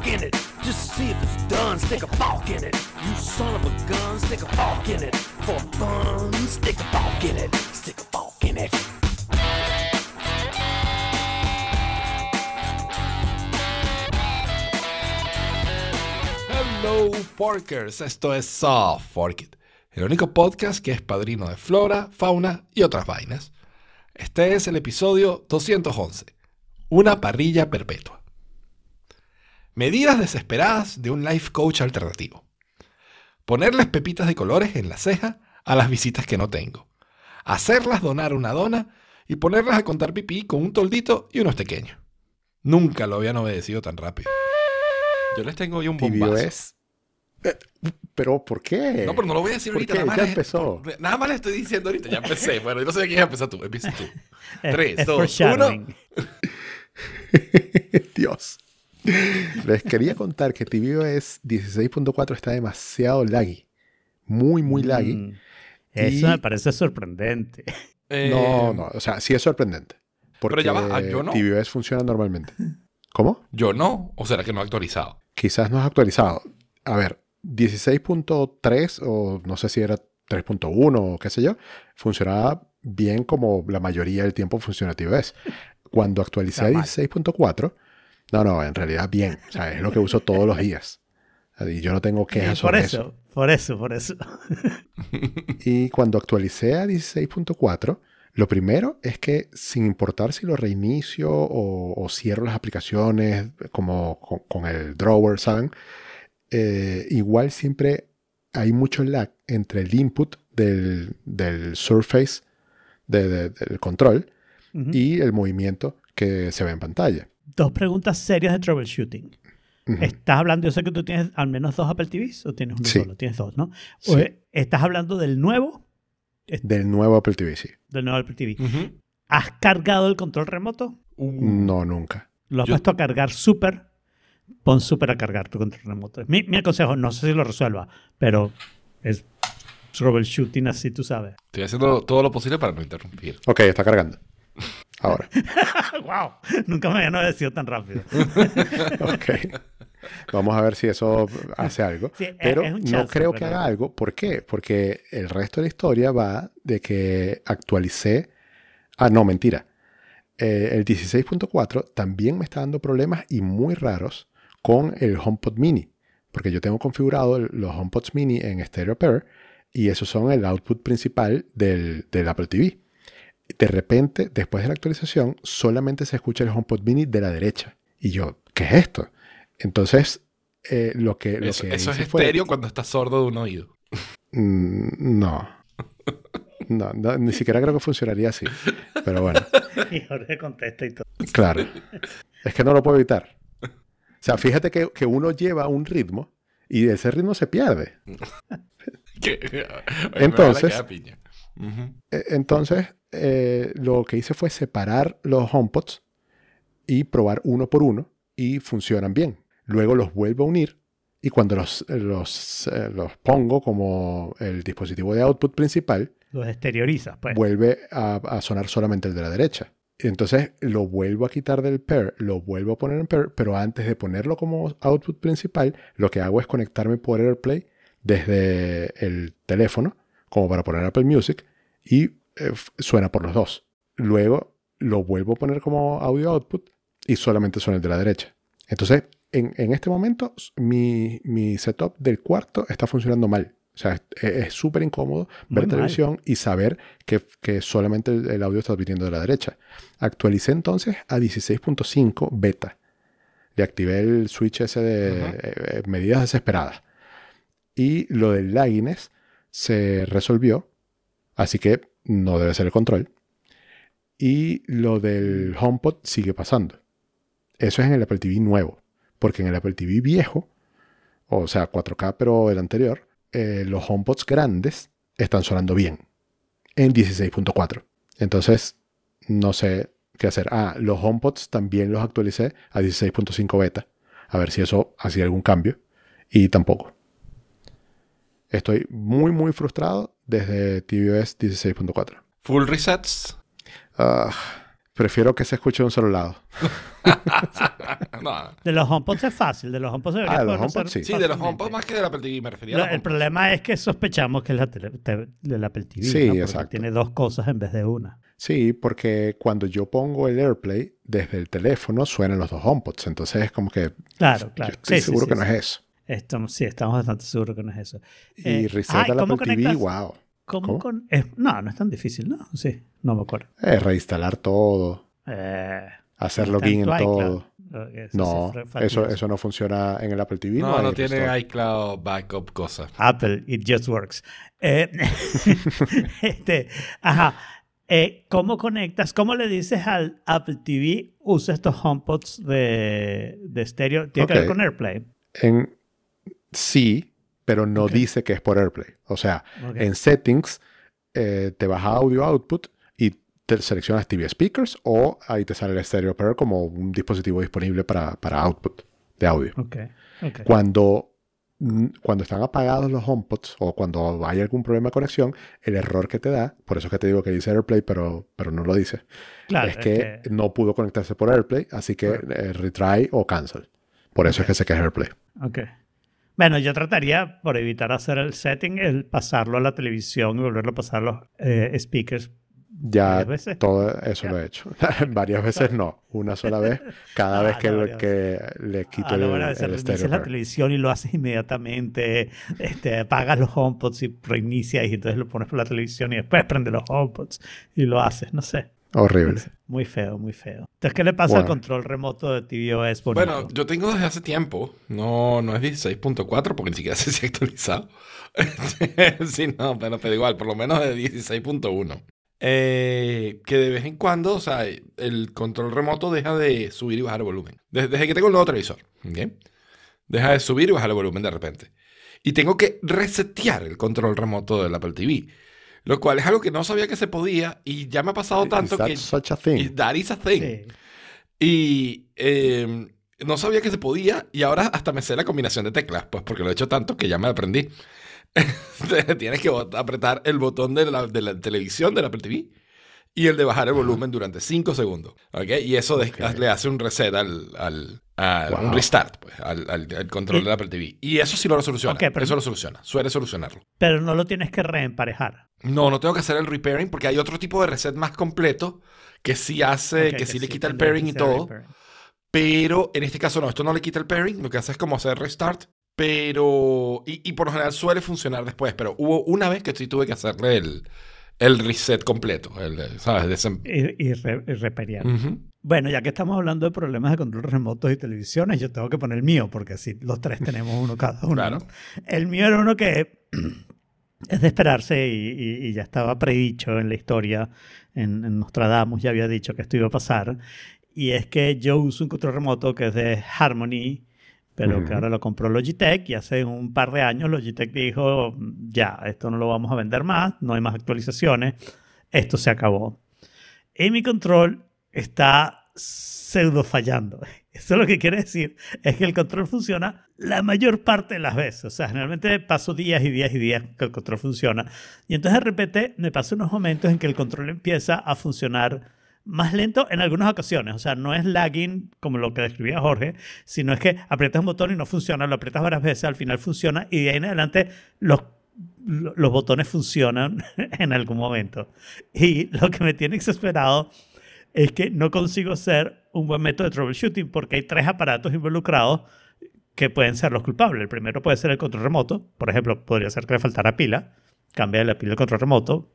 walk in it. Just to see if it's done, stick a fork in it. You son of a gun, stick a fork in it. For fun, stick a fork in it. Stick a fork in it. Hello Forkers, esto es Soft Fork It, el único podcast que es padrino de flora, fauna y otras vainas. Este es el episodio 211, una parrilla perpetua. Medidas desesperadas de un life coach alternativo. Ponerles pepitas de colores en la ceja a las visitas que no tengo. Hacerlas donar una dona y ponerlas a contar pipí con un toldito y unos pequeños. Nunca lo habían obedecido tan rápido. Yo les tengo hoy un bombazo. Eh, pero ¿por qué? No, pero no lo voy a decir ¿Por ahorita. qué? Nada más, Ya les- empezó. nada más le estoy diciendo ahorita. Ya empecé. Bueno, yo no sé quién empieza tú. Empieza tú. Es- Tres, es dos, foreshadowing. Dios. Les quería contar que tvOS 16.4 está demasiado laggy. Muy, muy laggy. Mm, Eso Y- me parece sorprendente. Eh, No, no, o sea, sí es sorprendente. Porque ya va, ah, yo no. tvOS funciona normalmente. ¿Cómo? Yo no. ¿O será que no he actualizado? Quizás no has actualizado. A ver, 16.3 o no sé si era 3.1 o qué sé yo, funcionaba bien como la mayoría del tiempo funciona tvOS. Cuando actualicé a Está mal. 16.4, no, no, en realidad bien. O sea, es lo que uso todos los días. Y yo no tengo quejas por sobre eso, por eso, por eso. Y cuando actualicé a 16.4, lo primero es que sin importar si lo reinicio o, o cierro las aplicaciones como con, con el drawer, ¿saben? Eh, igual siempre hay mucho lag entre el input del, del surface de- de- del control y el movimiento que se ve en pantalla. Dos preguntas serias de troubleshooting. ¿Estás hablando, yo sé que tú tienes al menos dos Apple TVs o tienes uno Sí. solo? Tienes dos, ¿no? Sí. Eh, ¿Estás hablando del nuevo? Del nuevo Apple TV, sí. Del nuevo Apple TV. ¿Has cargado el control remoto? Uh, No, nunca. Lo has Yo- puesto a cargar súper. Pon súper a cargar tu control remoto. Mi, mi consejo, no sé si lo resuelva, pero es troubleshooting así, tú sabes. Estoy haciendo todo lo posible para no interrumpir. Ok, está cargando. Ahora. ¡Wow! Nunca me habían obedecido tan rápido. Ok. Vamos a ver si eso hace algo. Sí, pero es no creo que haga algo. ¿Por qué? Porque el resto de la historia va de que actualicé. Ah, no, mentira. Eh, el 16.4 también me está dando problemas y muy raros con el HomePod Mini. Porque yo tengo configurado los HomePods Mini en Stereo Pair y esos son el output principal del, del Apple TV. De repente, después de la actualización, solamente se escucha el HomePod Mini de la derecha. Y yo, ¿qué es esto? Entonces, eh, lo que, lo Eso, que eso es fue- estéreo cuando estás sordo de un oído. Mm, no. No, no, ni siquiera creo que funcionaría así. Pero bueno, Y Jorge contesta y todo. claro. Es que no lo puedo evitar. O sea, fíjate que, que uno lleva un ritmo y ese ritmo se pierde. Oye, Entonces-. E- Entonces, eh, lo que hice fue separar los HomePods y probar uno por uno y funcionan bien. Luego los vuelvo a unir y cuando los, los, eh, los pongo como el dispositivo de output principal, Los exteriorizas, pues. vuelve a, a sonar solamente el de la derecha. Entonces lo vuelvo a quitar del pair, lo vuelvo a poner en pair, pero antes de ponerlo como output principal, lo que hago es conectarme por AirPlay desde el teléfono, como para poner Apple Music, y eh, suena por los dos. Luego lo vuelvo a poner como audio output y solamente suena el de la derecha. Entonces, en, en este momento, mi, mi setup del cuarto está funcionando mal. O sea, es- es súper incómodo ver Muy mal. televisión y saber que, que solamente el, el audio está viniendo de la derecha. Actualicé entonces a 16.5 beta. Le activé el switch ese de eh, eh, medidas desesperadas. Y lo del lagginess se resolvió. Así que no debe ser el control. Y lo del HomePod sigue pasando. Eso es en el Apple TV nuevo. Porque en el Apple TV viejo, o sea, 4K pero el anterior, eh, los HomePods grandes están sonando bien. En 16.4. Entonces, no sé qué hacer. Ah, los HomePods también los actualicé a 16.5 beta. A ver si eso hacía algún cambio. Y tampoco. Estoy muy, muy frustrado desde tvOS 16.4. Full resets. Ah, Prefiero que se escuche de un solo lado. No. De los HomePods es fácil, de los HomePods debería Ah, de los HomePods sí. Sí, de los fácilmente. HomePod más que del Apple TV, me refería a Lo- los el problema es que sospechamos que es la tele, te- del Apple TV. Sí, ¿no? Exacto. Tiene dos cosas en vez de una. Sí, porque cuando yo pongo el AirPlay desde el teléfono suenan los dos HomePods. Entonces es como que Claro, claro. yo estoy Sí, sí, seguro sí, que sí. no es eso. Esto, sí, estamos bastante seguros que no es eso. Y Eh, reset al ¿cómo Apple TV, conectas? wow. ¿Cómo ¿Cómo? con- es- no, no es tan difícil, ¿no? Sí, no me acuerdo. Eh, reinstalar todo, Eh, hacer login en todo. Eso No, eso, eso no funciona en el Apple TV. No, hay no tiene restore. iCloud backup cosas. Apple, it just works. Eh, este, ajá. Eh, ¿Cómo conectas? ¿Cómo le dices al Apple TV usa estos HomePods de, de estéreo? ¿Tiene que ver con AirPlay? En, sí, pero no dice que es por AirPlay. O sea, en settings eh, te vas a audio output y te seleccionas TV speakers o ahí te sale el stereo pair como un dispositivo disponible para, para output de audio. Ok, ok. Cuando, mm, cuando están apagados los HomePods o cuando hay algún problema de conexión, el error que te da, por eso es que te digo que dice AirPlay, pero, pero no lo dice, Claro, es que no pudo conectarse por AirPlay, así que eh, retry o cancel. Por eso es que sé que es AirPlay. Ok. Bueno, yo trataría, por evitar hacer el setting, el pasarlo a la televisión y volverlo a pasar a los eh, speakers. Ya ¿Varias veces? todo eso Ya. lo he hecho. Varias veces no, una sola vez, cada Ah, vez que, no, que le quito Ah, el, no, bueno, el stereo la televisión y lo haces inmediatamente. Este, apagas los HomePods y reinicias y entonces lo pones por la televisión y después prendes los HomePods y lo haces. No sé. Horrible. Muy feo, muy feo. Entonces, ¿qué le pasa al control remoto de tvOS? bonito? Bueno, yo tengo desde hace tiempo. No, no es 16.4 porque ni siquiera sé si ha actualizado. sí, no, pero, pero igual, por lo menos de 16.1. Eh, que de vez en cuando, o sea, el control remoto deja de subir y bajar el volumen. Desde, desde que tengo el nuevo televisor, ¿ok? Deja de subir y bajar el volumen de repente. Y tengo que resetear el control remoto del Apple TV. Lo cual es algo que no sabía que se podía y ya me ha pasado tanto Is that que... such a y thing? That is a thing. Sí. Y eh, no sabía que se podía y ahora hasta me sé la combinación de teclas, pues porque lo he hecho tanto que ya me aprendí. Tienes que apretar el botón de la, de la televisión del Apple TV y el de bajar el volumen durante 5 segundos. ¿ok? Y eso de- le hace un reset al, al- Wow. un restart pues, al, al- al control del Apple TV. Y eso sí lo soluciona. Ok, pero- Eso lo soluciona. Suele solucionarlo. Pero no lo tienes que reemparejar. No, no tengo que hacer el repairing porque hay otro tipo de reset más completo que sí hace, que sí le quita el pairing y todo. Pero en este caso no, esto no le quita el pairing, lo que hace es como hacer restart. Pero, y, y por lo general suele funcionar después, pero hubo una vez que sí tuve que hacerle el, el reset completo, el, ¿sabes? Desem- Y, y, re-. Bueno, ya que estamos hablando de problemas de control remotos y televisiones, yo tengo que poner el mío, porque así los tres tenemos uno cada uno. El mío era uno que es de esperarse y, y- y ya estaba predicho en la historia. En, en Nostradamus ya había dicho que esto iba a pasar. Y es que yo uso un control remoto que es de Harmony, pero que Ujú. ahora lo compró Logitech y hace un par de años Logitech dijo, ya, esto no lo vamos a vender más, no hay más actualizaciones, esto se acabó. Y mi control está pseudo fallando. Eso lo que quiere decir es que el control funciona la mayor parte de las veces. O sea, generalmente paso días y días y días que el control funciona. Y entonces de repente me pasan unos momentos en que el control empieza a funcionar más lento en algunas ocasiones. O sea, no es lagging como lo que describía Jorge, sino es que aprietas un botón y no funciona, lo aprietas varias veces, al final funciona y de ahí en adelante los, lo- los botones funcionan en algún momento. Y lo que me tiene exasperado es que no consigo ser un buen método de troubleshooting porque hay tres aparatos involucrados que pueden ser los culpables. El primero puede ser el control remoto. Por ejemplo, podría ser que le faltara pila. Cambia la pila del control remoto.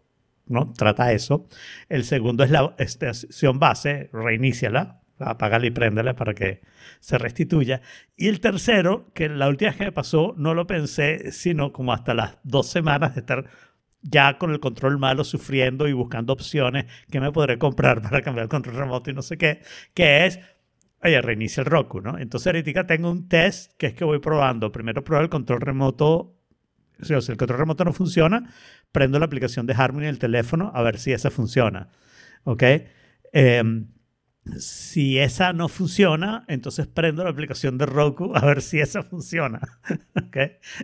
¿no? Trata eso. El segundo es la estación base. Reiníciala. Apágala y préndela para que se restituya. Y el tercero, que la última vez que me pasó, no lo pensé, sino como hasta las dos semanas de estar ya con el control malo, sufriendo y buscando opciones que me podré comprar para cambiar el control remoto y no sé qué, que es, oye, reinicia el Roku, ¿no? Entonces ahorita tengo un test que es que voy probando. Primero pruebo el control remoto, o sea, si el control remoto no funciona, prendo la aplicación de Harmony en el teléfono a ver si esa funciona, ¿ok? Em, si esa no funciona, entonces prendo la aplicación de Roku a ver si esa funciona. ¿ok?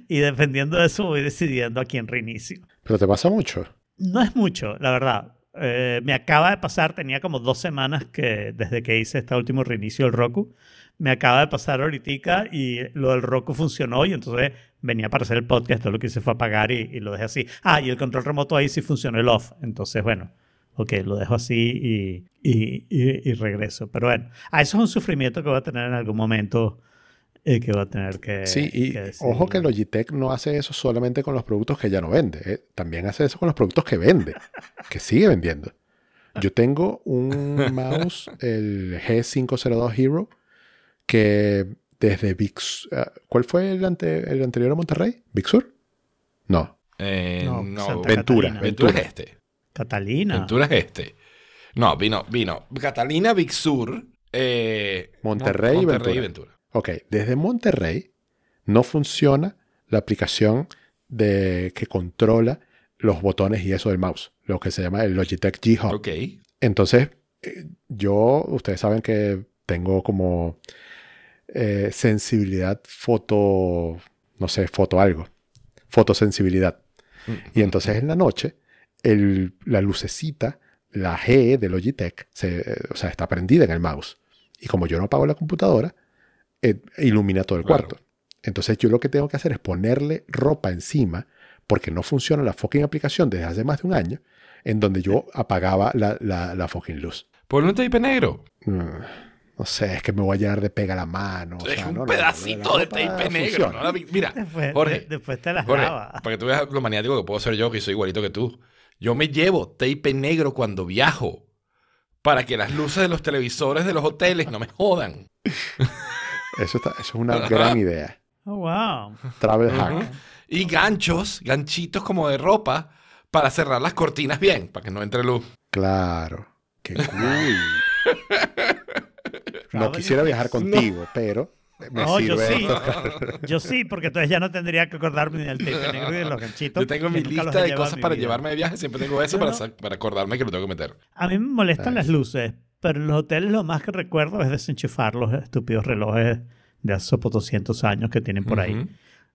Y dependiendo de eso voy decidiendo a quién reinicio. Pero te pasa mucho. No es mucho, la verdad. eh, me acaba de pasar, tenía como dos semanas que desde que hice este último reinicio del Roku. Me acaba de pasar ahorita y lo del Roku funcionó y entonces venía para hacer el podcast, todo lo que hice fue apagar y, y lo dejé así. Ah, y el control remoto ahí sí funcionó el off. Entonces, bueno, ok, lo dejo así y, y, y- y regreso. Pero bueno, ah, eso es un sufrimiento que voy a tener en algún momento eh, que voy a tener que. Sí, y que ojo que Logitech no hace eso solamente con los productos que ya no vende, ¿eh? también hace eso con los productos que vende, que sigue vendiendo. Yo tengo un mouse, el G502 Hero, que desde Big ah, ¿Cuál fue el, ante- el anterior a Monterrey? ¿Big Sur? No. Eh, No, no, Ventura, Catalina. Ventura es Ventura. este. Catalina. Ventura es este. No, vino, vino. Catalina, Big Sur, eh, Monterrey y Monterrey Ventura. Ok, desde Monterrey no funciona la aplicación de, que controla los botones y eso del mouse, lo que se llama el Logitech G Hub. Ok. Entonces, eh, yo, ustedes saben que tengo como eh, sensibilidad foto, no sé, foto algo, fotosensibilidad. Y entonces en la noche, el- la lucecita, la G de Logitech, se, o sea, está prendida en el mouse. Y como yo no apago la computadora, eh, ilumina todo el Claro. cuarto. Entonces yo lo que tengo que hacer es ponerle ropa encima, porque no funciona la fucking aplicación desde hace más de un año, en donde yo apagaba la, la, la fucking luz. Ponle un tape negro. Mm, No sé, es que me voy a llenar de pega la mano. o es sea, un no, no, pedacito la de tape negro. ¿no? Mira, Después, Jorge, de- después te las Jorge, lava. para que tú veas lo maniático que puedo ser yo, que soy igualito que tú. Yo me llevo tape negro cuando viajo. Para que las luces de los televisores de los hoteles no me jodan. Eso, está, eso es una gran idea. Oh, wow. Travel hack. Y ganchos, ganchitos como de ropa, para cerrar las cortinas bien, para que no entre luz. Claro. Qué cool. no quisiera viajar contigo, pero me No, yo sí. Yo sí, porque entonces ya no tendría que acordarme ni del tape negro y de los ganchitos. Yo tengo mi lista de cosas para llevarme de viaje, siempre tengo eso para, no- para acordarme que lo tengo que meter. A mí me molestan las luces, pero en los hoteles lo más que recuerdo es desenchufar los estúpidos relojes de hace por 200 años que tienen por ahí.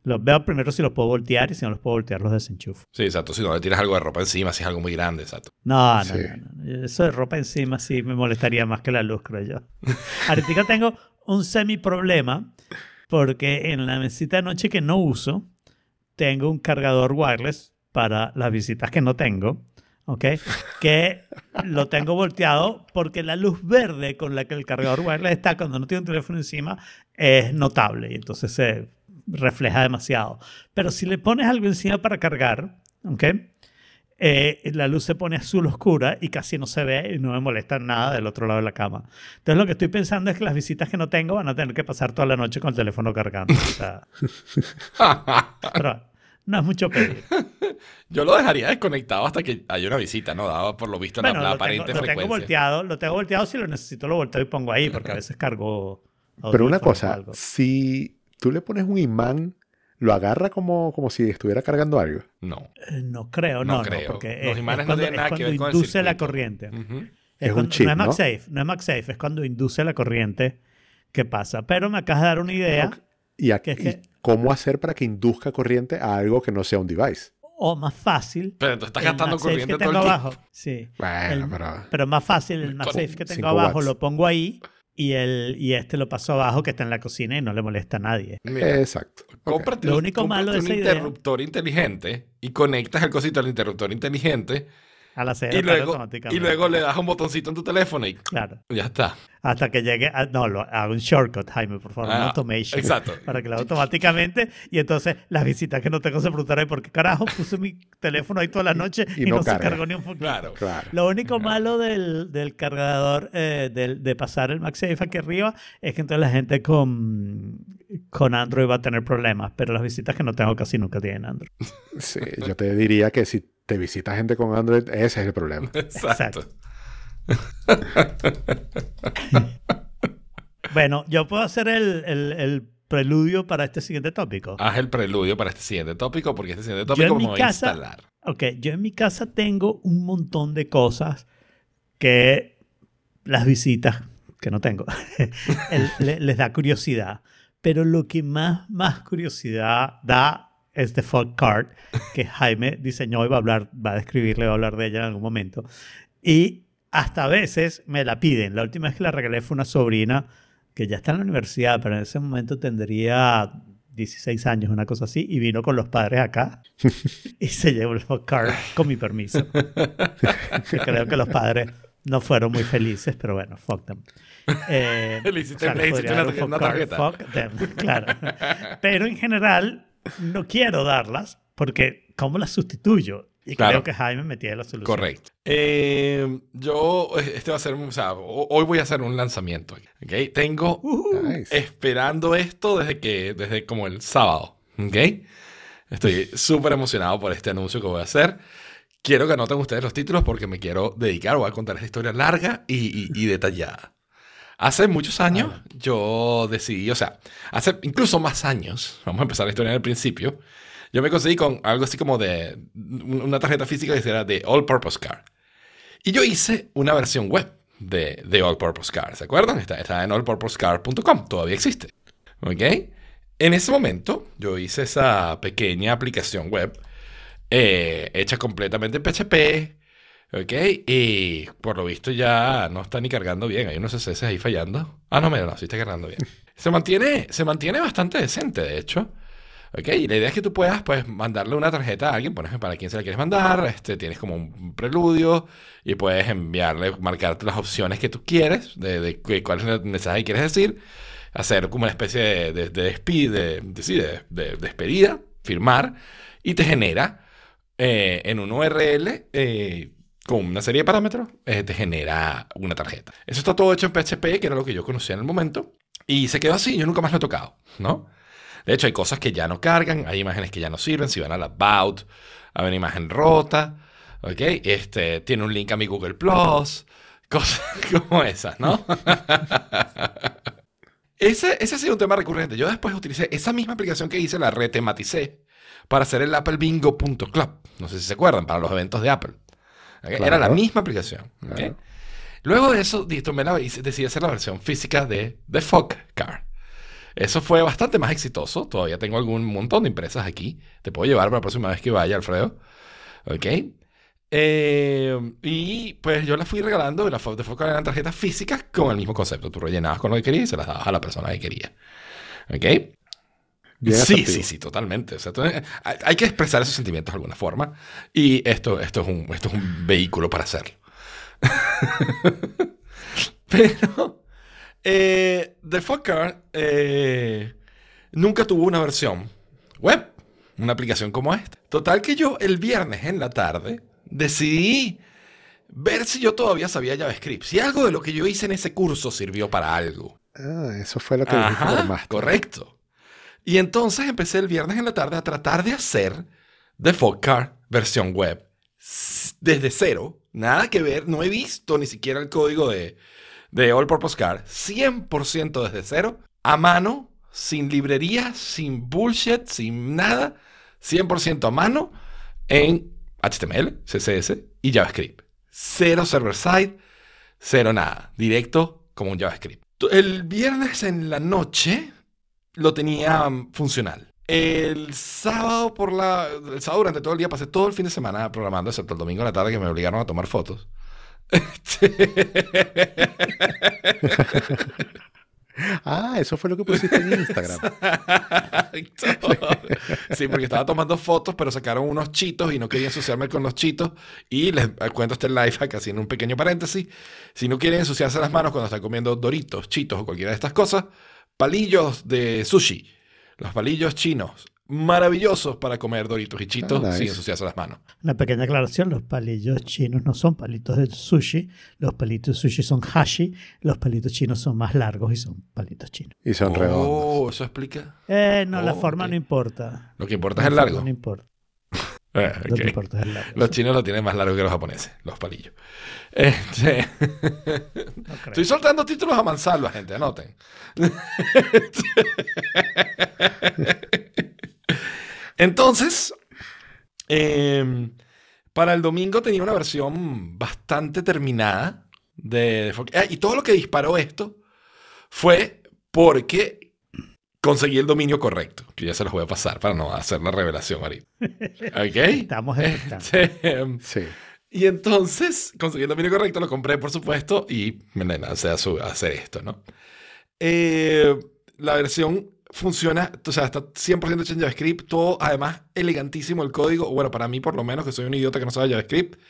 Los veo primero si los puedo voltear y si no los puedo voltear los desenchufo. Sí, exacto. Si no le tiras algo de ropa encima, si es algo muy grande, exacto. No, no, Sí. no, no. Eso de ropa encima sí me molestaría más que la luz, creo yo. Ahorita tengo un semi problema porque en la mesita de noche que no uso, tengo un cargador wireless para las visitas que no tengo, ¿ok? Que lo tengo volteado porque la luz verde con la que el cargador wireless está cuando no tiene un teléfono encima es notable y entonces se refleja demasiado. Pero si le pones algo encima para cargar, ¿ok? Eh, la luz se pone azul oscura y casi no se ve y no me molesta nada del otro lado de la cama. Entonces lo que estoy pensando es que las visitas que no tengo van a tener que pasar toda la noche con el teléfono cargando. O sea, pero no es mucho pedir. Yo lo dejaría desconectado hasta que haya una visita, ¿no? Dado por lo visto la, Bueno, la lo tengo, aparente lo tengo frecuencia. volteado, lo tengo volteado, si lo necesito lo volteo y pongo ahí, porque a veces cargo Pero una cosa, algo. si tú le pones un imán, lo agarra como, como si estuviera cargando algo. No. Eh, No creo, No no, no, creo. porque Los es- imanes es no cuando, tienen nada es que ver con el induce la corriente. Ujú. Es un cuando- chip, no es ¿no? MagSafe, no es MagSafe, es cuando induce la corriente que pasa. Pero me acabas de dar una idea. ¿Y, a- Que es y que- cómo hacer para que induzca corriente a algo que no sea un device? o más fácil, Pero tú estás el gastando MagSafe corriente que todo tengo el tiempo. abajo. Sí. Bueno, El- pero... Pero más fácil, el MagSafe que tengo abajo watts. lo pongo ahí y, el, y este lo paso abajo que está en la cocina y no le molesta a nadie. Mira, Exacto. Cómprate, Lo un- único malo de cómprate un esa idea- interruptor inteligente y conectas el cosito al interruptor inteligente A la seis y luego, automáticamente. y luego le das un botoncito en tu teléfono y Claro. ya está. Hasta que llegue. a- no, lo, hago un shortcut, Jaime, por favor. un Ah, automation. exacto. Para que lo haga automáticamente. Y entonces las visitas que no tengo se preguntarán por qué carajo puse mi teléfono ahí toda la noche y, Y no no, se cargó ni un poquito. Claro. Claro. Lo único malo del, del cargador, eh, del- de pasar el MagSafe aquí arriba, es que entonces la gente con, con Android va a tener problemas, pero las visitas que no tengo casi nunca tienen Android. Sí, yo te diría que si te visita gente con Android, ese es el problema. Exacto. Bueno, yo puedo hacer el, el- el preludio para este siguiente tópico. Haz el preludio para este siguiente tópico, porque este siguiente tópico me voy a instalar. Ok, yo en mi casa tengo un montón de cosas que las visitas, que no tengo, el- le- les da curiosidad. Pero lo que más, más curiosidad da es The Fog Card, que Jaime diseñó y va a hablar, va a describirle, va a hablar de ella en algún momento. Y hasta a veces me la piden. La última vez que la regalé fue una sobrina que ya está en la universidad, pero en ese momento tendría 16 años, una cosa así, y vino con los padres acá y se llevó el Card con mi permiso. Creo que los padres no fueron muy felices, pero bueno, fuck them. Eh, Le hiciste- o sea, le hiciste una- un una tarjeta. fuck them, claro. Pero en general, no quiero darlas porque ¿cómo las sustituyo? Y Claro. creo que Jaime me tiene la solución. Correcto. Eh, yo, este va a ser, o sea, ho- hoy voy a hacer un lanzamiento. ¿ok? Tengo Nice. esperando esto desde que, desde como el sábado. ¿ok? Estoy súper emocionado por este anuncio que voy a hacer. Quiero que anoten ustedes los títulos porque me quiero dedicar, voy a contar esta historia larga y, y- y detallada. Hace muchos años yo decidí, o sea, hace incluso más años, vamos a empezar la historia en el principio, yo me conseguí con algo así como de un- una tarjeta física que era de All Purpose Card. Y yo hice una versión web de, de All Purpose Card, ¿se acuerdan? Está, está en allpurposecard.com, todavía existe. ¿Ok? En ese momento yo hice esa pequeña aplicación web eh, hecha completamente en PHP. ¿Ok? Y por lo visto ya no está ni cargando bien. Hay unos CSS ahí fallando. Ah, no, mira, no, sí está cargando bien. Se mantiene, se mantiene bastante decente, de hecho. ¿Ok? Y la idea es que tú puedas, pues, mandarle una tarjeta a alguien, pones para quién se la quieres mandar, este, tienes como un preludio y puedes enviarle, marcarte las opciones que tú quieres, de, de qué- cuál es el mensaje que quieres decir, hacer como una especie de, de, de de- de- de- de despedida, firmar, y te genera eh, en un URL eh, con una serie de parámetros, eh, te genera una tarjeta. Eso está todo hecho en PHP, que era lo que yo conocía en el momento, y se quedó así, yo nunca más lo he tocado, ¿no? De hecho, hay cosas que ya no cargan, hay imágenes que ya no sirven, si van a la About, hay una imagen rota, ¿ok? Este, tiene un link a mi Google Plus, cosas como esas, ¿no? ese, ese ha sido un tema recurrente. Yo después utilicé esa misma aplicación que hice, la retematicé, para hacer el applebingo.club. No sé si se acuerdan, para los eventos de Apple. Era la misma aplicación. Luego de eso, tomé la, decidí hacer la versión física de The Fog Card. Eso fue bastante más exitoso. Todavía tengo algún montón de empresas aquí. Te puedo llevar para la próxima vez que vaya, Alfredo. ¿Ok? Eh, y pues yo la fui regalando. La Fog- The Fog Card eran tarjetas físicas con el mismo concepto. Tú rellenabas con lo que querías y se las dabas a la persona que quería. ¿Ok? Bien sí, asertivo. sí, sí, totalmente. O sea, tú- hay, hay que expresar esos sentimientos de alguna forma. Y esto, esto, es, un, esto es un vehículo para hacerlo. Pero eh, The Fuck Card eh, nunca tuvo una versión web, una aplicación como esta. Total que yo el viernes en la tarde decidí ver si yo todavía sabía JavaScript. Si algo de lo que yo hice en ese curso sirvió para algo. Ah, eso fue lo que Ajá, más. correcto. Y entonces empecé el viernes en la tarde a tratar de hacer The Fog Card versión web desde cero. Nada que ver, no he visto ni siquiera el código de, de All Purpose Card. 100% desde cero, a mano, sin librerías, sin bullshit, sin nada. 100% a mano en HTML, CSS y JavaScript. Cero server-side, cero nada. Directo como un JavaScript. El viernes en la noche lo tenía funcional. El sábado por la. El sábado durante todo el día pasé todo el fin de semana programando, excepto el domingo en la tarde que me obligaron a tomar fotos. Ah, eso fue lo que pusiste en Instagram. sí, porque estaba tomando fotos, pero sacaron unos chitos y no quería ensuciarme con los chitos. Y les cuento este life hack así en un pequeño paréntesis. Si no quieren ensuciarse las manos cuando están comiendo doritos, chitos o cualquiera de estas cosas, palillos de sushi. Los palillos chinos. Maravillosos para comer doritos y chitos Ah, nice. sin ensuciarse las manos. Una pequeña aclaración, los palillos chinos no son palitos de sushi, los palitos de sushi son hashi, los palitos chinos son más largos y son palitos chinos. Y son redondos. Oh, eso explica. Eh, no, la Oh, forma no importa. Lo que importa es el largo. No importa. Eh, Lo que importa es el largo. Los sí. chinos lo tienen más largo que los japoneses, los palillos. Este, No. Estoy soltando títulos a mansalva, gente, anoten. Entonces, em, para el domingo tenía una versión bastante terminada de... ah, y todo lo que disparó esto fue porque conseguí el dominio correcto, que ya se los voy a pasar para no hacer la revelación ahorita. ¿Ok? Estamos. Este, em, Sí. Y entonces, consiguiendo el dominio correcto, lo compré, por supuesto, y me lancé a, su- a hacer esto, ¿no? Eh, la versión funciona, o sea, está 100% hecha en JavaScript, todo además elegantísimo el código, bueno, para mí por lo menos, que soy un idiota que no sabe JavaScript,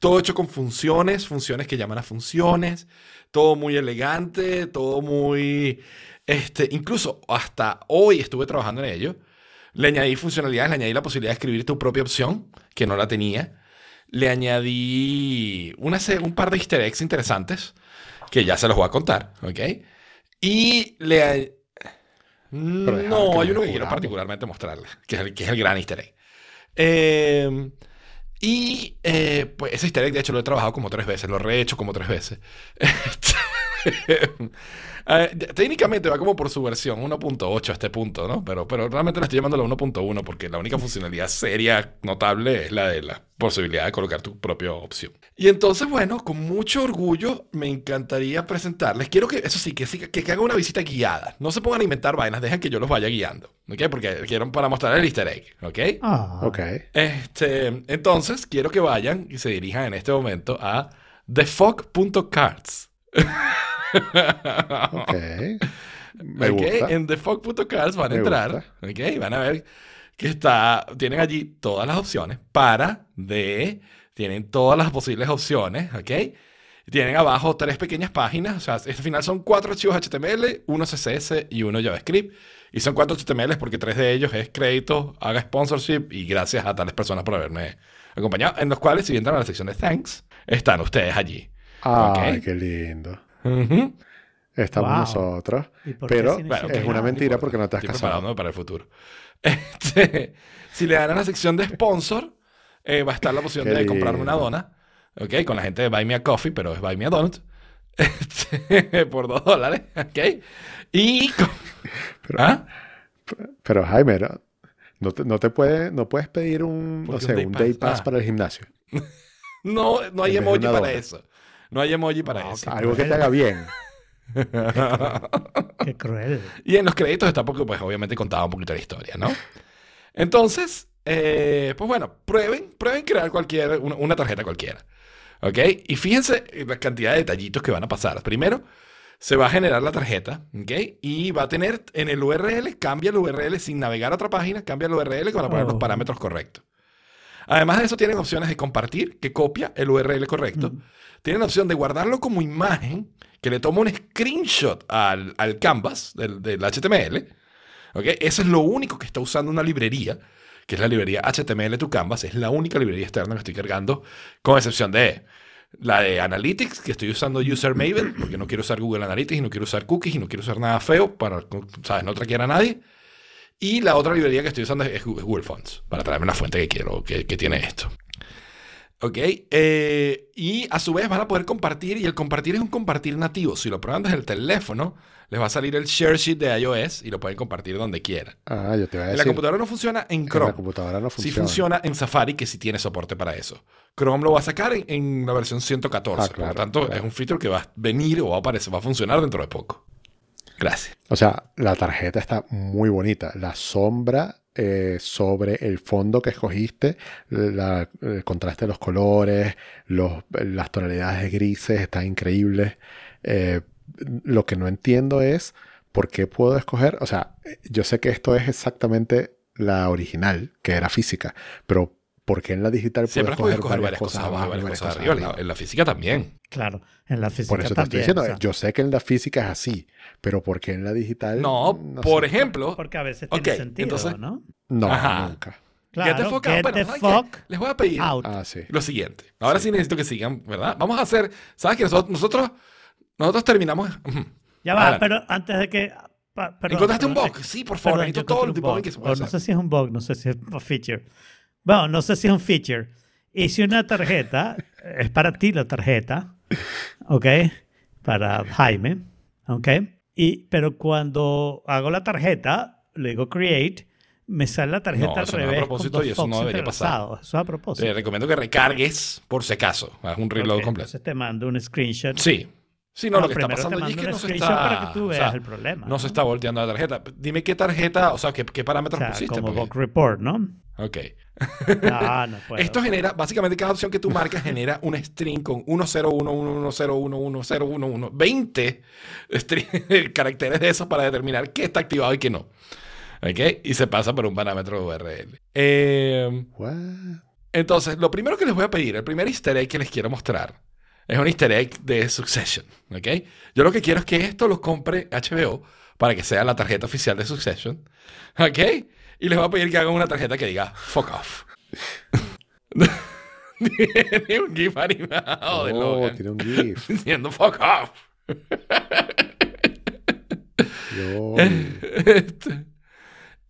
todo hecho con funciones, funciones que llaman a funciones, todo muy elegante, todo muy, este, incluso hasta hoy estuve trabajando en ello, le añadí funcionalidades, le añadí la posibilidad de escribir tu propia opción, que no la tenía, le añadí una, un par de easter eggs interesantes, que ya se los voy a contar, ¿ok? Y le... deja No, hay uno que quiero particularmente mostrarles, que es el, que es el gran easter egg. Eh, y eh, pues ese easter egg, de hecho, lo he trabajado como tres veces, lo he rehecho como tres veces. Eh, técnicamente va como por su versión 1.8 a este punto, ¿no? Pero, pero realmente la estoy llamando la 1.1 porque la única funcionalidad seria, notable, es la de la posibilidad de colocar tu propia opción. Y entonces, bueno, con mucho orgullo me encantaría presentarles. Quiero que, eso sí, que, sí, que, que hagan una visita guiada. No se pongan a inventar vainas, dejen que yo los vaya guiando, ¿ok? Porque quiero para mostrar el easter egg, ¿ok? Ah, Ok. Este, entonces, quiero que vayan y se dirijan en este momento a thefog.cards. Ok. Me Ok, gusta. En thefog.cards van a Me entrar, gusta. ok, van a ver que está, tienen allí todas las opciones para, de, tienen todas las posibles opciones, ok. Tienen abajo tres pequeñas páginas, o sea, al final son cuatro archivos HTML, uno CSS y uno JavaScript. Y son cuatro HTML porque tres de ellos es crédito, haga sponsorship y gracias a tales personas por haberme acompañado. En los cuales, si entran a la sección de thanks, están ustedes allí. Ay, ok. qué lindo. Estamos Wow. nosotros. ¿Y por qué Pero Bueno, es una no mentira porque no te has Estoy casado. preparándome para el futuro. Este, si le dan a la sección de sponsor, eh, va a estar la opción Qué de comprarme una dona. ¿Ok? Con la gente de Buy Me a Coffee, pero es Buy Me a Donut. Este, por dos dólares. ¿Ok? Y. con- ¿Ah? Pero Jaime, no, no te, no te puede, no puedes pedir un, ¿Por no qué sé, un day un day pass? Ah. para el gimnasio. No, no hay emoji para dona. eso. No hay emoji para eso. Algo que te haga bien. Qué cruel. Y en los créditos está porque, pues, obviamente contaba un poquito la historia, ¿no? Entonces, eh, pues bueno, prueben, prueben crear cualquier, una, una tarjeta cualquiera. ¿Ok? Y fíjense en la cantidad de detallitos que van a pasar. Primero, se va a generar la tarjeta, ¿ok? Y va a tener en el URL, cambia el URL sin navegar a otra página, cambia el URL para poner los Oh. parámetros correctos. Además de eso, tienen opciones de compartir, que copia el URL correcto. Mm. Tienen la opción de guardarlo como imagen, que le toma un screenshot al, al canvas del, del HTML. ¿ok? Eso es lo único que está usando una librería, que es la librería HTML to Canvas. Es la única librería externa que estoy cargando, con excepción de la de Analytics, que estoy usando User Maven, porque no quiero usar Google Analytics, y no quiero usar cookies, y no quiero usar nada feo para, ¿sabes? No traquear a nadie. Y la otra librería que estoy usando es Google Fonts, para traerme una fuente que quiero, que tiene esto. ¿Ok? Eh, y a su vez van a poder compartir, y el compartir es un compartir nativo. Si lo prueban desde el teléfono, les va a salir el share sheet de iOS y lo pueden compartir donde quieran. Ah, yo te voy a En la decir. computadora no funciona en en Chrome. la computadora no Sí funciona. funciona en Safari, que sí tiene soporte para eso. Chrome lo va a sacar en, en la versión 114. Ah, por lo tanto, claro. es un feature que va a venir o va a aparecer, va a funcionar dentro de poco. Gracias. O sea, la tarjeta está muy bonita. La sombra eh, sobre el fondo que escogiste, la- el contraste de los colores, los- las tonalidades de grises, están increíbles. Eh, lo que no entiendo es por qué puedo escoger, o sea, yo sé que esto es exactamente la original, que era física, pero ¿por qué en la digital puedo escoger escoger varias cosas abajo y varias cosas arriba. En la, en la física también. Claro, en la física Por eso te estoy también, diciendo, o sea, yo sé que en la física es así, pero ¿por qué en la digital? No, por sé. ejemplo, Porque a veces Ok, tiene sentido, entonces- ¿no? No, Ajá. nunca. get the Claro, fuck get out. Bueno, fuck Les voy a pedir out. Ah, sí. lo siguiente. Ahora sí. necesito que sigan, ¿verdad? Vamos a hacer, ¿sabes que nosotros, nosotros, nosotros terminamos? Ya va, Adelante. pero antes de que... pa- perdón, ¿Encontraste un perdón, bug? eh, Sí, por favor. perdón, necesito todo el un bug. que se puede no sé si es un bug, no sé si es un feature. Bueno, no sé si es un feature. Hice una tarjeta, es para ti la tarjeta, ¿ok? Para Jaime, ¿ok? Y, pero cuando hago la tarjeta, le digo create, me sale la tarjeta No, al eso no es a revés. propósito con dos y eso no debería pasar. Eso es a propósito. Te recomiendo que recargues por si acaso. Haz un reload completo. Entonces te mando un screenshot. Sí. Sí, no, Ah, lo que está pasando allí es que no se está... para que tú o sea, el problema. no se está volteando la tarjeta. Dime qué tarjeta, o sea, qué, qué O parámetros sea, pusiste. como porque- Report, ¿no? Ok. No, no puedo. Esto genera, básicamente cada opción que tú marcas genera un string con 10111011011, 20 string- caracteres de esos para determinar qué está activado y qué no. ¿Ok? Y se pasa por un parámetro URL. Eh, entonces, lo primero que les voy a pedir, el primer easter egg que les quiero mostrar, es un easter egg de Succession. ¿Ok? Yo lo que quiero es que esto lo compre HBO para que sea la tarjeta oficial de Succession. ¿Ok? Y les voy a pedir que hagan una tarjeta que diga fuck off. Tiene un GIF animado de Oh, Logan tiene un GIF. diciendo fuck off. Este,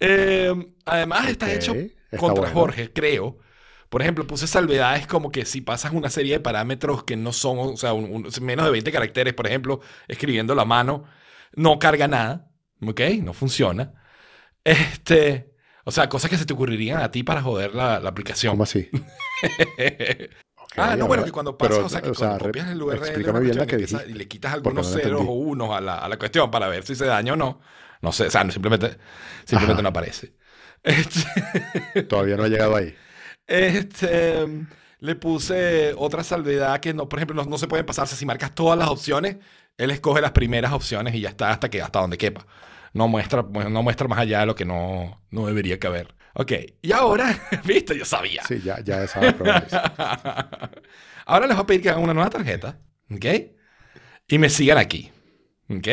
eh, además está hecho está contra bueno. Jorge, creo. Por ejemplo, puse salvedades como que si pasas una serie de parámetros que no son, o sea, un- un- menos de 20 caracteres, por ejemplo, escribiendo la mano, no carga nada, ¿ok? No funciona. Este, o sea, cosas que se te ocurrirían a ti para joder la, la aplicación. ¿Cómo así? Ah, no, bueno, que cuando pasas, pero, o sea, que o cuando copias el URL, de explícame una bien la cuestión que y, le quitas algunos no ceros o unos a la, a la cuestión para ver si se daña o no. No sé, o sea, no, simplemente, simplemente Ajá. no aparece. Este, Todavía no ha llegado ahí. Este, le puse otra salvedad que, no, por ejemplo, no, no se pueden pasarse. Si marcas todas las opciones, él escoge las primeras opciones y ya está hasta, que, hasta donde quepa. No muestra, bueno, no muestra más allá de lo que no, no debería caber. Ok, y ahora, viste, yo sabía. Sí, ya, ya prueba. Ahora les voy a pedir que hagan una nueva tarjeta, ¿ok? Y me sigan aquí, ¿ok?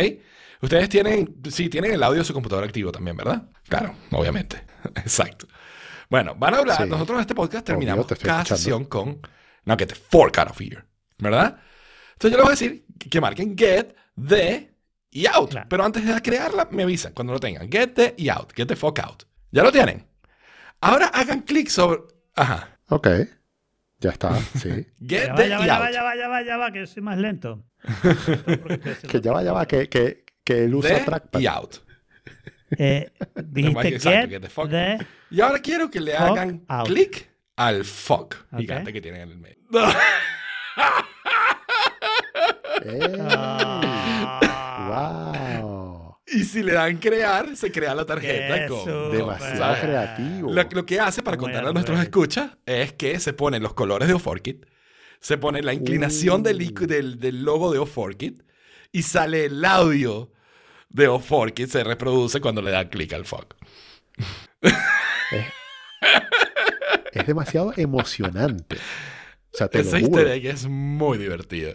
Ustedes tienen, sí, tienen el audio de su computadora activo también, ¿verdad? Claro, obviamente. Exacto. Bueno, van a hablar, Sí. nosotros en este podcast Obvio, terminamos te estoy cada escuchando. sesión con, no, que te fork out of here, ¿verdad? Entonces yo les voy a decir que marquen get, the y out. Claro. Pero antes de crearla, me avisan cuando lo tengan. Get the y out. Get the fuck out. ¿Ya lo tienen? Ahora hagan clic sobre... Ajá. Ok. Ya está, sí. Get Ya va, the ya va, y ya out. va, ya va, ya va, ya va, que yo soy más lento. Que ya va, ya va, que, que, que él usa The trackpad. y out. Eh, dijiste Exacto, get, get the fuck. the... Y ahora quiero que le hagan clic al fuck Ok. gigante que tienen en el medio. ¡Wow! y si le dan crear, se crea la tarjeta Qué con... Demasiado ¿sabes? creativo. Lo, lo que hace para contarle a nuestros escuchas es que se ponen los colores de Oforkit, se pone la inclinación del, Uh. del, del logo de Oforkit y sale el audio de Oforkit, se reproduce cuando le dan clic al fuck. Es demasiado emocionante. O sea, te Ese lo juro. easter egg es muy divertido.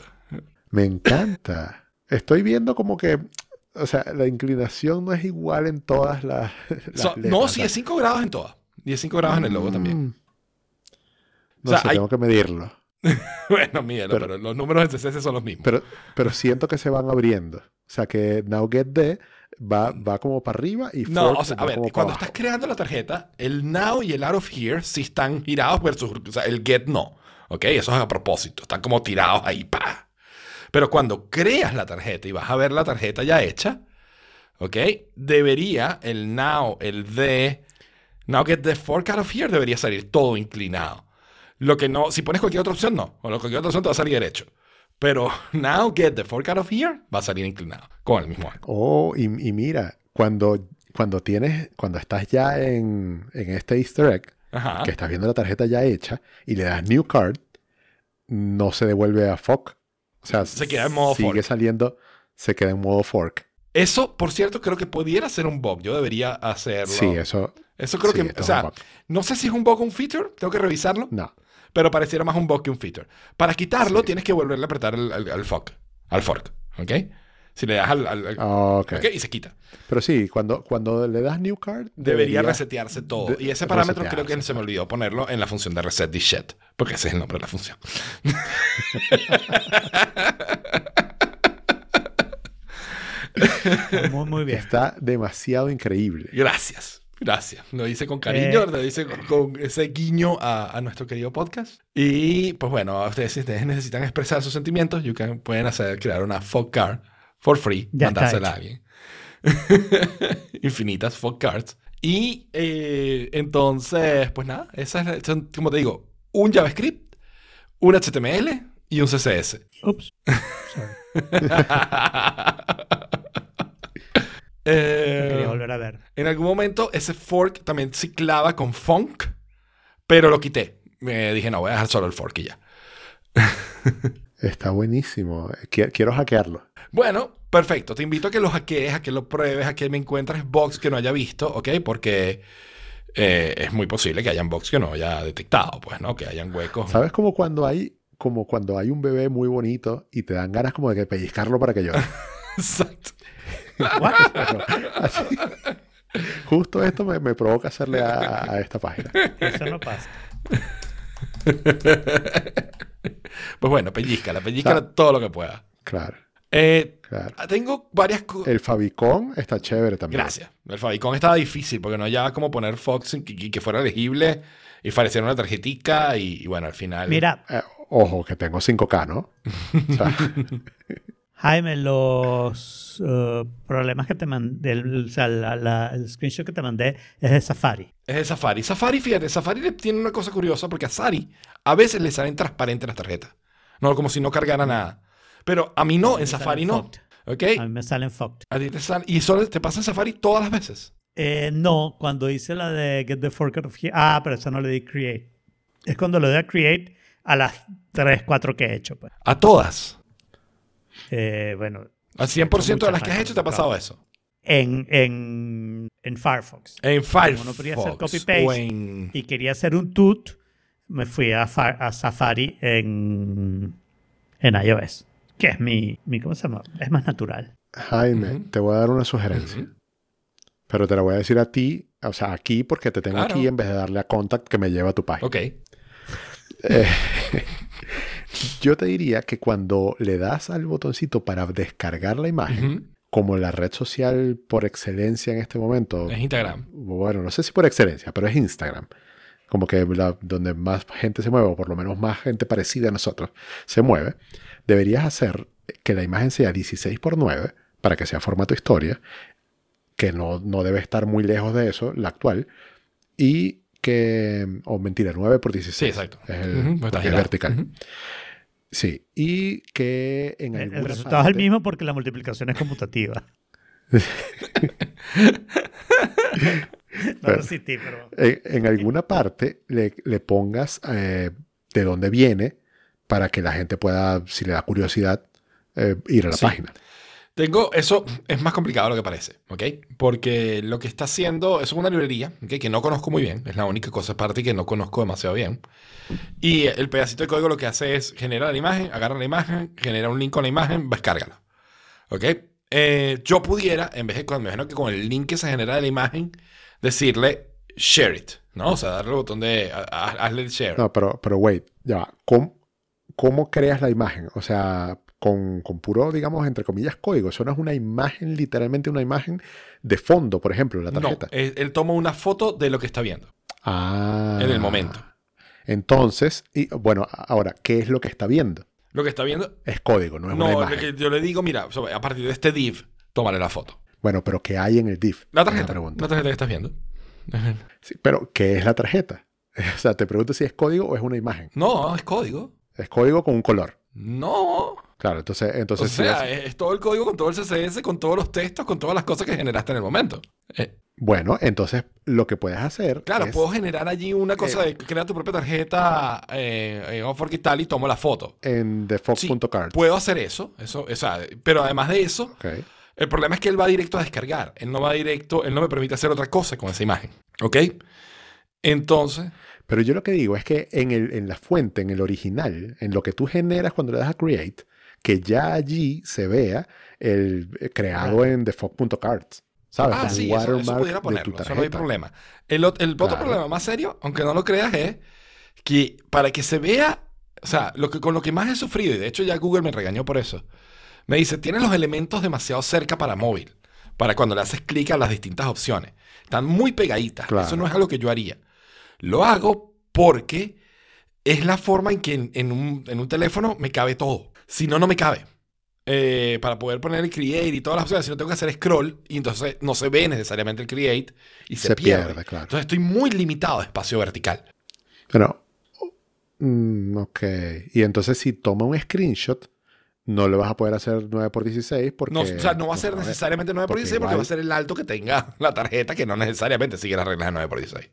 Me encanta. Estoy viendo como que, o sea, la inclinación no es igual en todas las. las So- letras, no, sí, es 5 grados en todas. Y es 5 grados en el logo también. mm. No O sea, sé, hay- tengo que medirlo. Bueno, mídelo, pero, Pero- los números en CSS son los mismos. Pero, pero siento que se van abriendo. O sea, que Now Get The va, va como para arriba y no, o sea, a ver, cuando estás creando la tarjeta, el now y el out of here sí están girados versus o sea, el get no. ¿Ok? Eso es a propósito. Están como tirados ahí, pa. Pero cuando creas la tarjeta y vas a ver la tarjeta ya hecha, ¿ok? Debería el now, el the, now get the fork out of here debería salir todo inclinado. Lo que no, si pones cualquier otra opción, no. O cualquier otra opción te va a salir derecho. Pero now get the fork out of here va a salir inclinado con el mismo arco. Oh, y, y mira, cuando, cuando tienes, cuando estás ya en, en este Easter egg, Ajá. que estás viendo la tarjeta ya hecha y le das New Card, no se devuelve a Fork. O sea, Se queda en modo sigue fork. saliendo, se queda en modo Fork. Eso, por cierto, creo que pudiera ser un bug. Yo debería hacerlo. Sí, eso. Eso creo sí, que, o sea, no sé si es un bug o un feature, tengo que revisarlo, No. Pero pareciera más un bug que un feature. Para quitarlo, Sí. tienes que volverle a apretar al, al, al fork, al fork, ¿ok? Si le das al, al- al- Ah, y se quita. Pero sí, cuando, cuando le das New Card. Debería resetearse todo. de- y ese parámetro creo que se me olvidó ponerlo en la función de reset this shit, porque ese es el nombre de la función. Muy, muy bien. Está demasiado increíble. Gracias. Gracias. Lo hice con cariño, Eh. lo hice con, con ese guiño a, a nuestro querido podcast. Y pues bueno, a ustedes si ustedes necesitan expresar sus sentimientos, you can- pueden hacer, crear una fuck card for free, Ya mandársela a alguien. Infinitas fuck cards. Y eh, entonces, pues nada, esas son, como te digo, un JavaScript, un HTML y un CSS. Ups. Sorry. Eh, Quería volver a ver. en algún momento ese fork también ciclaba con funk, pero lo quité. Me dije, no, voy a dejar solo el fork y ya. Está buenísimo. Qui- Quiero hackearlo. Bueno, perfecto. Te invito a que lo hackees, a que lo pruebes, a que me encuentres box que no haya visto, ¿ok? Porque eh, es muy posible que hayan box que no haya detectado, pues, ¿no? Que hayan huecos. ¿Sabes como cuando hay como cuando hay un bebé muy bonito y te dan ganas como de que pellizcarlo para que llore? Exacto. What? Bueno, así- justo esto me, me provoca hacerle a, a esta página. Eso no pasa. Pues bueno, pellizcala, pellizcala O sea, todo lo que pueda. Claro, Eh, claro. tengo varias cosas. El Favicon está chévere también. Gracias. El Favicon estaba difícil porque no hallaba cómo poner Fox y que, que fuera legible y parecía una tarjetica y, y bueno, al final. Mira, Eh, ojo, que tengo 5K, ¿no? O sea, Jaime, los eh, problemas que te mandé, el, o sea, la- la- el screenshot que te mandé es de Safari. Es de Safari. Safari, fíjate, Safari tiene una cosa curiosa porque a Sari a veces le salen transparentes las tarjetas. No, como si no cargara nada. Pero a mí no, en Safari salen no. fucked. ¿Ok? A mí me salen fucked. A ti te sale- y solo te pasa en Safari todas las veces. Eh, no, cuando hice la de Get the Fork Out of Here. Ah, pero eso no le di Create. Es cuando le doy a Create a las 3, 4 que he hecho. Pues. A todas. Eh, bueno, Al 100% de las que has hecho te ha pasado eso. en, en, en Firefox. En Firefox. no podía hacer copy-paste. en... Y quería hacer un tut, me fui a, a Safari en, en iOS. Que es mi, mi, ¿cómo se llama? Es más natural. Jaime, te voy a dar una sugerencia. Pero te la voy a decir a ti, o sea, aquí porque te tengo Claro. aquí en vez de darle a contact que me lleva a tu página. Ok. Eh, yo te diría que cuando le das al botoncito para descargar la imagen, como la red social por excelencia en este momento, Es Instagram. bueno, no sé si por excelencia, pero es Instagram. Como que la- donde más gente se mueve, o por lo menos más gente parecida a nosotros se mueve, deberías hacer que la imagen sea 16 por 9 para que sea formato historia, que no, no debe estar muy lejos de eso, la actual, y que, o mentira, 9 por 16. Sí, exacto. Es, el- pues es vertical. Ujú. Sí, y que en El, el resultado es el mismo porque la multiplicación es conmutativa. no resistí, pero... en, en alguna parte le, le pongas eh, de dónde viene para que la gente pueda, si le da curiosidad, eh, ir a la Sí. página. Tengo, eso es más complicado de lo que parece, ¿ok? Porque lo que está haciendo es una librería, ¿ok? Que no conozco muy bien, es la única cosa aparte que no conozco demasiado bien. Y el pedacito de código lo que hace es generar la imagen, agarra la imagen, genera un link con la imagen, descárgala, ¿ok? Eh, yo pudiera, en vez de, me imagino que con el link que se genera de la imagen, decirle share it, ¿no? O sea, darle el botón de, ha- ha- hazle el share. No, pero, pero wait, ya va. ¿Cómo, cómo creas la imagen? O sea, con, con puro, digamos, entre comillas, código. Eso no es una imagen, literalmente una imagen de fondo, por ejemplo, la no, tarjeta. él, él toma una foto de lo que está viendo ah. en el momento. Entonces, y bueno, ahora, ¿qué es lo que está viendo? Lo que está viendo Es código, no es una No, lo imagen. que yo le digo, mira, a partir de este div, tómale la foto. Bueno, pero ¿qué hay en el div? La tarjeta. pregunta. La tarjeta que estás viendo. Sí, pero, ¿qué es la tarjeta? O sea, te pregunto si es código o es una imagen. No, es código. Es código con un color. No. Claro, entonces, entonces o si sea, es- todo el código con todo el CSS, con todos los textos, con todas las cosas que generaste en el momento. Eh, bueno, entonces lo que puedes hacer claro, es- puedo generar allí una cosa Eh, de crear tu propia tarjeta eh, en Upwork y tal y tomo la foto. en Sí, default.card. puedo hacer eso, eso, o sea, pero además de eso, el problema es que él va directo a descargar. Él no va directo, él no me permite hacer otra cosa con esa imagen. ¿Ok? Entonces, Pero yo lo que digo es que en, el, en la fuente, en el original, en lo que tú generas cuando le das a create, que ya allí se vea el eh, creado en default.cards. ¿Sabes? Ah, sí, eso, eso pudiera ponerlo, eso no hay problema. El, el otro Claro. problema más serio, aunque no lo creas, es que para que se vea, o sea, lo que, con lo que más he sufrido, y de hecho ya Google me regañó por eso, me dice, tienes los elementos demasiado cerca para móvil, para cuando le haces clic a las distintas opciones. Están muy pegaditas, Claro. eso no es algo que yo haría. Lo hago porque es la forma en que en, en un, en un teléfono me cabe todo. Si no, no me cabe. Eh, para poder poner el create y todas las opciones, si no tengo que hacer scroll y entonces no se ve necesariamente el create y se, Se pierde. pierde, claro. Entonces estoy muy limitado de espacio vertical. Bueno, Mm, ok. Y entonces si toma un screenshot, no le vas a poder hacer 9x16 porque... No, o sea, no va a ser necesariamente 9 por porque 16 porque igual- va a ser el alto que tenga la tarjeta que no necesariamente sigue las reglas de 9 por 16.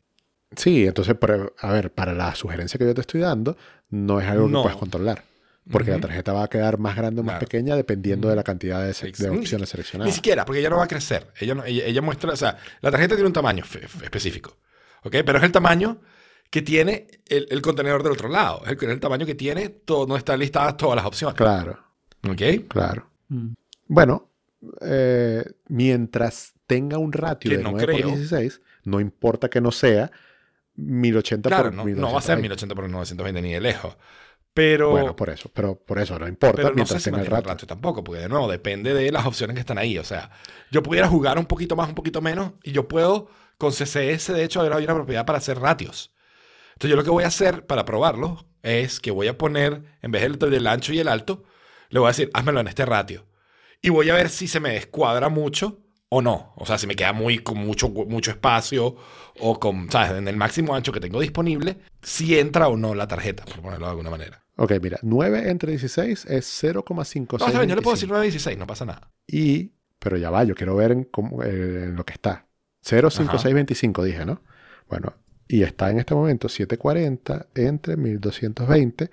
Sí, entonces, pero, a ver, para la sugerencia que yo te estoy dando, no es algo No. que puedes controlar. Porque la tarjeta va a quedar más grande o más Claro. pequeña dependiendo de la cantidad de, ni opciones Ni seleccionadas. siquiera, porque ella no va a crecer. Ella, no- ella, ella muestra, o sea, la tarjeta tiene un tamaño específico, ¿ok? Pero es el tamaño que tiene el, el contenedor del otro lado. Es el, el tamaño que tiene, todo, no están listadas todas las opciones, Claro, ¿ok? claro. Mm. Bueno, eh, mientras tenga un ratio Que de no 9 por creo. 16, no importa que no sea 1080 Claro, por no, 1220. no va a ser 1080 por 920 ni de lejos. Pero, Bueno, por eso, pero por eso no importa pero no sé mientras si tenga el ratio. ratio tampoco, porque de nuevo depende de las opciones que están ahí. O sea, yo pudiera jugar un poquito más, un poquito menos, y yo puedo, con CSS, de hecho, ahora hay una propiedad para hacer ratios. Entonces, yo lo que voy a hacer para probarlo es que voy a poner, en vez del, del ancho y el alto, le voy a decir, házmelo en este ratio. Y voy a ver si se me descuadra mucho o no. O sea, si me queda muy con mucho, mucho espacio o con, ¿sabes? En el máximo ancho que tengo disponible, si entra o no la tarjeta, por ponerlo de alguna manera. Ok, mira, 9 entre 16 es 0,56. No, está bien, yo le puedo decir 916, no pasa nada. Y, pero ya va, yo quiero ver en, cómo- eh, en lo que está. 05625 dije, ¿no? Bueno, y está en este momento 740 entre 1220.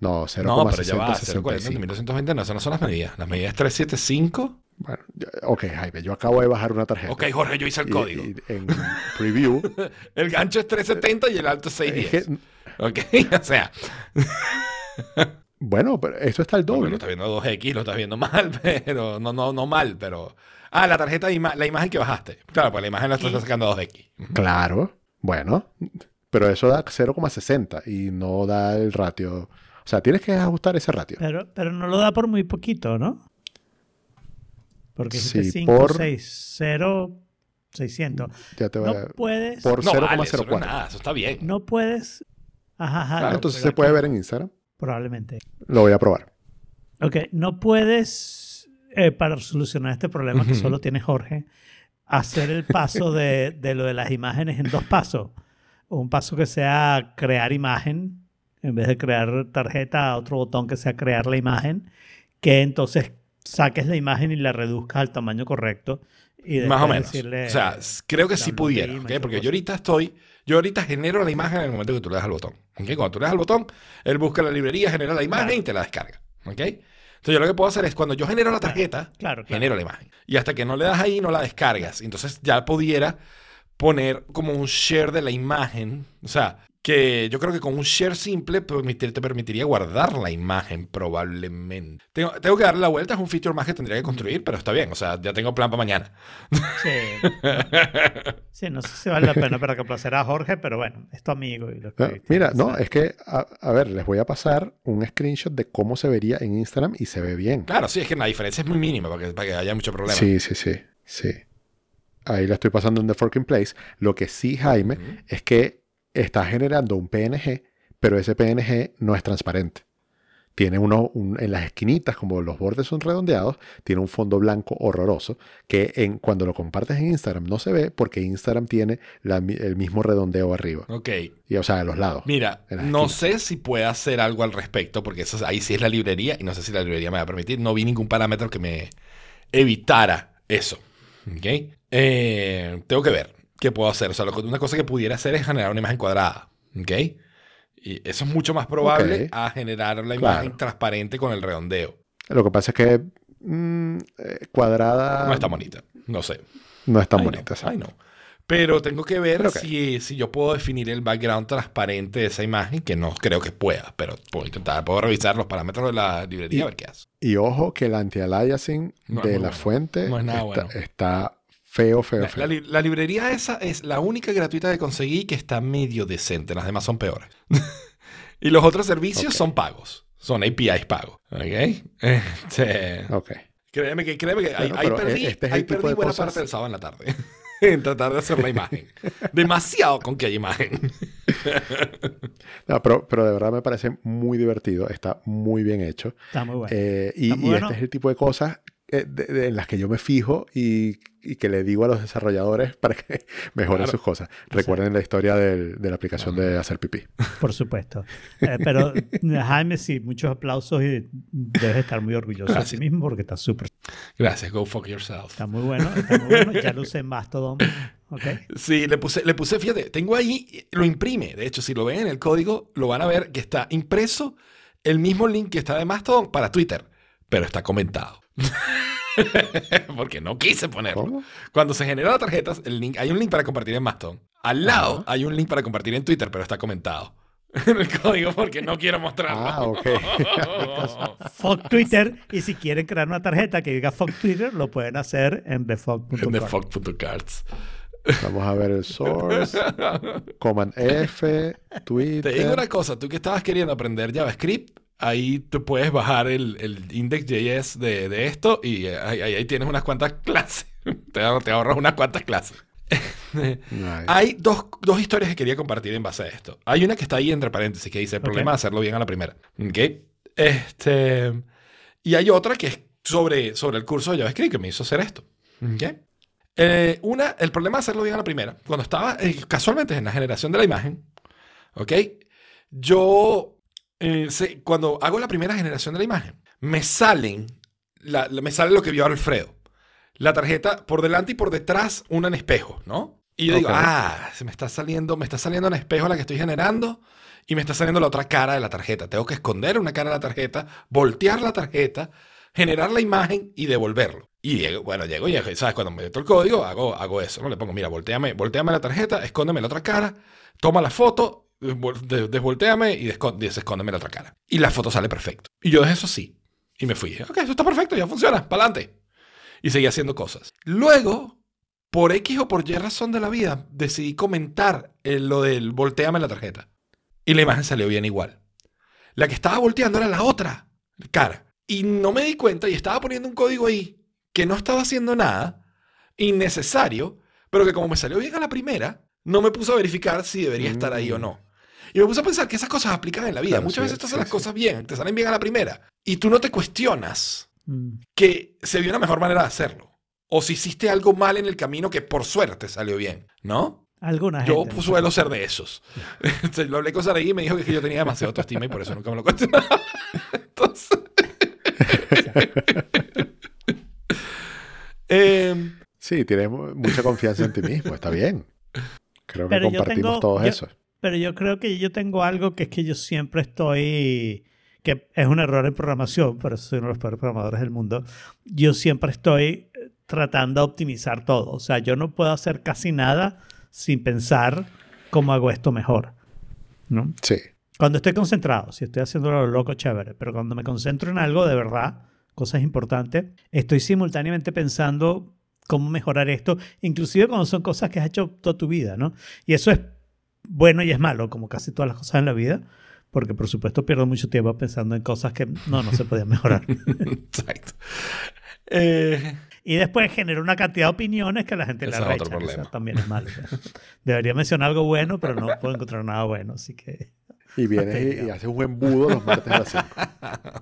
No, 0,6065. No, pero ya va, 040, 1220, no, esas no son las medidas. Las medidas es 375. Bueno, ok, Jaime, yo acabo de bajar una tarjeta. Ok, Jorge, yo hice el Y- código. y en preview. El gancho es 370 y el alto es es 610. que- Ok, o sea, bueno, pero esto está al bueno, doble. lo estás viendo 2X, lo estás viendo mal, pero no, no, no mal, pero. Ah, la tarjeta, de ima- la imagen que bajaste. Claro, pues la imagen la estás sacando a 2X. Claro, bueno, pero eso da 0,60 y no da el ratio. O sea, tienes que ajustar ese ratio. Pero, pero no lo da por muy poquito, ¿no? Porque Sí, si 5, por- 6, 0, 600. Ya te voy No a... puedes. Por No, vale, eso no es 0,04. nada, eso está bien. No puedes. Ajá, ajá. Claro, entonces se puede aquí- ver en Instagram. Probablemente. Lo voy a probar. Ok, no puedes, eh, para solucionar este problema que solo tiene Jorge, hacer el paso de, de lo de las imágenes en dos pasos. Un paso que sea crear imagen, en vez de crear tarjeta, otro botón que sea crear la imagen, que entonces saques la imagen y la reduzcas al tamaño correcto. Y Más o después menos. decirle, o sea, creo que sí pudiera, Porque yo ahorita estoy, yo ahorita genero la imagen en el momento que tú le das al botón. ¿ok? Cuando tú le das al botón, él busca la librería, genera la imagen y te la descarga. ¿ok? Entonces yo lo que puedo hacer es cuando yo genero la tarjeta, Claro, claro. genero la imagen. Y hasta que no le das ahí, no la descargas. Entonces ya pudiera poner como un share de la imagen. O sea, que yo creo que con un share simple permitir- te permitiría guardar la imagen probablemente. Tengo, tengo que darle la vuelta, es un feature más que tendría que construir, pero está bien. O sea, ya tengo plan para mañana. Sí. Sí, no sé si vale la pena para complacer a Jorge, pero bueno, es tu amigo. Y lo que Mira, no, es que, a, a ver, les voy a pasar un screenshot de cómo se vería en Instagram y se ve bien. Claro, sí, es que la diferencia es muy mínima para que, para que haya mucho problema. Sí, sí, sí, sí. Ahí la estoy pasando en The Forking Place. Lo que sí, Jaime, es que está generando un PNG, pero ese PNG no es transparente. Tiene uno un- en las esquinitas, como los bordes son redondeados, tiene un fondo blanco horroroso que en, cuando lo compartes en Instagram no se ve porque Instagram tiene la el mismo redondeo arriba. Ok, Y, o sea, a los lados. mira, no sé si puede hacer algo al respecto, porque eso, ahí sí es la librería y no sé si la librería me va a permitir. No vi ningún parámetro que me evitara eso. ¿Ok? Eh, tengo que ver qué puedo hacer. O sea, lo que- una cosa que pudiera hacer es generar una imagen cuadrada. ¿Ok? Y eso es mucho más probable a generar la Claro. imagen transparente con el redondeo. Lo que pasa es que mm, eh, cuadrada No está bonita. No sé. no es tan Ay, no, bonita. ay, no. Pero tengo que ver si, si yo puedo definir el background transparente de esa imagen, que no creo que pueda, pero puedo intentar, puedo revisar los parámetros de la librería Y- a ver qué hace. Y ojo que el anti-aliasing No de la bueno. fuente No es nada está, bueno. está feo, feo, La, feo. la li- la librería esa es la única gratuita que conseguí que está medio decente, las demás son peores. y los otros servicios Ok. son pagos, son APIs pagos. ¿Ok? Este, Ok. Créeme que, créeme que ahí, Bueno, ahí perdí, este es ahí perdí de buena cosas- parte del sábado en la tarde. en tratar de hacer la imagen. Demasiado con que hay imagen. No, pero, pero de verdad me parece muy divertido. Está muy bien hecho. Está muy bueno. Eh, y, Está muy y bueno. este es el tipo de cosas eh, de- de- en las que yo me fijo y, y que le digo a los desarrolladores para que mejoren Claro. sus cosas. Recuerden la historia del- de la aplicación de hacer pipí. Por supuesto. Eh, pero Jaime, sí, muchos aplausos y debes estar muy orgulloso de Gracias. ti mismo porque está súper, Gracias, go fuck yourself. está muy bueno, está muy bueno. Ya lo usé en Mastodon. ¿ok? Sí, le puse, le puse, fíjate, tengo ahí, lo imprime. De hecho, si lo ven en el código, lo van a ver que está impreso el mismo link que está de Mastodon para Twitter, pero está comentado. Porque no quise ponerlo. ¿Cómo? Cuando se genera la tarjeta, el link, hay un link para compartir en Mastodon. Al lado hay un link para compartir en Twitter, pero está comentado en el código porque no quiero mostrarlo. Ah, ok. Fuck Twitter. Y si quieren crear una tarjeta que diga Fuck Twitter, lo pueden hacer en En bfuck.com. thefuck.cards. Vamos a ver el source. Command F, Twitter. Te digo una cosa, tú que estabas queriendo aprender JavaScript, ahí tú puedes bajar el, el index.js de, de esto y eh, ahí, tienes unas cuantas clases. te, te ahorras unas cuantas clases. Nice. Hay dos, dos historias que quería compartir en base a esto. Hay una que está ahí entre paréntesis que dice el problema de hacerlo bien a la primera. ¿Ok? Este, y hay otra que es sobre, sobre el curso de JavaScript que me hizo hacer esto. ¿Ok? Eh, una, el problema de hacerlo bien a la primera. Cuando estaba eh, casualmente en la generación de la imagen, ¿ok? Yo, eh, cuando hago la primera generación de la imagen, me salen, la- la- me sale lo que vio Alfredo. La tarjeta por delante y por detrás, una en espejo, ¿no? Y yo digo, ah, se me está saliendo, me está saliendo en espejo la que estoy generando y me está saliendo la otra cara de la tarjeta. Tengo que esconder una cara de la tarjeta, voltear la tarjeta, generar la imagen y devolverlo. Y llego- bueno, llego y ¿sabes? Cuando me meto el código, hago, hago eso, ¿no? Le pongo, mira, volteame, volteame la tarjeta, escóndeme la otra cara, toma la foto, desvolteame y desescóndeme la otra cara. Y la foto sale perfecto. Y yo dejé eso así. Y me fui. Ok, eso está perfecto, ya funciona, para adelante. Y seguí haciendo cosas. Luego, por X o por Y razón de la vida, decidí comentar eh, lo del volteame la tarjeta. Y la imagen salió bien igual. La que estaba volteando era la otra cara. Y no me di cuenta y estaba poniendo un código ahí que no estaba haciendo nada, innecesario, pero que como me salió bien a la primera, no me puse a verificar si debería estar ahí o no. Y me puse a pensar que esas cosas aplican en la vida. Claro, Muchas sí, veces tú haces sí, las sí. cosas bien, te salen bien a la primera, y tú no te cuestionas Mm. que se vio una mejor manera de hacerlo. O si hiciste algo mal en el camino que por suerte salió bien, ¿no? Alguna Yo gente. suelo ser de esos. Lo hablé con Saraí y me dijo que yo tenía demasiada autoestima y por eso nunca me lo cuestionaba. Entonces... Em, Sí, tienes mu- mucha confianza en ti mismo. Está bien. Creo que Pero compartimos tengo- todos yo- eso. Pero yo creo que yo tengo algo que es que yo siempre estoy, que es un error en programación, por eso soy uno de los peores programadores del mundo. Yo siempre estoy eh, tratando de optimizar todo. O sea, yo no puedo hacer casi nada sin pensar cómo hago esto mejor. ¿no? Sí. Cuando estoy concentrado, si estoy haciendo lo loco, chévere, pero cuando me concentro en algo de verdad, cosas importantes, estoy simultáneamente pensando cómo mejorar esto, inclusive cuando son cosas que has hecho toda tu vida, ¿no? Y eso es bueno y es malo, como casi todas las cosas en la vida, porque por supuesto pierdo mucho tiempo pensando en cosas que no, no se podían mejorar. Exacto. Eh, y después genera una cantidad de opiniones que la gente le Ese es otro problema. Eso también es malo. Debería mencionar algo bueno, pero no puedo encontrar nada bueno, así que... Y vienes y, y haces un embudo los martes a las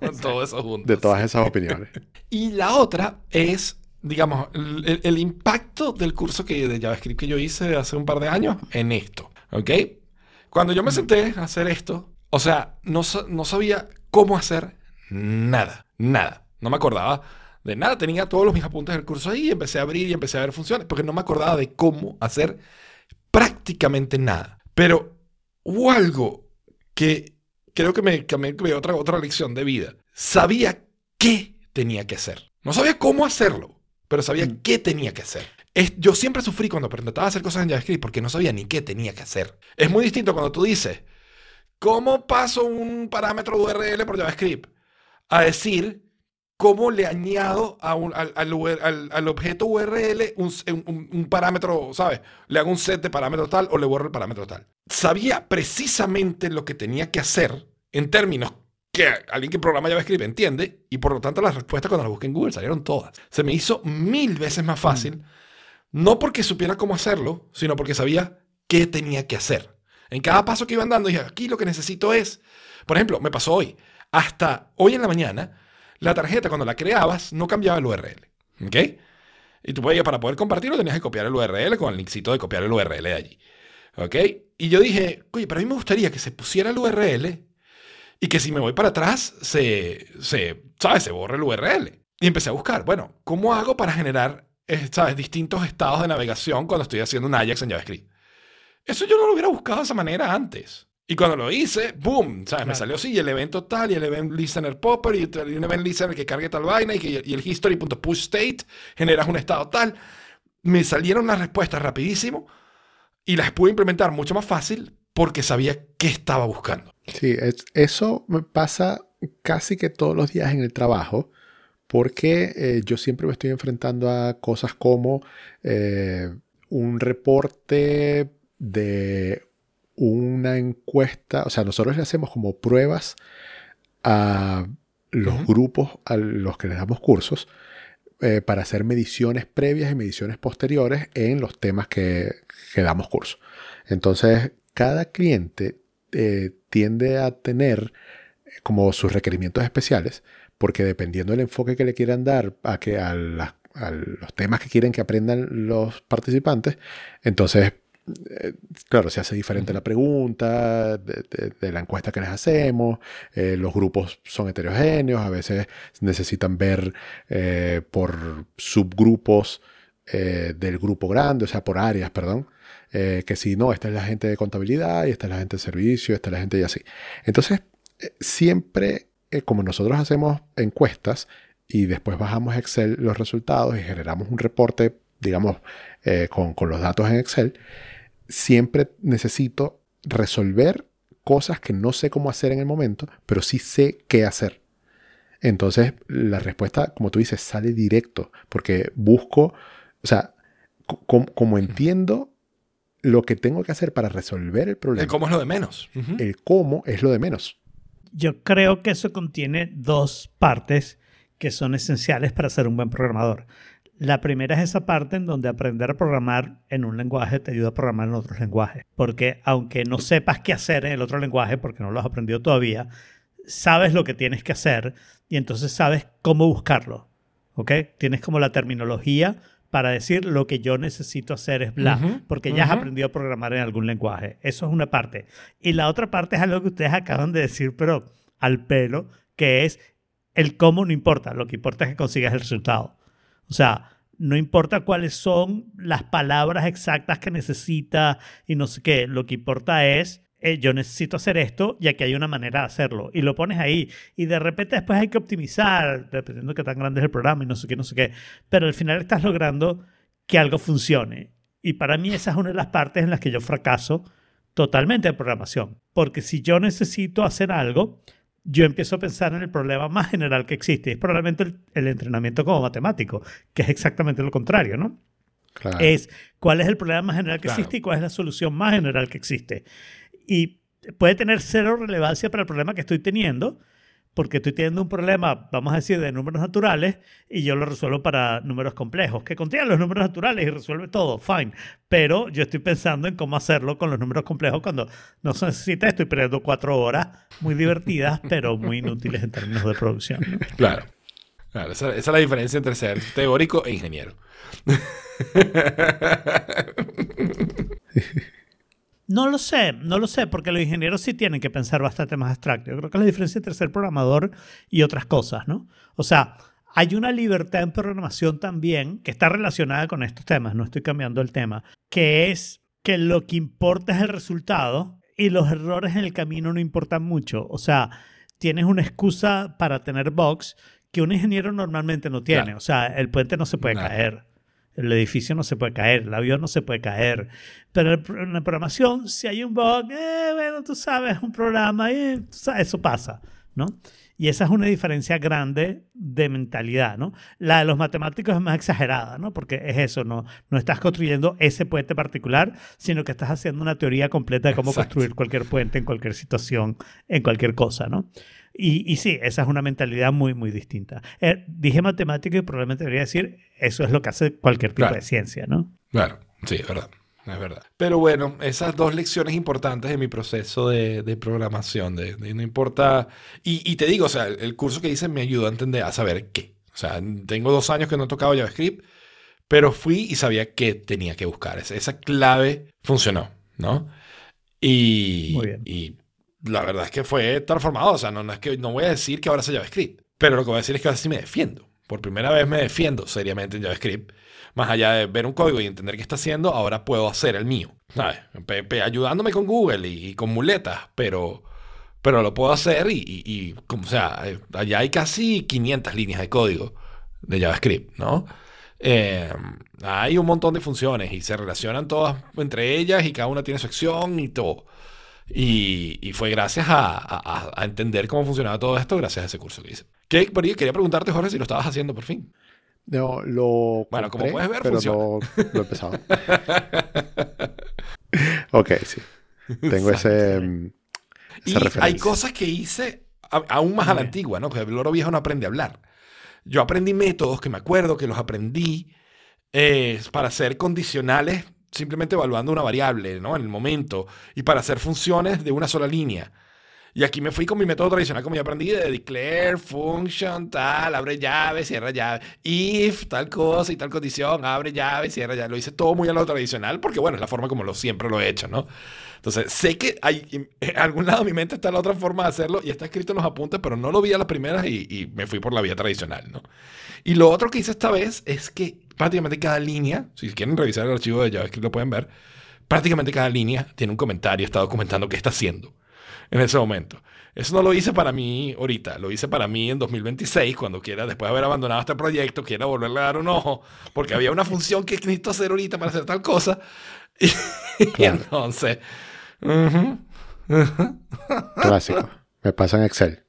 5 todo eso junto. de todas esas opiniones. Y la otra es, digamos, el, el impacto del curso que, de JavaScript que yo hice hace un par de años en esto. ¿Ok? Cuando yo me senté a hacer esto, o sea, no, no sabía cómo hacer nada. Nada. No me acordaba de nada. Tenía todos los mis apuntes del curso ahí y empecé a abrir y empecé a ver funciones porque no me acordaba de cómo hacer prácticamente nada. Pero hubo algo que creo que me cambió otra, otra lección de vida. Sabía qué tenía que hacer. No sabía cómo hacerlo, pero sabía Mm. qué tenía que hacer. Yo siempre sufrí cuando intentaba hacer cosas en JavaScript porque no sabía ni qué tenía que hacer. Es muy distinto cuando tú dices, ¿cómo paso un parámetro de URL por JavaScript? A decir, ¿cómo le añado al, objeto URL un, parámetro, ¿sabes? Le hago un set de parámetro tal o le borro el parámetro tal. Sabía precisamente lo que tenía que hacer en términos que alguien que programa JavaScript entiende y por lo tanto las respuestas cuando las busqué en Google salieron todas. Se me hizo mil veces más fácil, no porque supiera cómo hacerlo, sino porque sabía qué tenía que hacer. En cada paso que iban dando, dije, aquí lo que necesito es, por ejemplo, me pasó hoy, hasta hoy en la mañana, la tarjeta cuando la creabas no cambiaba el URL. ¿Ok? Y tú podías, para poder compartirlo, tenías que copiar el URL con el linkcito de copiar el URL de allí. ¿Ok? Y yo dije, oye, pero a mí me gustaría que se pusiera el URL y que si me voy para atrás, se, se, ¿sabes? Se borre el URL. Y empecé a buscar, bueno, ¿cómo hago para generar, eh, ¿sabes? Distintos estados de navegación cuando estoy haciendo un Ajax en JavaScript. Eso yo no lo hubiera buscado de esa manera antes. Y cuando lo hice, ¡boom! ¿Sabes? Me salió así, y el evento tal, y el event listener popper, y un event listener que cargue tal vaina, y, que, y el history.pushState, generas un estado tal. Me salieron las respuestas rapidísimo y las pude implementar mucho más fácil porque sabía qué estaba buscando. Sí, eso me pasa casi que todos los días en el trabajo, porque eh, yo siempre me estoy enfrentando a cosas como eh, un reporte de una encuesta, o sea, nosotros le hacemos como pruebas a los grupos a los que les damos cursos eh, para hacer mediciones previas y mediciones posteriores en los temas que, que damos curso. Entonces, cada cliente tiende a tener como sus requerimientos especiales, porque dependiendo del enfoque que le quieran dar a, que, a los temas que quieren que aprendan los participantes, entonces eh, claro, se hace diferente la pregunta de, la encuesta que les hacemos, eh, los grupos son heterogéneos, a veces necesitan ver eh, por subgrupos del grupo grande, o sea, por áreas, perdón, que si no, esta es la gente de contabilidad y esta es la gente de servicio, esta es la gente y así. Entonces, siempre, como nosotros hacemos encuestas y después bajamos a Excel los resultados y generamos un reporte, digamos, con, con los datos en Excel, siempre necesito resolver cosas que no sé cómo hacer en el momento, pero sí sé qué hacer. Entonces, la respuesta, como tú dices, sale directo, porque busco, o sea, como entiendo lo que tengo que hacer para resolver el problema. El cómo es lo de menos. El cómo es lo de menos. Yo creo que eso contiene dos partes que son esenciales para ser un buen programador. La primera es esa parte en donde aprender a programar en un lenguaje te ayuda a programar en otros lenguajes. Porque aunque no sepas qué hacer en el otro lenguaje, porque no lo has aprendido todavía, sabes lo que tienes que hacer y entonces sabes cómo buscarlo. ¿Ok? Tienes como la terminología para decir lo que yo necesito hacer es bla, porque ya has aprendido a programar en algún lenguaje. Eso es una parte. Y la otra parte es algo que ustedes acaban de decir, pero al pelo, que es el cómo no importa, lo que importa es que consigas el resultado. O sea, no importa cuáles son las palabras exactas que necesita y no sé qué, lo que importa es, eh, yo necesito hacer esto y aquí hay una manera de hacerlo. Y lo pones ahí. Y de repente después hay que optimizar, dependiendo de qué tan grande es el programa y no sé qué, no sé qué. Pero al final estás logrando que algo funcione. Y para mí esa es una de las partes en las que yo fracaso totalmente en programación. Porque si yo necesito hacer algo, yo empiezo a pensar en el problema más general que existe. Es probablemente el, entrenamiento como matemático, que es exactamente lo contrario, ¿no? Es cuál es el problema más general que existe y cuál es la solución más general que existe. Y puede tener cero relevancia para el problema que estoy teniendo, porque estoy teniendo un problema, vamos a decir, de números naturales y yo lo resuelvo para números complejos, que contienen los números naturales y resuelve todo, fine. Pero yo estoy pensando en cómo hacerlo con los números complejos cuando no se necesita, estoy perdiendo cuatro horas muy divertidas, pero muy inútiles en términos de producción. Claro. Claro, esa, esa, es la diferencia entre ser teórico e ingeniero. No lo sé, no lo sé, porque los ingenieros sí tienen que pensar bastante más abstracto. Yo creo que es la diferencia entre ser programador y otras cosas, ¿no? O sea, hay una libertad en programación también que está relacionada con estos temas, no estoy cambiando el tema, que es que lo que importa es el resultado y los errores en el camino no importan mucho. O sea, tienes una excusa para tener bugs que un ingeniero normalmente no tiene. O sea, el puente no se puede caer el edificio no se puede caer, el avión no se puede caer. Pero en la programación, si hay un bug, eh, bueno, tú sabes, un programa, eh, eso pasa, ¿no? Y esa es una diferencia grande de mentalidad, ¿no? La de los matemáticos es más exagerada, ¿no? Porque es eso, no, no estás construyendo ese puente particular, sino que estás haciendo una teoría completa de cómo construir cualquier puente en cualquier situación, en cualquier cosa, ¿no? Y, sí, esa es una mentalidad muy, muy distinta. Eh, dije matemático y probablemente debería decir eso es lo que hace cualquier tipo de ciencia, ¿no? Claro, sí, es verdad. es verdad. Pero bueno, esas dos lecciones importantes de mi proceso de, de programación, de, de no importa... Y, y te digo, o sea, el, el curso que hice me ayudó a entender, a saber qué. O sea, tengo dos años que no he tocado JavaScript, pero fui y sabía qué tenía que buscar. Esa, clave funcionó, ¿no? Y, Muy bien. y la verdad es que fue transformado. O sea, no, es que no voy a decir que ahora sé JavaScript, pero lo que voy a decir es que ahora sí me defiendo. Por primera vez me defiendo seriamente en JavaScript. Más allá de ver un código y entender qué está haciendo, ahora puedo hacer el mío. ¿sabes? Ayudándome con Google y, con muletas, pero, pero lo puedo hacer y, y- como, sea, eh, allá hay casi 500 líneas de código de JavaScript, ¿no? Eh, hay un montón de funciones y se relacionan todas entre ellas y cada una tiene su acción y todo. Y, y fue gracias a, a- a entender cómo funcionaba todo esto, gracias a ese curso que hice. Que, quería preguntarte, Jorge, si lo estabas haciendo por fin. No, lo Bueno, como puedes ver, pero funciona. no lo he empezado. ok, sí. Tengo ese, Y hay cosas que hice aún más a la antigua, ¿no? Que el loro viejo no aprende a hablar. Yo aprendí métodos que me acuerdo que los aprendí eh, para hacer condicionales simplemente evaluando una variable, ¿no? En el momento. Y para hacer funciones de una sola línea. Y aquí me fui con mi método tradicional, como ya aprendí, de declare, function, tal, abre llave, cierra llave, if, tal cosa y tal condición, abre llave, cierra llave. Lo hice todo muy a lo tradicional porque, bueno, es la forma como lo siempre lo he hecho, ¿no? Entonces, sé que hay, en algún lado de mi mente está la otra forma de hacerlo y está escrito en los apuntes, pero no lo vi a las primeras y, y me fui por la vía tradicional, ¿no? Y lo otro que hice esta vez es que prácticamente cada línea, si quieren revisar el archivo de JavaScript lo pueden ver, prácticamente cada línea tiene un comentario, está documentando qué está haciendo en ese momento. Eso no lo hice para mí ahorita, lo hice para mí en 2026, cuando quiera, después de haber abandonado este proyecto, quiera volverle a dar un ojo, porque había una función que necesito hacer ahorita para hacer tal cosa. Y, Claro. entonces. Clásico. Me pasa en Excel.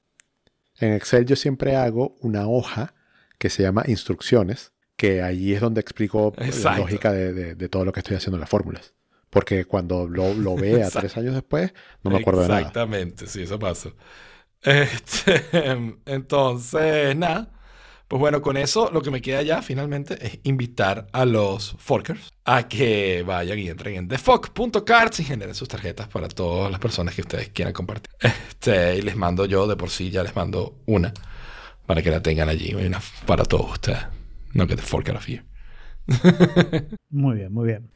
En Excel yo siempre hago una hoja que se llama instrucciones, que allí es donde explico la lógica de, de- de todo lo que estoy haciendo en las fórmulas. Porque cuando lo, lo vea tres años después, no me acuerdo de nada. Exactamente, sí, eso pasa. Este, entonces, nada. Pues bueno, con eso lo que me queda ya finalmente es invitar a los forkers a que vayan y entren en thefuck.cards y generen sus tarjetas para todas las personas que ustedes quieran compartir. Este, y les mando yo de por sí, ya les mando una para que la tengan allí, una para todos ustedes. No que the forker of you. Muy bien, muy bien.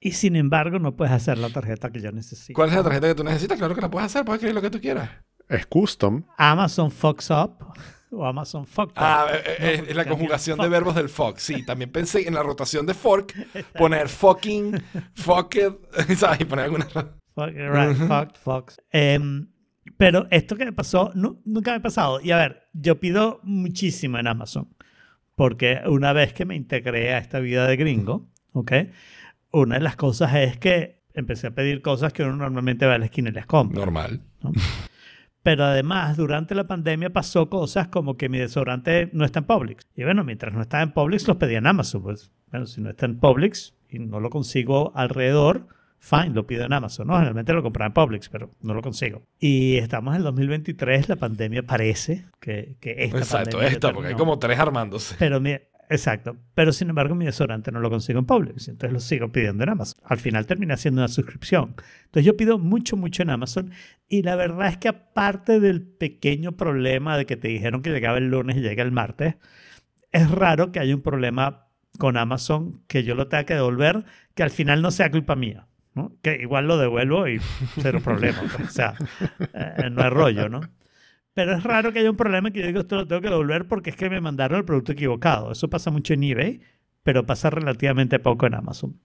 Y sin embargo, no puedes hacer la tarjeta que yo necesito. ¿Cuál es la tarjeta que tú necesitas? Claro que la puedes hacer, puedes escribir lo que tú quieras. Es custom. Amazon Fox Up o Amazon Fuck Up. Ah, eh, eh, No, eh, porque la conjugación fuck. de verbos del fuck. Sí, también pensé en la rotación de fork, poner fucking, fucked, ¿sabes? Y poner alguna. Fuck, right, fuck, fox. Em, pero esto que me pasó, nu- nunca me ha pasado. Y a ver, yo pido muchísimo en Amazon. Porque una vez que me integré a esta vida de gringo, ¿ok? Una de las cosas es que empecé a pedir cosas que uno normalmente va a la esquina y las compra. Normal. Pero además, durante la pandemia pasó cosas como que mi desodorante no está en Publix. Y bueno, mientras no estaba en Publix, los pedía en Amazon. Pues, bueno, si no está en Publix y no lo consigo alrededor, fine, lo pido en Amazon. No, generalmente lo compraba en Publix, pero no lo consigo. Y estamos en el 2023, la pandemia parece que, que esta Exacto, pandemia esta, porque hay como tres armándose. Pero mi, exacto. Pero sin embargo, mi desodorante no lo consigo en Publix. Entonces lo sigo pidiendo en Amazon. Al final terminé haciendo una suscripción. Entonces yo pido mucho, mucho en Amazon. Y la verdad es que aparte del pequeño problema de que te dijeron que llegaba el lunes y llega el martes, es raro que haya un problema con Amazon que yo lo tenga que devolver, que al final no sea culpa mía. ¿No? Que igual lo devuelvo y cero problema. o sea, eh, no es rollo, ¿no? Pero es raro que haya un problema que yo digo esto lo tengo que devolver porque es que me mandaron el producto equivocado. Eso pasa mucho en eBay, pero pasa relativamente poco en Amazon.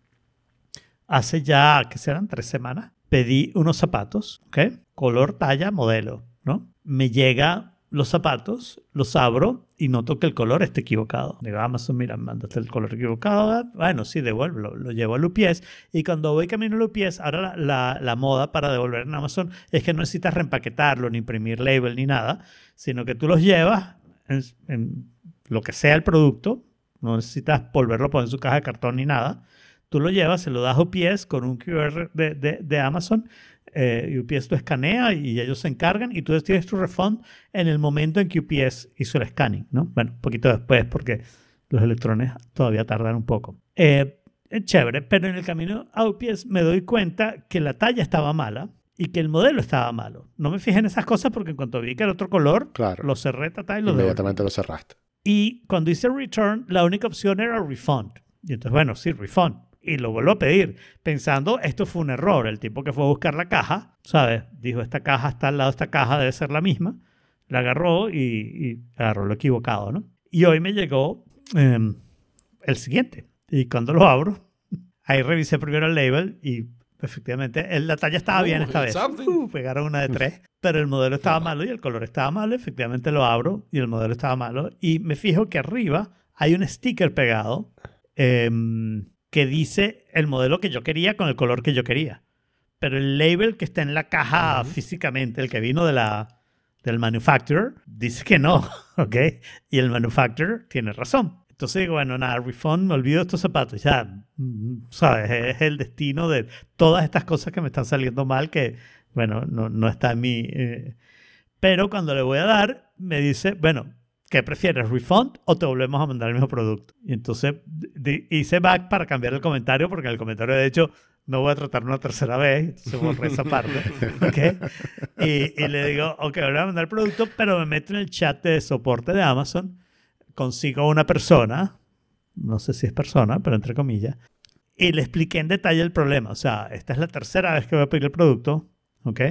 Hace ya, ¿qué serán? Tres semanas. Pedí unos zapatos, ¿ok? Color, talla, modelo, ¿no? Me llega los zapatos, los abro y noto que el color está equivocado. Digo, Amazon, mira, mandaste el color equivocado. Bueno, sí, devuelvo, lo, lo llevo al UPS. Y cuando voy camino al UPS, ahora la, la- la moda para devolver en Amazon es que no necesitas reempaquetarlo, ni imprimir label, ni nada, sino que tú los llevas en, en lo que sea el producto, no necesitas volverlo a poner en su caja de cartón ni nada. Tú lo llevas, se lo das a UPS con un QR de, de- de Amazon, eh, UPS lo escanea y ellos se encargan y tú tienes tu refund en el momento en que UPS hizo el scanning, ¿no? Bueno, un poquito después porque los electrones todavía tardan un poco. Eh, es chévere, pero en el camino a UPS me doy cuenta que la talla estaba mala y que el modelo estaba malo. No me fijé en esas cosas porque en cuanto vi que era otro color, Claro. lo cerré tata, y lo. Inmediatamente lo cerraste. Y cuando hice return, la única opción era refund. Y entonces, bueno, sí, refund. Y lo vuelvo a pedir, pensando, esto fue un error. El tipo que fue a buscar la caja, ¿sabes? Dijo, esta caja está al lado de esta caja, debe ser la misma. La agarró y, y agarró lo equivocado, ¿no? Y hoy me llegó em, el siguiente. Y cuando lo abro, ahí revisé primero el label y efectivamente el- la talla estaba bien esta vez. Uh, pegaron una de tres, pero el modelo estaba malo y el color estaba malo. Efectivamente lo abro y el modelo estaba malo. Y me fijo que arriba hay un sticker pegado em, que dice el modelo que yo quería con el color que yo quería. Pero el label que está en la caja físicamente, el que vino de la, del manufacturer, dice que no, ¿ok? Y el manufacturer tiene razón. Entonces digo, bueno, nada, refund, me olvido de estos zapatos. Ya, mm, ¿sabes? Es el destino de todas estas cosas que me están saliendo mal que, bueno, no, no está en mi... eh, Pero cuando le voy a dar, me dice, bueno, ¿qué prefieres, refund o te volvemos a mandar el mismo producto? Y entonces hice back para cambiar el comentario porque el comentario, de hecho, no voy a tratar una tercera vez, entonces borré esa parte. ¿ok? Y, y le digo, ok, voy a mandar el producto, pero me meto en el chat de soporte de Amazon, consigo una persona, no sé si es persona, pero entre comillas, y le expliqué en detalle el problema. O sea, esta es la tercera vez que voy a pedir el producto, ¿ok?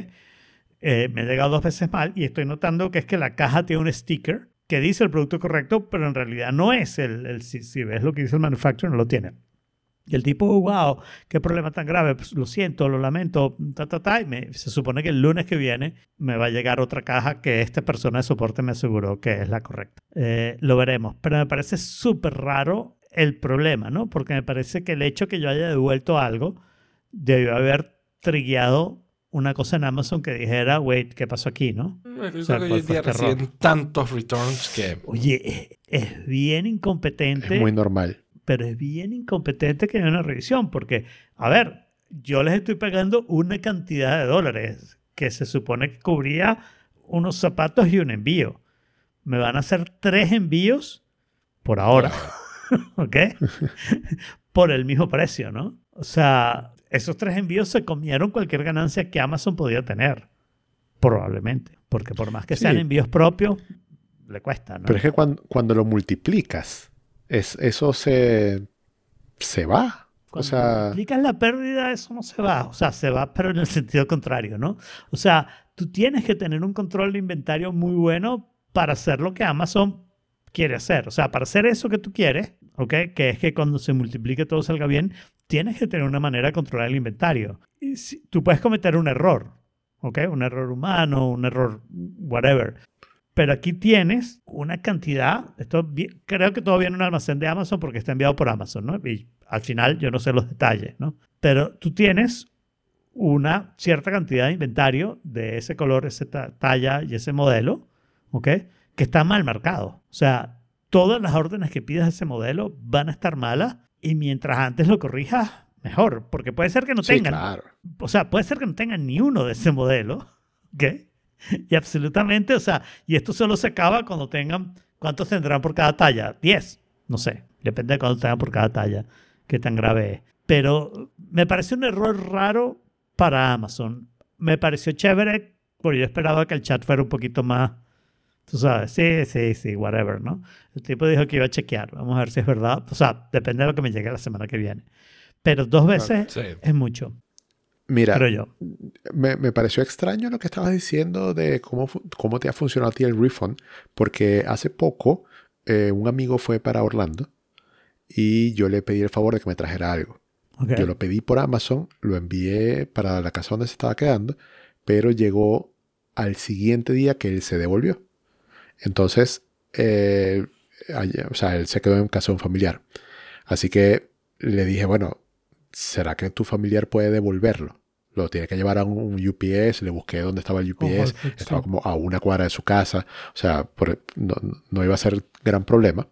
Eh, me ha llegado dos veces mal y estoy notando que es que la caja tiene un sticker que dice el producto correcto, pero en realidad no es el, el si, si ves lo que dice el manufacturer, no lo tiene. Y el tipo, wow, qué problema tan grave, pues, lo siento, lo lamento, ta, ta, ta. Y me- se supone que el lunes que viene me va a llegar otra caja que esta persona de soporte me aseguró que es la correcta. Eh, lo veremos, pero me parece súper raro el problema, ¿no? Porque me parece que el hecho que yo haya devuelto algo debió haber trigueado una cosa en Amazon que dijera, wait, ¿qué pasó aquí, no? Yo O sea, creo que hoy ¿cuál en fue día este tantos returns que... Oye, es, es bien incompetente. Es muy normal. pero es bien incompetente que haya una revisión, porque, a ver, yo les estoy pagando una cantidad de dólares que se supone que cubría unos zapatos y un envío. Me van a hacer tres envíos por ahora, ¿ok? por el mismo precio, ¿no? O sea, esos tres envíos se comieron cualquier ganancia que Amazon podía tener, probablemente, porque por más que Sí. sean envíos propios, le cuesta, ¿no? Pero es que cuando, cuando lo multiplicas, es, eso se, se va. O Cuando sea, multiplicas la pérdida, eso no se va. O sea, se va, pero en el sentido contrario, ¿no? O sea, tú tienes que tener un control de inventario muy bueno para hacer lo que Amazon quiere hacer. O sea, para hacer eso que tú quieres, ¿ok? Que es que cuando se multiplique todo salga bien, tienes que tener una manera de controlar el inventario. Y si- tú puedes cometer un error, ¿ok? Un error humano, un error whatever. Pero aquí tienes una cantidad, esto creo que todo viene en un almacén de Amazon porque está enviado por Amazon, ¿no? Y al final yo no sé los detalles, ¿no? Pero tú tienes una cierta cantidad de inventario de ese color, esa ta- talla y ese modelo, ¿ok? Que está mal marcado. O sea, todas las órdenes que pidas de ese modelo van a estar malas y mientras antes lo corrijas, mejor. Porque puede ser que no sí, tengan claro. o sea, puede ser que no tengan ni uno de ese modelo, ¿ok? Y absolutamente, o sea, y esto solo se acaba cuando tengan, ¿cuántos tendrán por cada talla? 10, no sé, depende de cuántos tengan por cada talla, qué tan grave es. Pero me pareció un error raro para Amazon. Me pareció chévere, porque yo esperaba que el chat fuera un poquito más, tú sabes, sí, sí, sí, whatever, ¿no? El tipo dijo que iba a chequear, vamos a ver si es verdad. O sea, depende de lo que me llegue la semana que viene. Pero dos veces Sí. es mucho, Mira, creo yo. me, me pareció extraño lo que estabas diciendo de cómo, cómo te ha funcionado a ti el refund, porque hace poco eh, un amigo fue para Orlando y yo le pedí el favor de que me trajera algo. Yo lo pedí por Amazon, lo envié para la casa donde se estaba quedando, pero llegó al siguiente día que él se devolvió. Entonces, eh, o sea, él se quedó en casa de un familiar. Así que le dije, bueno, ¿será que tu familiar puede devolverlo? Lo tiene que llevar a un UPS, le busqué dónde estaba el UPS, sí, estaba como a una cuadra de su casa, o sea, por- no, no iba a ser gran problema.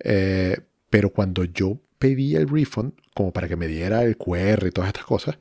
Eh, pero cuando yo pedí el refund, como para que me diera el QR y todas estas cosas,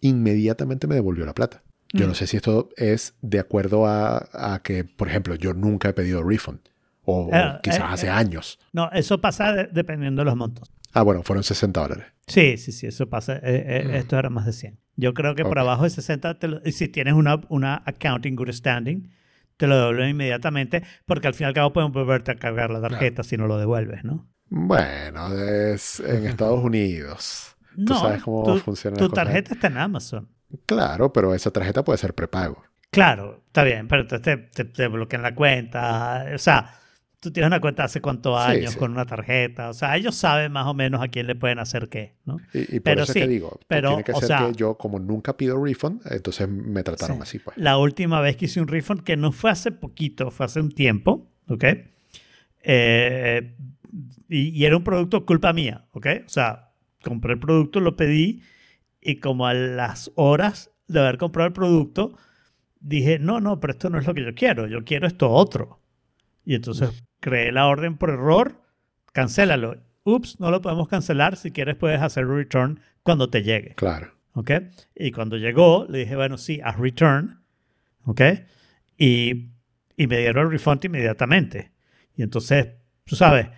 inmediatamente me devolvió la plata. Yo Mm. no sé si esto es de acuerdo a, a que, por ejemplo, yo nunca he pedido refund. O, o Eh, quizás eh, hace eh. años. No, eso pasa de- dependiendo de los montos. Ah, bueno, fueron 60 dólares. Sí, sí, sí, eso pasa. Mm. Esto era más de 100. Yo creo que por abajo de 60, te lo- y si tienes una, una accounting good standing, te lo devuelven inmediatamente, porque al fin y al cabo pueden volverte a cargar la tarjeta si no lo devuelves, ¿no? Bueno, es en Estados Unidos. Tú No, sabes cómo tu, funciona tu tarjeta está en Amazon. Claro, pero esa tarjeta puede ser prepago. Claro, está bien, pero te, te, te bloquean la cuenta. O sea, tú tienes una cuenta hace cuántos años sí. con una tarjeta. O sea, ellos saben más o menos a quién le pueden hacer qué, ¿no? Y, y por Pero eso sí, es que digo, pero, tiene que o ser sea- que yo como nunca pido refund, entonces me trataron Sí. así, pues. La última vez que hice un refund, que no fue hace poquito, fue hace un tiempo, ¿ok? Eh, y, y era un producto culpa mía, ¿ok? O sea, compré el producto, lo pedí y como a las horas de haber comprado el producto, dije, no, no, pero esto no es lo que yo quiero, yo quiero esto otro. Y entonces creé la orden por error, cancélalo. Ups, no lo podemos cancelar, si quieres puedes hacer return cuando te llegue. Claro. ¿ok? Y cuando llegó, le dije, bueno, sí, haz return, ¿ok? Y, y me dieron el refund inmediatamente. Y entonces, tú sabes,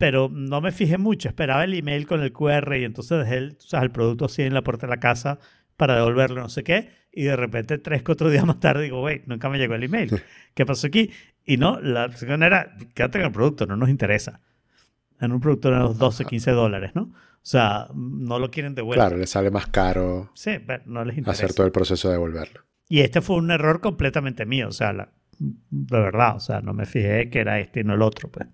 pero no me fijé mucho, esperaba el email con el QR y entonces dejé el, tú sabes, el producto así en la puerta de la casa para devolverlo, no sé qué, y de repente tres, cuatro días más tarde digo, wait, nunca me llegó el email. ¿Qué pasó aquí? Y no, la opción era, quédate con el producto, no nos interesa. En un producto de unos 12, 15 dólares, ¿no? O sea, no lo quieren de vuelta. Claro, le sale más caro Sí, pero no les interesa. hacer todo el proceso de devolverlo. Y este fue un error completamente mío, o sea, la- de verdad, o sea, no me fijé que era este y no el otro, pues.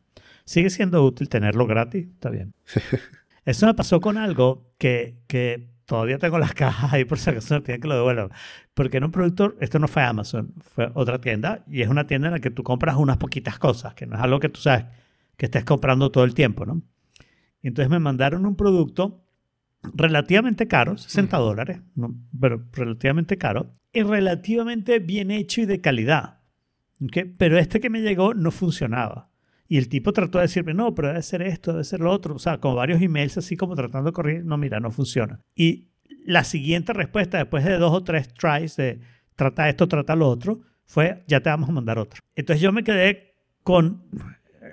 Sigue siendo útil tenerlo gratis, está bien. Eso me pasó con algo que, que todavía tengo las cajas ahí por si acaso me piden que lo devuelvan. Porque en un productor, esto no fue Amazon, fue otra tienda, y es una tienda en la que tú compras unas poquitas cosas, que no es algo que tú sabes que estés comprando todo el tiempo, ¿no? Y entonces me mandaron un producto relativamente caro, 60 dólares, ¿no? pero relativamente caro, y relativamente bien hecho y de calidad. ¿ok? Pero este que me llegó no funcionaba. Y el tipo trató de decirme, no, pero debe ser esto, debe ser lo otro. O sea, como varios emails así como tratando de corregir, no, mira, no funciona. Y la siguiente respuesta, después de dos o tres tries de trata esto, trata lo otro, fue, ya te vamos a mandar otro. Entonces yo me quedé con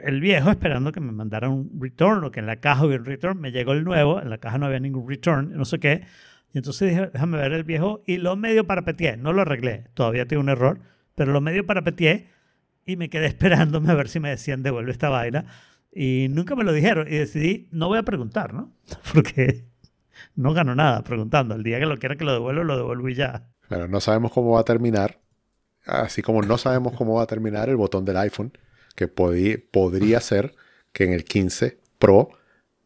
el viejo esperando que me mandara un return o que en la caja hubiera un return. Me llegó el nuevo, en la caja no había ningún return, no sé qué. Y entonces dije, déjame ver el viejo y lo medio parapeteé. No lo arreglé, todavía tengo un error, pero lo medio parapeteé y me quedé esperándome a ver si me decían devuelve esta vaina. Y nunca me lo dijeron y decidí, no voy a preguntar, ¿no? Porque no gano nada preguntando. El día que lo quiera que lo devuelva, lo devuelvo y ya. Pero no sabemos cómo va a terminar. Así como no sabemos cómo va a terminar el botón del iPhone, que podría ser que en el 15 Pro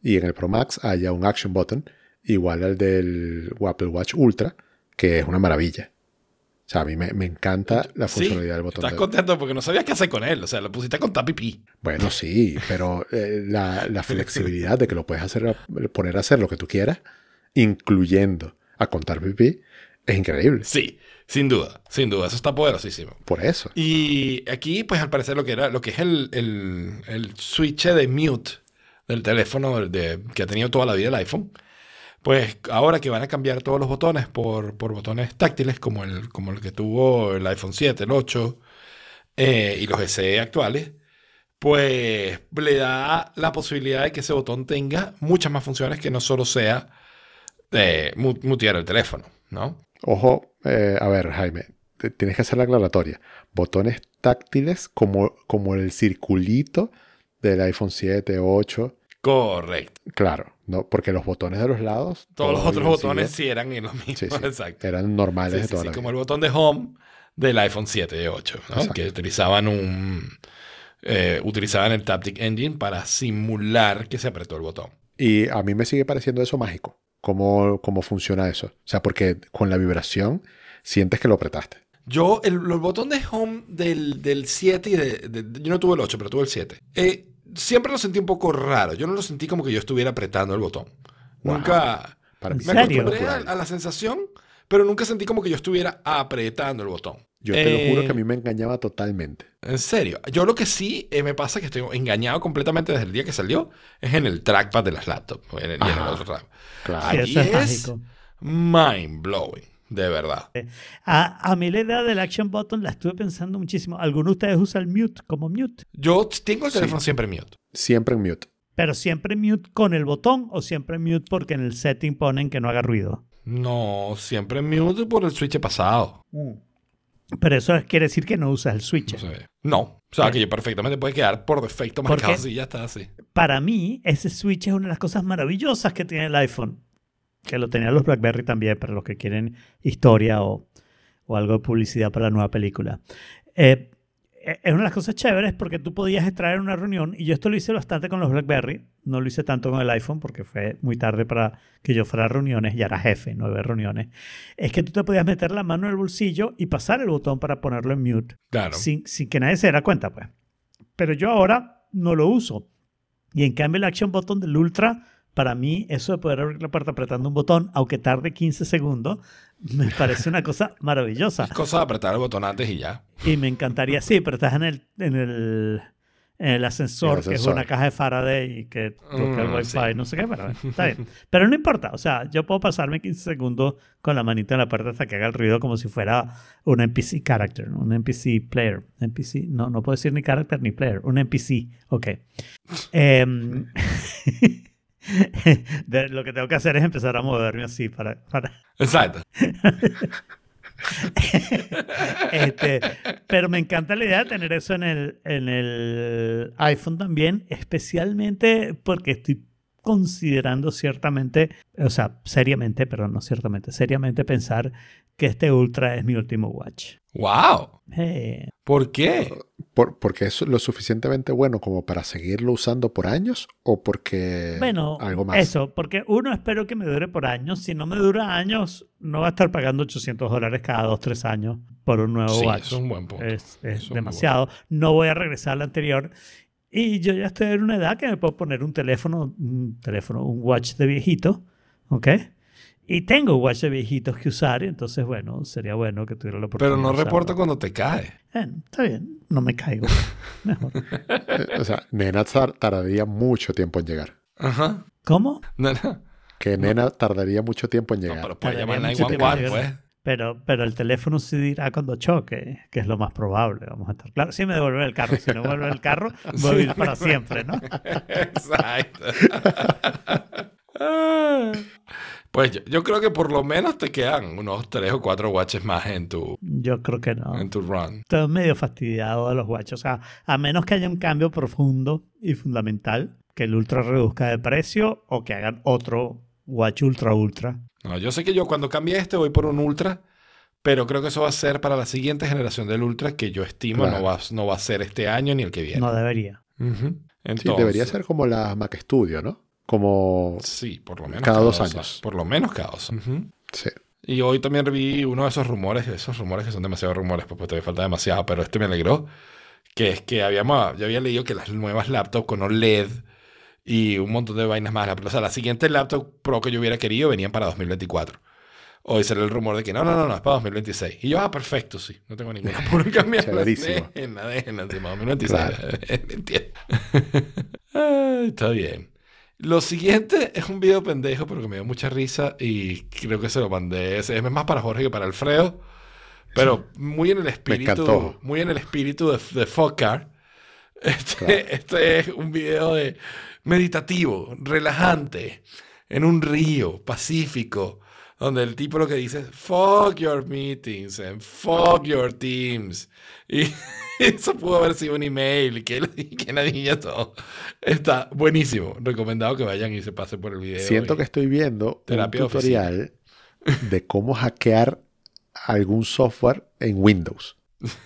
y en el Pro Max haya un Action Button igual al del Apple Watch Ultra, que es una maravilla. O sea, a mí me, me encanta la Sí, funcionalidad del botón. estás contento porque no sabías qué hacer con él. O sea, lo pusiste con pipí. Bueno, sí, pero eh, la, la flexibilidad de que lo puedes hacer, poner a hacer lo que tú quieras, incluyendo a contar pipí, es increíble. Sí, sin duda, sin duda. Eso está poderosísimo. Por eso. Y aquí, pues al parecer lo que era, lo que es el, el, el switch de mute del teléfono de- que ha tenido toda la vida el iPhone, pues ahora que van a cambiar todos los botones por, por botones táctiles como el, como el que tuvo el iPhone 7, el 8 eh, y los SE actuales, pues le da la posibilidad de que ese botón tenga muchas más funciones que no solo sea eh, mu- mutear el teléfono, ¿no? Ojo, eh, a ver, Jaime, tienes que hacer la aclaratoria. Botones táctiles como, como el circulito del iPhone 7, 8. Correcto. Claro, ¿no? porque los botones de los lados. Todos los otros botones sí eran los mismos, Sí, sí, exacto. eran normales Sí, de toda la como el botón de home del iPhone 7 y 8, ¿no? Exacto. que utilizaban un eh, utilizaban el Taptic Engine para simular que se apretó el botón. Y a mí me sigue pareciendo eso mágico. ¿Cómo, cómo funciona eso? O sea, porque con la vibración sientes que lo apretaste. Yo, el, el botón de home del, del 7 y de, de- Yo no tuve el 8, pero tuve el 7. Eh, siempre lo sentí un poco raro. Yo no lo sentí como que yo estuviera apretando el botón. Wow. Nunca... Para ¿En mí Me acostumbré a, la sensación, pero nunca sentí como que yo estuviera apretando el botón. Yo te lo juro Eh, que a mí me engañaba totalmente. En serio, yo lo que sí eh, me pasa que estoy engañado completamente desde el día que salió es en el trackpad de las laptops en el- y en el Ajá. otro trackpad. Claro. Sí, eso es es mind blowing, de verdad. A, a mí la idea del action button la estuve pensando muchísimo. ¿Alguno de ustedes usa el mute como mute? Yo tengo el Sí. teléfono siempre mute. Siempre en mute. Pero siempre mute con el botón o siempre mute porque en el setting ponen que no haga ruido. No, siempre mute por el switch pasado. Pero eso quiere decir que no usas el switch. No, sé. no. o sea, que yo perfectamente puede quedar por defecto ¿Por marcado así, ya está así. Para mí, ese switch es una de las cosas maravillosas que tiene el iPhone. Que lo tenían los BlackBerry también, para los que quieren historia o, o algo de publicidad para la nueva película. Eh, eh, es una de las cosas chéveres porque tú podías extraer una reunión, y yo esto lo hice bastante con los BlackBerry, no lo hice tanto con el iPhone porque fue muy tarde para que yo fuera a reuniones, ya era jefe, nueve reuniones. Es que tú te podías meter la mano en el bolsillo y pasar el botón para ponerlo en mute Claro. sin, sin que nadie se diera cuenta, pues. Pero yo ahora no lo uso. Y en cambio el Action Button del Ultra, para mí, eso de poder abrir la puerta apretando un botón, aunque tarde 15 segundos, me parece una cosa maravillosa. Es cosa de apretar el botón antes y ya. Y me encantaría, sí, pero estás en el, en el, en el ascensor, El que es ascensor. una caja de Faraday y que toca el Mm, Wi-Fi, sí. no sé qué, pero está bien. Pero no importa, o sea, yo puedo pasarme 15 segundos con la manita en la puerta hasta que haga el ruido como si fuera un NPC character, ¿no? un NPC player. NPC, no, no puedo decir ni character ni player, un NPC, ok. Em, de- lo que tengo que hacer es empezar a moverme así para, para, Exacto. Este, pero me encanta la idea de tener eso en el, en el iPhone también, especialmente porque estoy considerando ciertamente, o sea, seriamente, pero no ciertamente, seriamente pensar que este Ultra es mi último watch. ¡Wow! Eh, ¿Por qué? Por- ¿Porque es lo suficientemente bueno como para seguirlo usando por años o porque bueno, algo más? eso, porque uno espero que me dure por años. Si no me dura años, no va a estar pagando 800 dólares cada 2, 3 años por un nuevo Sí, watch. es un buen punto. es, demasiado. No voy a regresar al anterior. Y yo ya estoy en una edad que me puedo poner un teléfono, un teléfono, un watch de viejito, ¿ok? Y tengo watch de viejitos que usar, y entonces, bueno, sería bueno que tuviera la oportunidad. Pero no reporta cuando te cae. Bueno, está bien, no me caigo. Mejor. O sea, Nena tar- tardaría mucho tiempo en llegar. Ajá. ¿Cómo? No, no. Que Nena tardaría mucho tiempo en No, llegar. pero puede llamar mucho tiempo 911, en pues. Pero, pero el teléfono sí dirá cuando choque, que es lo más probable. Vamos a estar claro. Si me devuelve el carro, si no me devuelve el carro, voy a vivir para siempre, ¿no? Exacto. Pues yo, yo creo que por lo menos te quedan unos tres o cuatro watches más en tu, Yo creo que no. en tu run. Estoy medio fastidiado de los watches. O sea, a menos que haya un cambio profundo y fundamental, que el ultra reduzca de precio o que hagan otro watch ultra ultra. No, yo sé que yo cuando cambie este voy por un Ultra, pero creo que eso va a ser para la siguiente generación del Ultra que yo estimo Claro. no, va, no va a ser este año ni el que viene. No debería. Ujú. Sí, debería ser como la Mac Studio, ¿no? Como... Sí, por lo menos Cada dos años. Por lo menos cada dos. Ujú. Sí. Y hoy también vi uno de esos rumores, esos rumores que son demasiados rumores, pues, pues todavía falta demasiado, pero este me alegró, que es que habíamos, yo había leído que las nuevas laptops con OLED y un montón de vainas más, o sea, la siguiente laptop Pro que yo hubiera querido venían para 2024. Hoy salió el rumor de que no, no, no, no, es para 2026. Y yo, ah, perfecto, sí, no tengo ningún apuro en cambiarlo. Chéverísimo. Déjenla, déjenla, encima, 2026. Claro. Entiendo. Ah, está bien. Lo siguiente es un video pendejo, pero que me dio mucha risa y creo que se lo mandé. Es más para Jorge que para Alfredo, pero muy en el espíritu, encantó. muy en el espíritu de, de Focar. Este, Claro. este es un video de meditativo, relajante, en un río pacífico, donde el tipo lo que dice es fuck your meetings and fuck your teams. Y eso pudo haber sido un email y que, que nadie todo. Está buenísimo. Recomendado que vayan y se pasen por el video. Siento que estoy viendo Terapia un tutorial de cómo hackear algún software en Windows.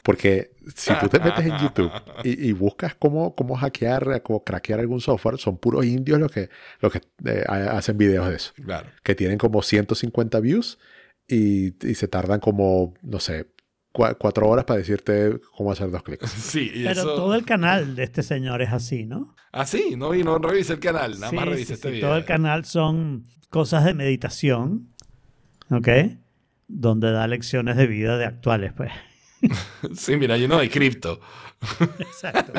Porque si tú te metes en YouTube y, y buscas cómo, cómo hackear, cómo craquear algún software, son puros indios los que, los que eh, ha- hacen videos de eso. Claro. Que tienen como 150 views y, y se tardan como, no sé, cua- cuatro horas para decirte cómo hacer dos clics. Sí, y Pero eso... todo el canal de este señor es así, ¿no? Ah, sí, no, vi- no revisé el canal, nada Sí, más sí, revisé sí, este video. Todo el canal son cosas de meditación, ¿ok? Donde da lecciones de vida de actuales, pues. Sí, mira, hay uno de cripto. Exacto.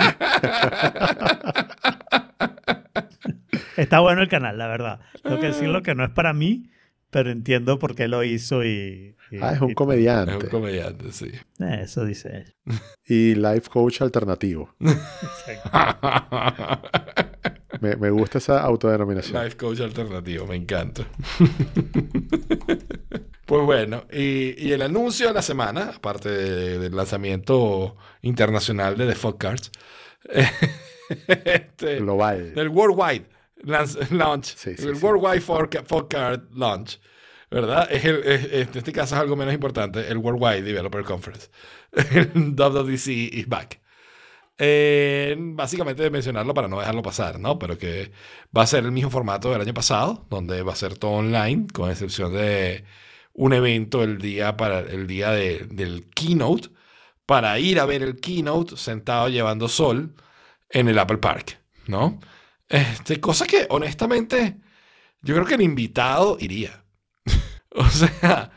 Está bueno el canal, la verdad. Tengo que decirlo que no es para mí, pero entiendo por qué lo hizo y... y- Ah, es un y- Es comediante un comediante, sí. Eh, Eso dice él. y life coach alternativo. Exacto. Me, me gusta esa autodenominación. Life coach alternativo, me encanta. pues bueno, y, y el anuncio de la semana, aparte de- del lanzamiento internacional de The Fuck Cards, este, Global. del Worldwide Launch, Sí, sí, el sí. Worldwide Fuck Card Launch, ¿verdad? Es el, es- es- en este caso es algo menos importante, el Worldwide Developer Conference. El WWDC is back. Eh, básicamente mencionarlo para no dejarlo pasar, ¿no? Pero que va a ser el mismo formato del año pasado, donde va a ser todo online, con excepción de un evento el día, para, el día de- del keynote, para ir a ver el keynote sentado llevando sol en el Apple Park, ¿no? Este, cosa que honestamente yo creo que el invitado iría. o sea,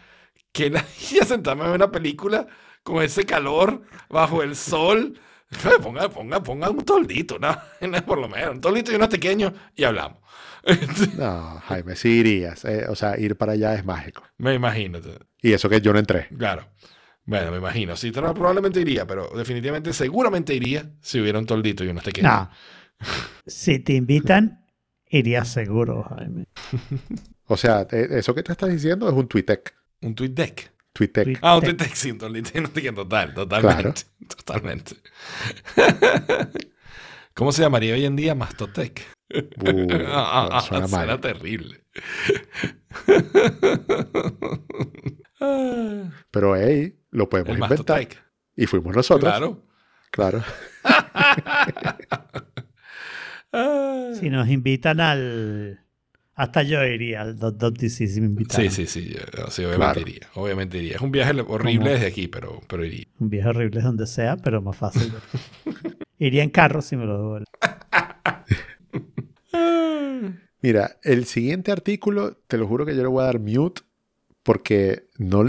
que nadie sentarme a ver una película con ese calor bajo el sol. Ponga, ponga, ponga un toldito, ¿no? Por lo menos, un toldito y unos pequeños y hablamos. No, Jaime, sí irías. eh, o sea, ir para allá es mágico. Me imagino, Y eso que yo no entré. claro. Bueno, me imagino. Sí, pero probablemente iría, pero definitivamente, seguramente iría si hubiera un toldito y unos pequeños. No. Si te invitan, irías seguro, Jaime. O sea, eso que te estás diciendo es un tweetec. Un tweet deck. Tweetec. Tweet- Ah, un tweet deck, sí, un toldito y. Total, totalmente. Totalmente. ¿Cómo se llamaría hoy en día? Mastotec. Uh, Ah, suena ah, suena mal. terrible. Pero hey, lo podemos El inventar. Y fuimos nosotros. Claro. Claro. Si nos invitan al. Hasta yo iría al WWDC si me invitan. Sí, sí, sí, yo- sí, obviamente Claro. iría. Obviamente iría. Es un viaje horrible ¿Cómo? desde aquí, pero, pero iría. Un viaje horrible donde sea, pero más fácil. iría en carro si me lo devuelven. Mira, el siguiente artículo, te lo juro que yo le voy a dar mute porque no,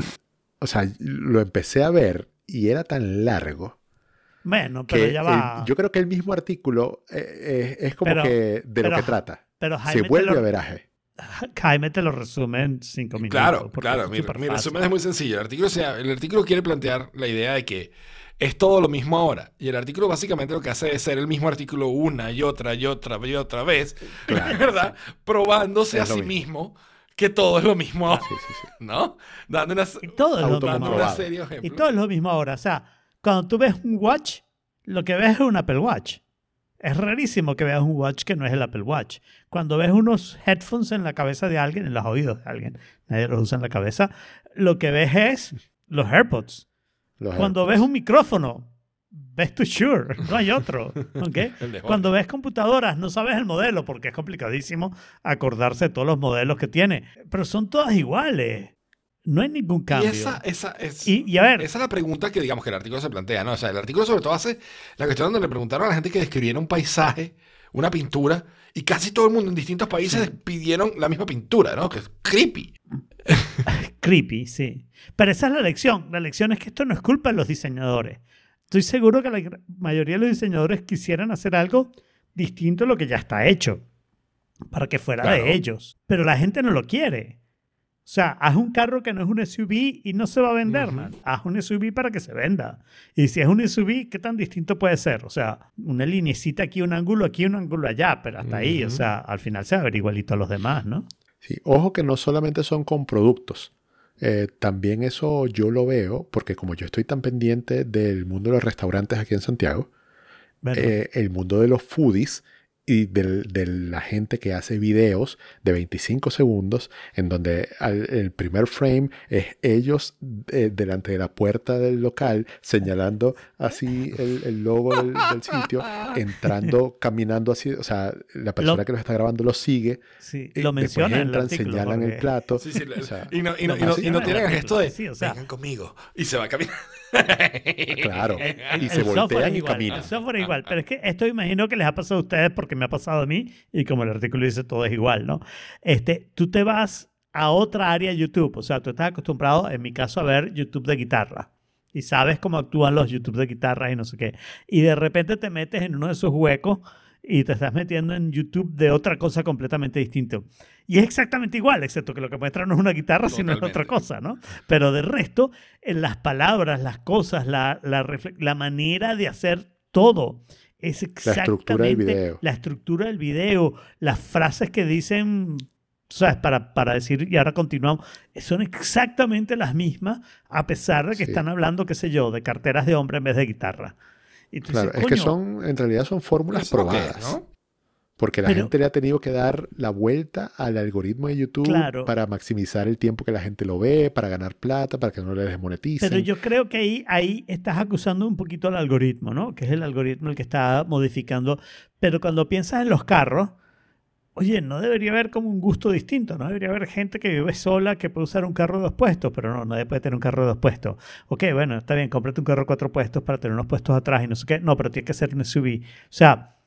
o sea, lo empecé a ver y era tan largo Bueno, pero que ya el- va. yo creo que el mismo artículo eh, eh, es como Pero- que de pero- lo que trata. pero Se Jaime te, vuelve lo, a veraje. Jaime te lo resume en cinco minutos. Claro, claro. es Mi, súper mi fácil. resumen es muy sencillo. El artículo, se- el artículo quiere plantear la idea de que es todo lo mismo ahora. Y el artículo básicamente lo que hace es ser el mismo artículo una y otra y otra y otra vez, ¿verdad? Probándose Es a sí mismo. mismo que todo es lo mismo ahora, Sí, sí, sí. ¿no? Dando una, Y todo es lo Autocomprobado. mismo dando una ahora. serie de Y ejemplos. todo es lo mismo ahora. O sea, cuando tú ves un watch, lo que ves es un Apple Watch. Es rarísimo que veas un watch que no es el Apple Watch. Cuando ves unos headphones en la cabeza de alguien, en los oídos de alguien, nadie los usa en la cabeza, lo que ves es los AirPods. Los Cuando AirPods. ves un micrófono, ves tu Shure, no hay otro. ¿ok? El de Cuando ves computadoras, no sabes el modelo porque es complicadísimo acordarse de todos los modelos que tiene. Pero son todas iguales. No hay ningún Y cambio. esa, esa, es, Y, y a ver, esa es la pregunta que, digamos, que el artículo se plantea, ¿no? O sea, el artículo sobre todo hace la cuestión donde le preguntaron a la gente que describiera un paisaje, una pintura, y casi todo el mundo en distintos países pidieron la misma pintura, ¿no? Que es creepy. creepy, sí. Pero esa es la lección. La lección es que esto no es culpa de los diseñadores. Estoy seguro que la mayoría de los diseñadores quisieran hacer algo distinto a lo que ya está hecho para que fuera Claro. de ellos. Pero la gente no lo quiere. O sea, haz un carro que no es un SUV y no se va a vender, Ujú. man. Haz un SUV para que se venda. Y si es un SUV, ¿qué tan distinto puede ser? O sea, una linecita aquí, un ángulo aquí, un ángulo allá, pero hasta ahí. O sea, al final se va a ver igualito a los demás, ¿no? Sí, ojo que no solamente son con productos. Eh, también eso yo lo veo porque como yo estoy tan pendiente del mundo de los restaurantes aquí en Santiago, eh, el mundo de los foodies y del- de la gente que hace videos de 25 segundos en donde al- el primer frame es ellos eh, delante de la puerta del local señalando así el, el logo del, del sitio, entrando, caminando así, o sea, la persona Lo- que lo está grabando lo sigue, sí, y lo después menciona el entran, artículo. señalan el plato. Sí, sí, o sea, y no, y no, lo y no- y no tienen el gesto de, Sí, o sea- vengan conmigo, y se va caminando. Claro. El- Y se voltean es y igual, caminan. El software igual, pero es que esto imagino que les ha pasado a ustedes porque me ha pasado a mí y como el artículo dice todo es igual, ¿no? Este, tú te vas a otra área de YouTube, o sea, tú estás acostumbrado, en mi caso, a ver YouTube de guitarra y sabes cómo actúan los YouTube de guitarra y no sé qué, y de repente te metes en uno de esos huecos y te estás metiendo en YouTube de otra cosa completamente distinta. Y es exactamente igual, excepto que lo que muestra no es una guitarra, sino es otra cosa, ¿no? Pero de resto, en las palabras, las cosas, la, la, la manera de hacer todo es estructura del exactamente video. la estructura del video, las frases que dicen, ¿sabes? Para, para decir, y ahora continuamos, son exactamente las mismas, a pesar de que Sí. están hablando, qué sé yo, de carteras de hombre en vez de guitarra. Claro, es que "Coño, son, en realidad son fórmulas ¿Eso qué, probadas. no? Porque la Pero- gente le ha tenido que dar la vuelta al algoritmo de YouTube Claro. para maximizar el tiempo que la gente lo ve, para ganar plata, para que no le desmoneticen. Pero yo creo que ahí, ahí estás acusando un poquito al algoritmo, ¿no? Que es el algoritmo el que está modificando. Pero cuando piensas en los carros, oye, no debería haber como un gusto distinto, ¿no? Debería haber gente que vive sola que puede usar un carro de dos puestos, pero no, nadie puede tener un carro de dos puestos. Ok, bueno, está bien, cómprate un carro de cuatro puestos para tener unos puestos atrás y no sé qué. No, pero tiene que ser un SUV. O sea,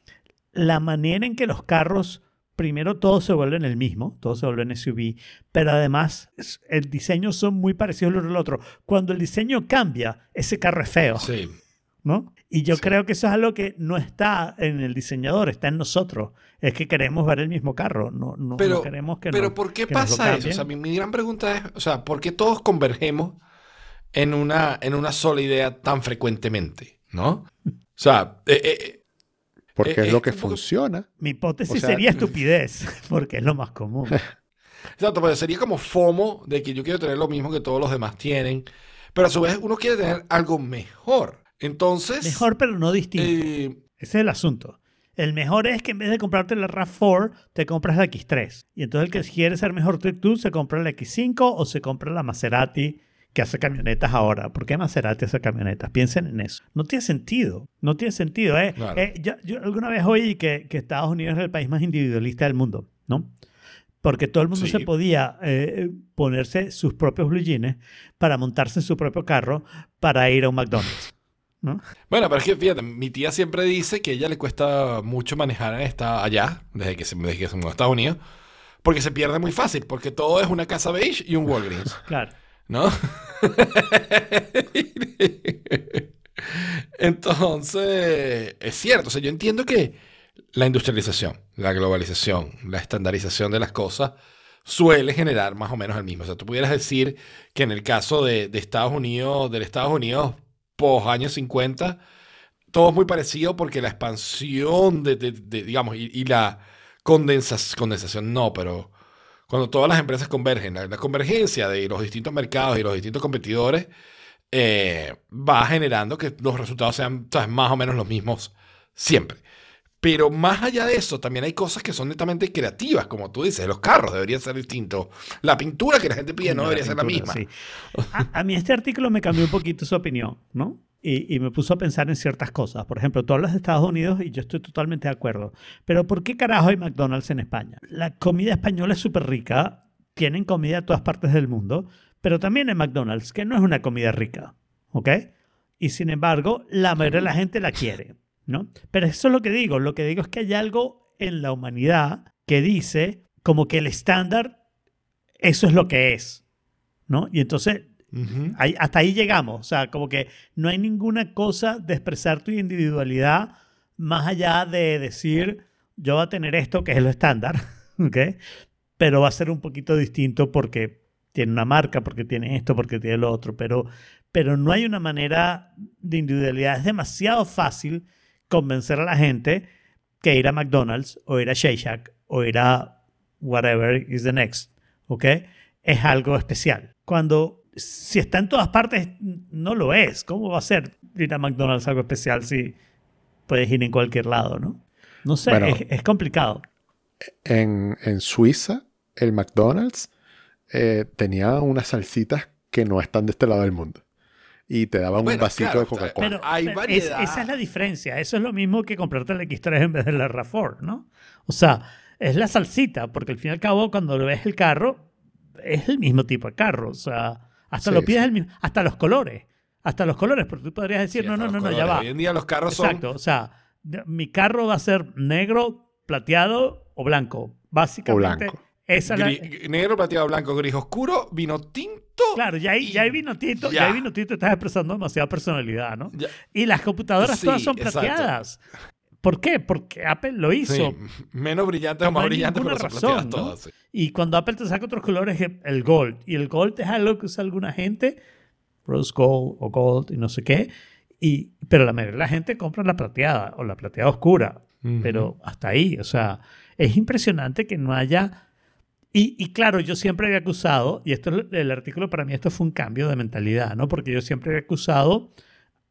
la manera en que los carros, primero todos se vuelven el mismo, todos se vuelven SUV, pero además el diseño son muy parecidos el uno al otro. Cuando el diseño cambia, ese carro es feo, Sí. ¿no? Y yo Sí. creo que eso es algo que no está en el diseñador, está en nosotros. Es que queremos ver el mismo carro, no, no, queremos que pero no- ¿por qué pasa eso? O sea, mi, mi gran pregunta es, o sea, ¿por qué todos convergemos en una, en una sola idea tan frecuentemente? ¿no? O sea, eh, eh, Porque Eh, es lo que poco- funciona. Mi hipótesis O sea- sería estupidez, porque es lo más común. Exacto, pero sería como FOMO de que yo quiero tener lo mismo que todos los demás tienen, pero a su vez uno quiere tener algo mejor. Entonces, Mejor, pero no distinto. eh, Ese es el asunto. El mejor es que en vez de comprarte la RAV4, te compras la X3. Y entonces el que quiere ser mejor que tú, se compra la X5 o se compra la Maserati que hace camionetas ahora. ¿Por qué Maserati hace camionetas? Piensen en eso. No tiene sentido. No tiene sentido. ¿eh? Claro. Eh, yo, yo alguna vez oí que, que Estados Unidos es el país más individualista del mundo, ¿no? Porque todo el mundo Sí. se podía eh, ponerse sus propios blue jeans para montarse su propio carro para ir a un McDonald's. ¿No? bueno, pero es que fíjate, mi tía siempre dice que a ella le cuesta mucho manejar esta, allá, desde que se, desde que se mudó a Estados Unidos, porque se pierde muy fácil, porque todo es una casa beige y un Walgreens. Claro. ¿no? Entonces, es cierto, o sea, yo entiendo que la industrialización, la globalización, la estandarización de las cosas suele generar más o menos el mismo. O sea, tú pudieras decir que en el caso de, de Estados Unidos, del Estados Unidos post años 50, todo es muy parecido porque la expansión de, digamos, y, la condensas- condensación, no, pero cuando todas las empresas convergen, la, convergencia de los distintos mercados y los distintos competidores eh, va generando que los resultados sean más o menos los mismos siempre. Pero más allá de eso, también hay cosas que son netamente creativas, como tú dices, los carros deberían ser distintos, la pintura que la gente pide no debería ser la misma. sí. A, a mí este artículo me cambió un poquito su opinión, ¿no? Y, y me puso a pensar en ciertas cosas. Por ejemplo, tú hablas de Estados Unidos y yo estoy totalmente de acuerdo. Pero ¿por qué carajo hay McDonald's en España? La comida española es súper rica, tienen comida de todas partes del mundo, pero también en McDonald's, que no es una comida rica, ¿ok? Y sin embargo, la mayoría de la gente la quiere, ¿no? Pero eso es lo que digo. Lo que digo es que hay algo en la humanidad que dice como que el estándar, eso es lo que es, ¿no? Y entonces ahí- hasta ahí llegamos. O sea, como que no hay ninguna cosa de expresar tu individualidad más allá de decir, yo voy a tener esto que es lo estándar, ¿ok? Pero va a ser un poquito distinto porque tiene una marca, porque tiene esto, porque tiene lo otro. Pero, pero no hay una manera de individualidad. Es demasiado fácil convencer a la gente que ir a McDonald's o ir a Shake Shack o ir a whatever is the next, ¿ok? Es algo especial. Cuando si está en todas partes, no lo es. ¿Cómo va a ser ir a McDonald's algo especial si puedes ir en cualquier lado, no? No sé, Bueno. es, es complicado. En, en Suiza, el McDonald's eh, tenía unas salsitas que no están de este lado del mundo. Y te daban Bueno, un vasito claro, de Coca-Cola. Pero, hay pero variedad. es- esa es la diferencia. Eso es lo mismo que comprarte el X3 en vez de la RAV4, ¿no? O sea, es la salsita, porque al fin y al cabo, cuando ves el carro, es el mismo tipo de carro. O sea, hasta Sí, lo pides sí. el mismo, hasta los colores. Hasta los colores, porque tú podrías decir, Sí, no, no, no, no, ya va. Hoy en día los carros son Exacto, o sea, mi carro va a ser negro, plateado o blanco. Básicamente, blanco. Esa la- negro, plateado, blanco, gris oscuro, vino tinto. Claro, ya ahí, ya ahí vino Tito, ya Ya. ahí vino Tito, estás expresando demasiada personalidad, ¿no? Ya. Y las computadoras Sí, todas son exacto. plateadas. ¿Por qué? Porque Apple lo hizo. Sí, menos brillantes o más hay brillantes, ninguna pero razón, ¿no? todas. sí. Y cuando Apple te saca otros colores, es el gold. Y el gold es algo que usa alguna gente, rose gold o gold y no sé qué. Y, pero la mayoría de la gente compra la plateada o la plateada oscura. Ujú. Pero hasta ahí, o sea, es impresionante que no haya... Y, y claro, yo siempre había acusado, y esto el artículo para mí esto fue un cambio de mentalidad, ¿no? Porque yo siempre había acusado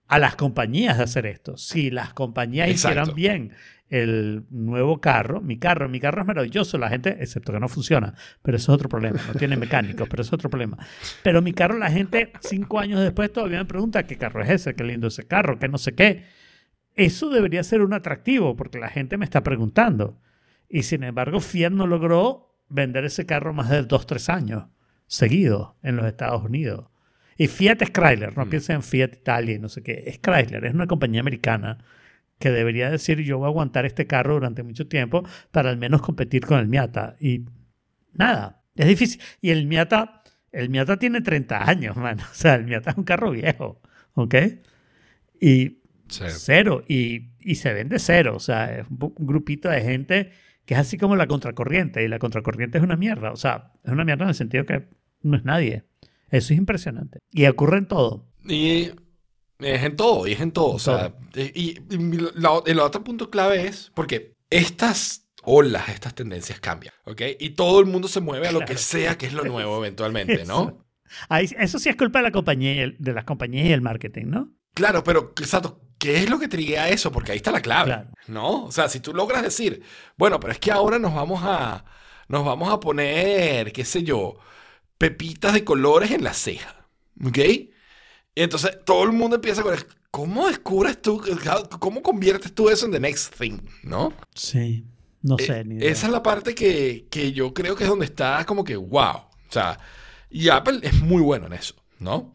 a las compañías de hacer esto. Si las compañías Exacto. hicieran bien el nuevo carro, mi carro, mi carro es maravilloso, la gente, excepto que no funciona, pero eso es otro problema, no tiene mecánicos, pero eso es otro problema. Pero mi carro, la gente cinco años después todavía me pregunta qué carro es ese, qué lindo ese carro, qué no sé qué. Eso debería ser un atractivo porque la gente me está preguntando. Y sin embargo, Fiat no logró vender ese carro más de dos, tres años seguidos en los Estados Unidos. Y Fiat es Chrysler, no Mm. piensen en Fiat Italia y no sé qué. Es Chrysler, es una compañía americana que debería decir yo voy a aguantar este carro durante mucho tiempo para al menos competir con el Miata. Y nada, es difícil. Y el Miata, el Miata tiene 30 años, mano. O sea, el Miata es un carro viejo, ¿ok? Y Sí. cero. Y, y se vende cero. O sea, es un grupito de gente que es así como la contracorriente. Y la contracorriente es una mierda. O sea, es una mierda en el sentido que no es nadie. Eso es impresionante. Y ocurre en todo. Y es en todo, y es en todo. O sea, y, y la- el otro punto clave es porque estas olas, estas tendencias cambian, ¿ok? Y todo el mundo se mueve a lo que sea que es lo nuevo eventualmente, ¿no? Eso. Ahí- eso sí es culpa de la compañía y de las compañías y el marketing, ¿no? Claro, pero exacto, ¿qué es lo que triguea eso? Porque ahí está la clave, Claro. ¿no? O sea, si tú logras decir, bueno, pero es que ahora nos vamos a, nos vamos a poner, qué sé yo, pepitas de colores en la ceja, ¿ok? Y entonces todo el mundo empieza con, ¿cómo descubres tú, cómo conviertes tú eso en the next thing, ¿no? Sí. No Eh, sé, ni idea. Esa es la parte que, que yo creo que es donde está como que, wow. O sea, y Apple es muy bueno en eso, ¿no?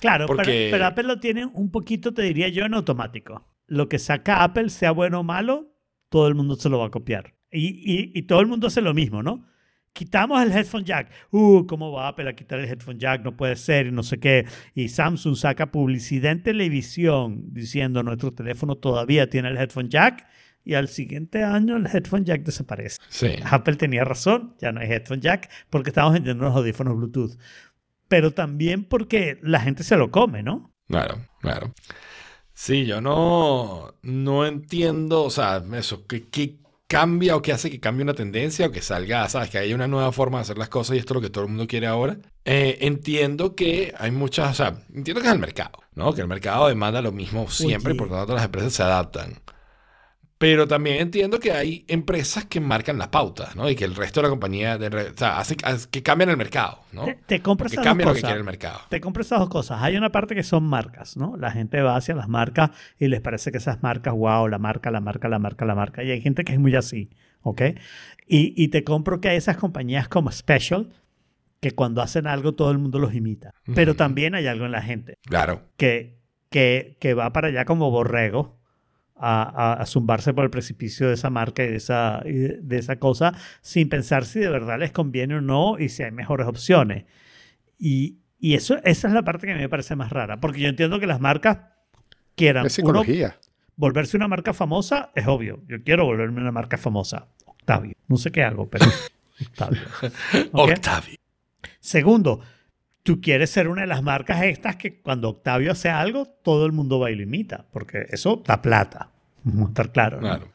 Claro, pero- Apple lo tiene un poquito, te diría yo, en automático. Lo que saca Apple, sea bueno o malo, todo el mundo se lo va a copiar. Y, y- y todo el mundo hace lo mismo, ¿no? Quitamos el headphone jack. Uh, ¿cómo va Apple a quitar el headphone jack? No puede ser y no sé qué. Y Samsung saca publicidad en televisión diciendo nuestro teléfono todavía tiene el headphone jack. Y al siguiente año el headphone jack desaparece. Sí. Apple tenía razón, ya no hay headphone jack porque estamos vendiendo los audífonos Bluetooth. Pero también porque la gente se lo come, ¿no? Claro, claro. Sí, yo no, no entiendo, o sea, eso, ¿qué, qué cambia o qué hace que cambie una tendencia o que salga, sabes, que haya una nueva forma de hacer las cosas y esto es lo que todo el mundo quiere ahora? Eh, entiendo que hay muchas, o sea, entiendo que es el mercado, ¿no? Que el mercado demanda lo mismo siempre y Oye. por lo tanto las empresas se adaptan. Pero también entiendo que hay empresas que marcan las pautas, ¿no? Y que el resto de la compañía, de o sea, hace, hace que cambien el mercado, ¿no? Te, te compras Que esas dos que cosas. quiere el mercado. Te compras esas dos cosas. Hay una parte que son marcas, ¿no? La gente va hacia las marcas y les parece que esas marcas, wow, la marca, la marca, la marca, la marca. Y hay gente que es muy así, ¿ok? Y, y te compro que hay esas compañías como Special, que cuando hacen algo todo el mundo los imita. Pero también hay algo en la gente Claro. que, que, que va para allá como borrego a, a- a zumbarse por el precipicio de esa marca y de esa, y de, de esa cosa sin pensar si de verdad les conviene o no y si hay mejores opciones. Y, y eso, esa es la parte que a mí me parece más rara, porque yo entiendo que las marcas quieran Es uno, volverse una marca famosa, es obvio. Yo quiero volverme una marca famosa. Octavio. No sé qué hago, pero Octavio. Octavio. Segundo, tú quieres ser una de las marcas estas que cuando Octavio hace algo, todo el mundo va y lo imita, porque eso da plata. Vamos a estar claro. ¿no? Claro.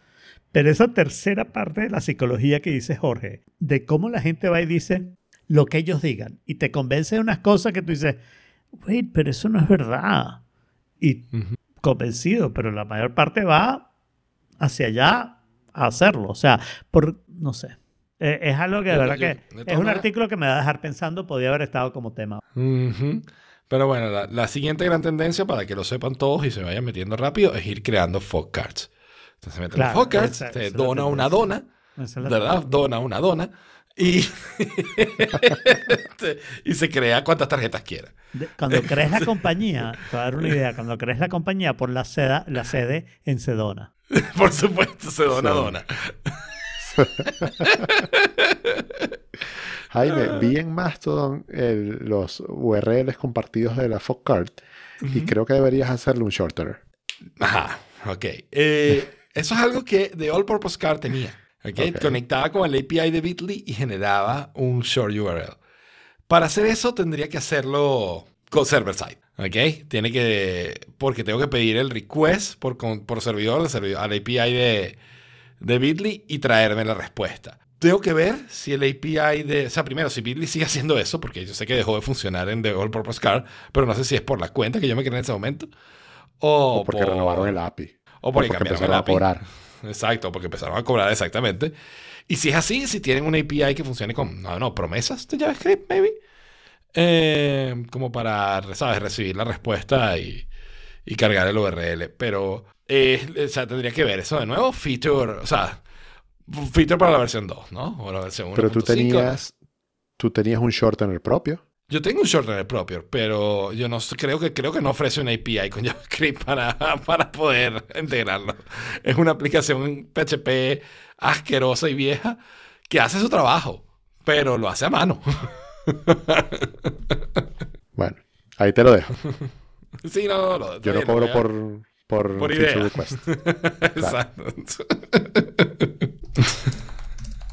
Pero esa tercera parte de la psicología que dice Jorge, de cómo la gente va y dice lo que ellos digan, y te convence de unas cosas que tú dices, wait, pero eso no es verdad. Y convencido, pero la mayor parte va hacia allá a hacerlo. O sea, por, no sé. Eh, es algo que de verdad yo- que de es un artículo que me va a dejar pensando, podía haber estado como tema. Ujú. Pero bueno, la, la siguiente gran tendencia, para que lo sepan todos y se vayan metiendo rápido, es ir creando folk cards. Entonces se meten Claro, folk cards, esa- se esa dona una dona, ¿verdad? Dona una dona y, y se crea cuantas tarjetas quiera. Cuando crees la compañía, te voy a dar una idea, cuando crees la compañía, pon la, seda, la sede en Sedona. Por supuesto, se dona Sí. dona. Jaime, vi en Mastodon el- los URLs compartidos de la Fogcard y creo que deberías hacerle un shorter. Ajá, ok. Eh, eso es algo que The All Purpose Card tenía. ¿ok? Ok. Conectaba con el API de Bitly y generaba un short URL. Para hacer eso tendría que hacerlo con server side. ¿Ok? Tiene que. Porque tengo que pedir el request por, por servidor, de servidor al API de, de Bitly y traerme la respuesta. Tengo que ver si el API de. O sea, primero, si Bitly sigue haciendo eso, porque yo sé que dejó de funcionar en The All Purpose Car, pero no sé si es por la cuenta que yo me creé en ese momento. O, O porque por- renovaron el API. O porque, O porque cambiaron empezaron el a API. cobrar. Exacto, porque empezaron a cobrar exactamente. Y si es así, si tienen una API que funcione con, no, no, promesas de JavaScript, maybe. Eh, como para, ¿sabes? Recibir la respuesta y, y cargar el URL. Pero, eh, o sea, tendría que ver eso de nuevo. Feature, o sea, feature para la versión 2, ¿no? O la versión 1.5. Pero tú tenías, tú tenías un shortener propio. Yo tengo un shortener propio, pero yo no creo que creo que no ofrece una API con JavaScript para, para poder integrarlo. Es una aplicación PHP asquerosa y vieja que hace su trabajo, pero lo hace a mano. Bueno, ahí te lo dejo. sí, no, no, Yo no cobro por, por, Por feature idea. request. Exacto.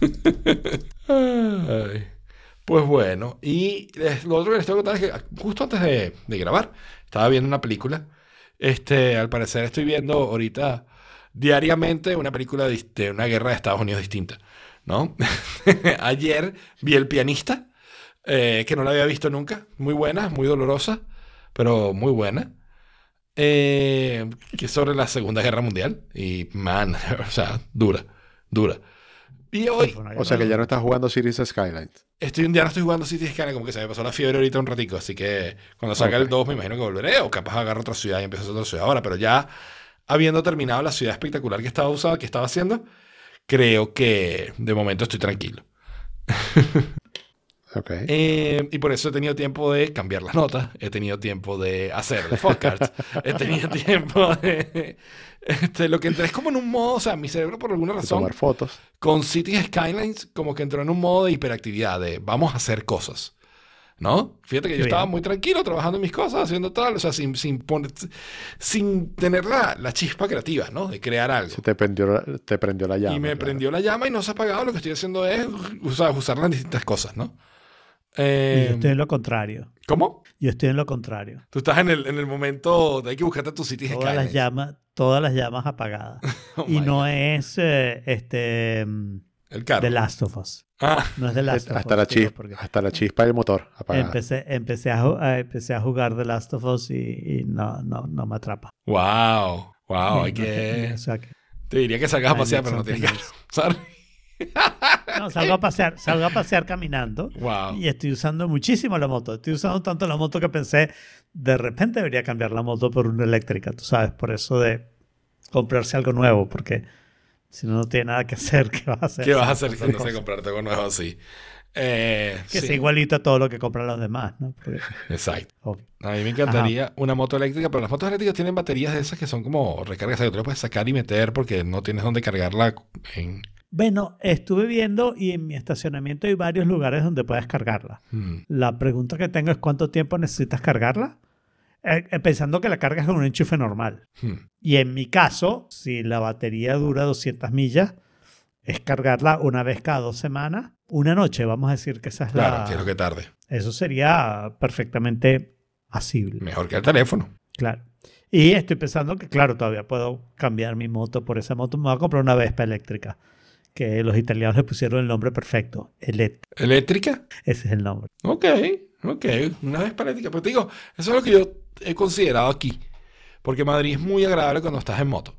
Ay. Pues bueno, y lo otro que les tengo que contar es que justo antes de, de grabar estaba viendo una película. Este, al parecer estoy viendo ahorita diariamente una película de, de una guerra de Estados Unidos distinta, ¿no? Ayer vi El pianista, eh, que no la había visto nunca, muy buena, muy dolorosa, pero muy buena. Eh, que es sobre la Segunda Guerra Mundial. Y, man, o sea, dura, dura. Y hoy, O sea que ya no estás jugando Cities Skylines. estoy un día no estoy jugando City Skyline, como que se me pasó la fiebre ahorita un ratico, así que cuando salga el Ok. 2 me imagino que volveré, o capaz agarro otra ciudad y empiezo a hacer otra ciudad ahora, pero ya habiendo terminado la ciudad espectacular que estaba usando, que estaba haciendo, creo que de momento estoy tranquilo. Ok. Eh, y por eso he tenido tiempo de cambiar las notas, he tenido tiempo de hacer podcast, he tenido tiempo de... Este, lo que entré es como en un modo, o sea, mi cerebro por alguna De razón, tomar fotos. con Cities Skylines, como que entró en un modo de hiperactividad, de vamos a hacer cosas. ¿No? Fíjate que yo Qué estaba bien. muy tranquilo trabajando en mis cosas, haciendo tal, o sea, sin, sin, poner- sin tener la, la chispa creativa, ¿no? De crear algo. Se te prendió, te prendió la llama. y me claro. prendió la llama y no se ha apagado. Lo que estoy haciendo es usar, usarla en distintas cosas, ¿no? Y yo estoy en lo contrario. ¿Cómo? Yo estoy en lo contrario. Tú estás en el, en el momento de hay que buscarte tu Cities Todas las llamas, todas las llamas apagadas. Oh y no God. es eh, este mm, El carro. The Last of Us. Ah, No es The Last of Hasta la, Us. chispa, porque hasta la chispa del motor apagada. empecé, empecé, a, empecé a jugar The Last of Us y, y no, no, no me atrapa. wow. Wow, hay que... o sea que- Te diría que salgas a pasear, pero no tienes carro. No, salgo a pasear, salgo a pasear caminando. Wow. Y estoy usando muchísimo la moto. Estoy usando tanto la moto que pensé, de repente debería cambiar la moto por una eléctrica, tú sabes, por eso de comprarse algo nuevo, porque si no, no tiene nada que hacer, ¿qué vas a hacer? ¿Qué vas a hacer si no sé comprarte algo nuevo así? Eh, Que sí, sea igualito a todo lo que compran los demás, ¿no? Porque, Exacto. obvio. A mí me encantaría una moto eléctrica, pero las motos eléctricas tienen baterías de esas que son como recargas que tú le puedes sacar y meter porque no tienes dónde cargarla en... Bueno, estuve viendo y en mi estacionamiento hay varios lugares donde puedes cargarla. Hmm. La pregunta que tengo es cuánto tiempo necesitas cargarla, Eh, eh, pensando que la cargas con un enchufe normal. Hmm. Y en mi caso, si la batería dura 200 millas, es cargarla una vez cada dos semanas, una noche, vamos a decir que esa es Claro, la... quiero que tarde. Eso sería perfectamente asible, Mejor que el teléfono. claro. Y estoy pensando que, claro, todavía puedo cambiar mi moto por esa moto. Me voy a comprar una Vespa eléctrica, que los italianos le pusieron el nombre perfecto, Elet. ¿Eléctrica? Ese es el nombre. Ok, ok. Una vez eléctrica. Pero te digo, eso es lo que yo he considerado aquí. Porque Madrid es muy agradable cuando estás en moto.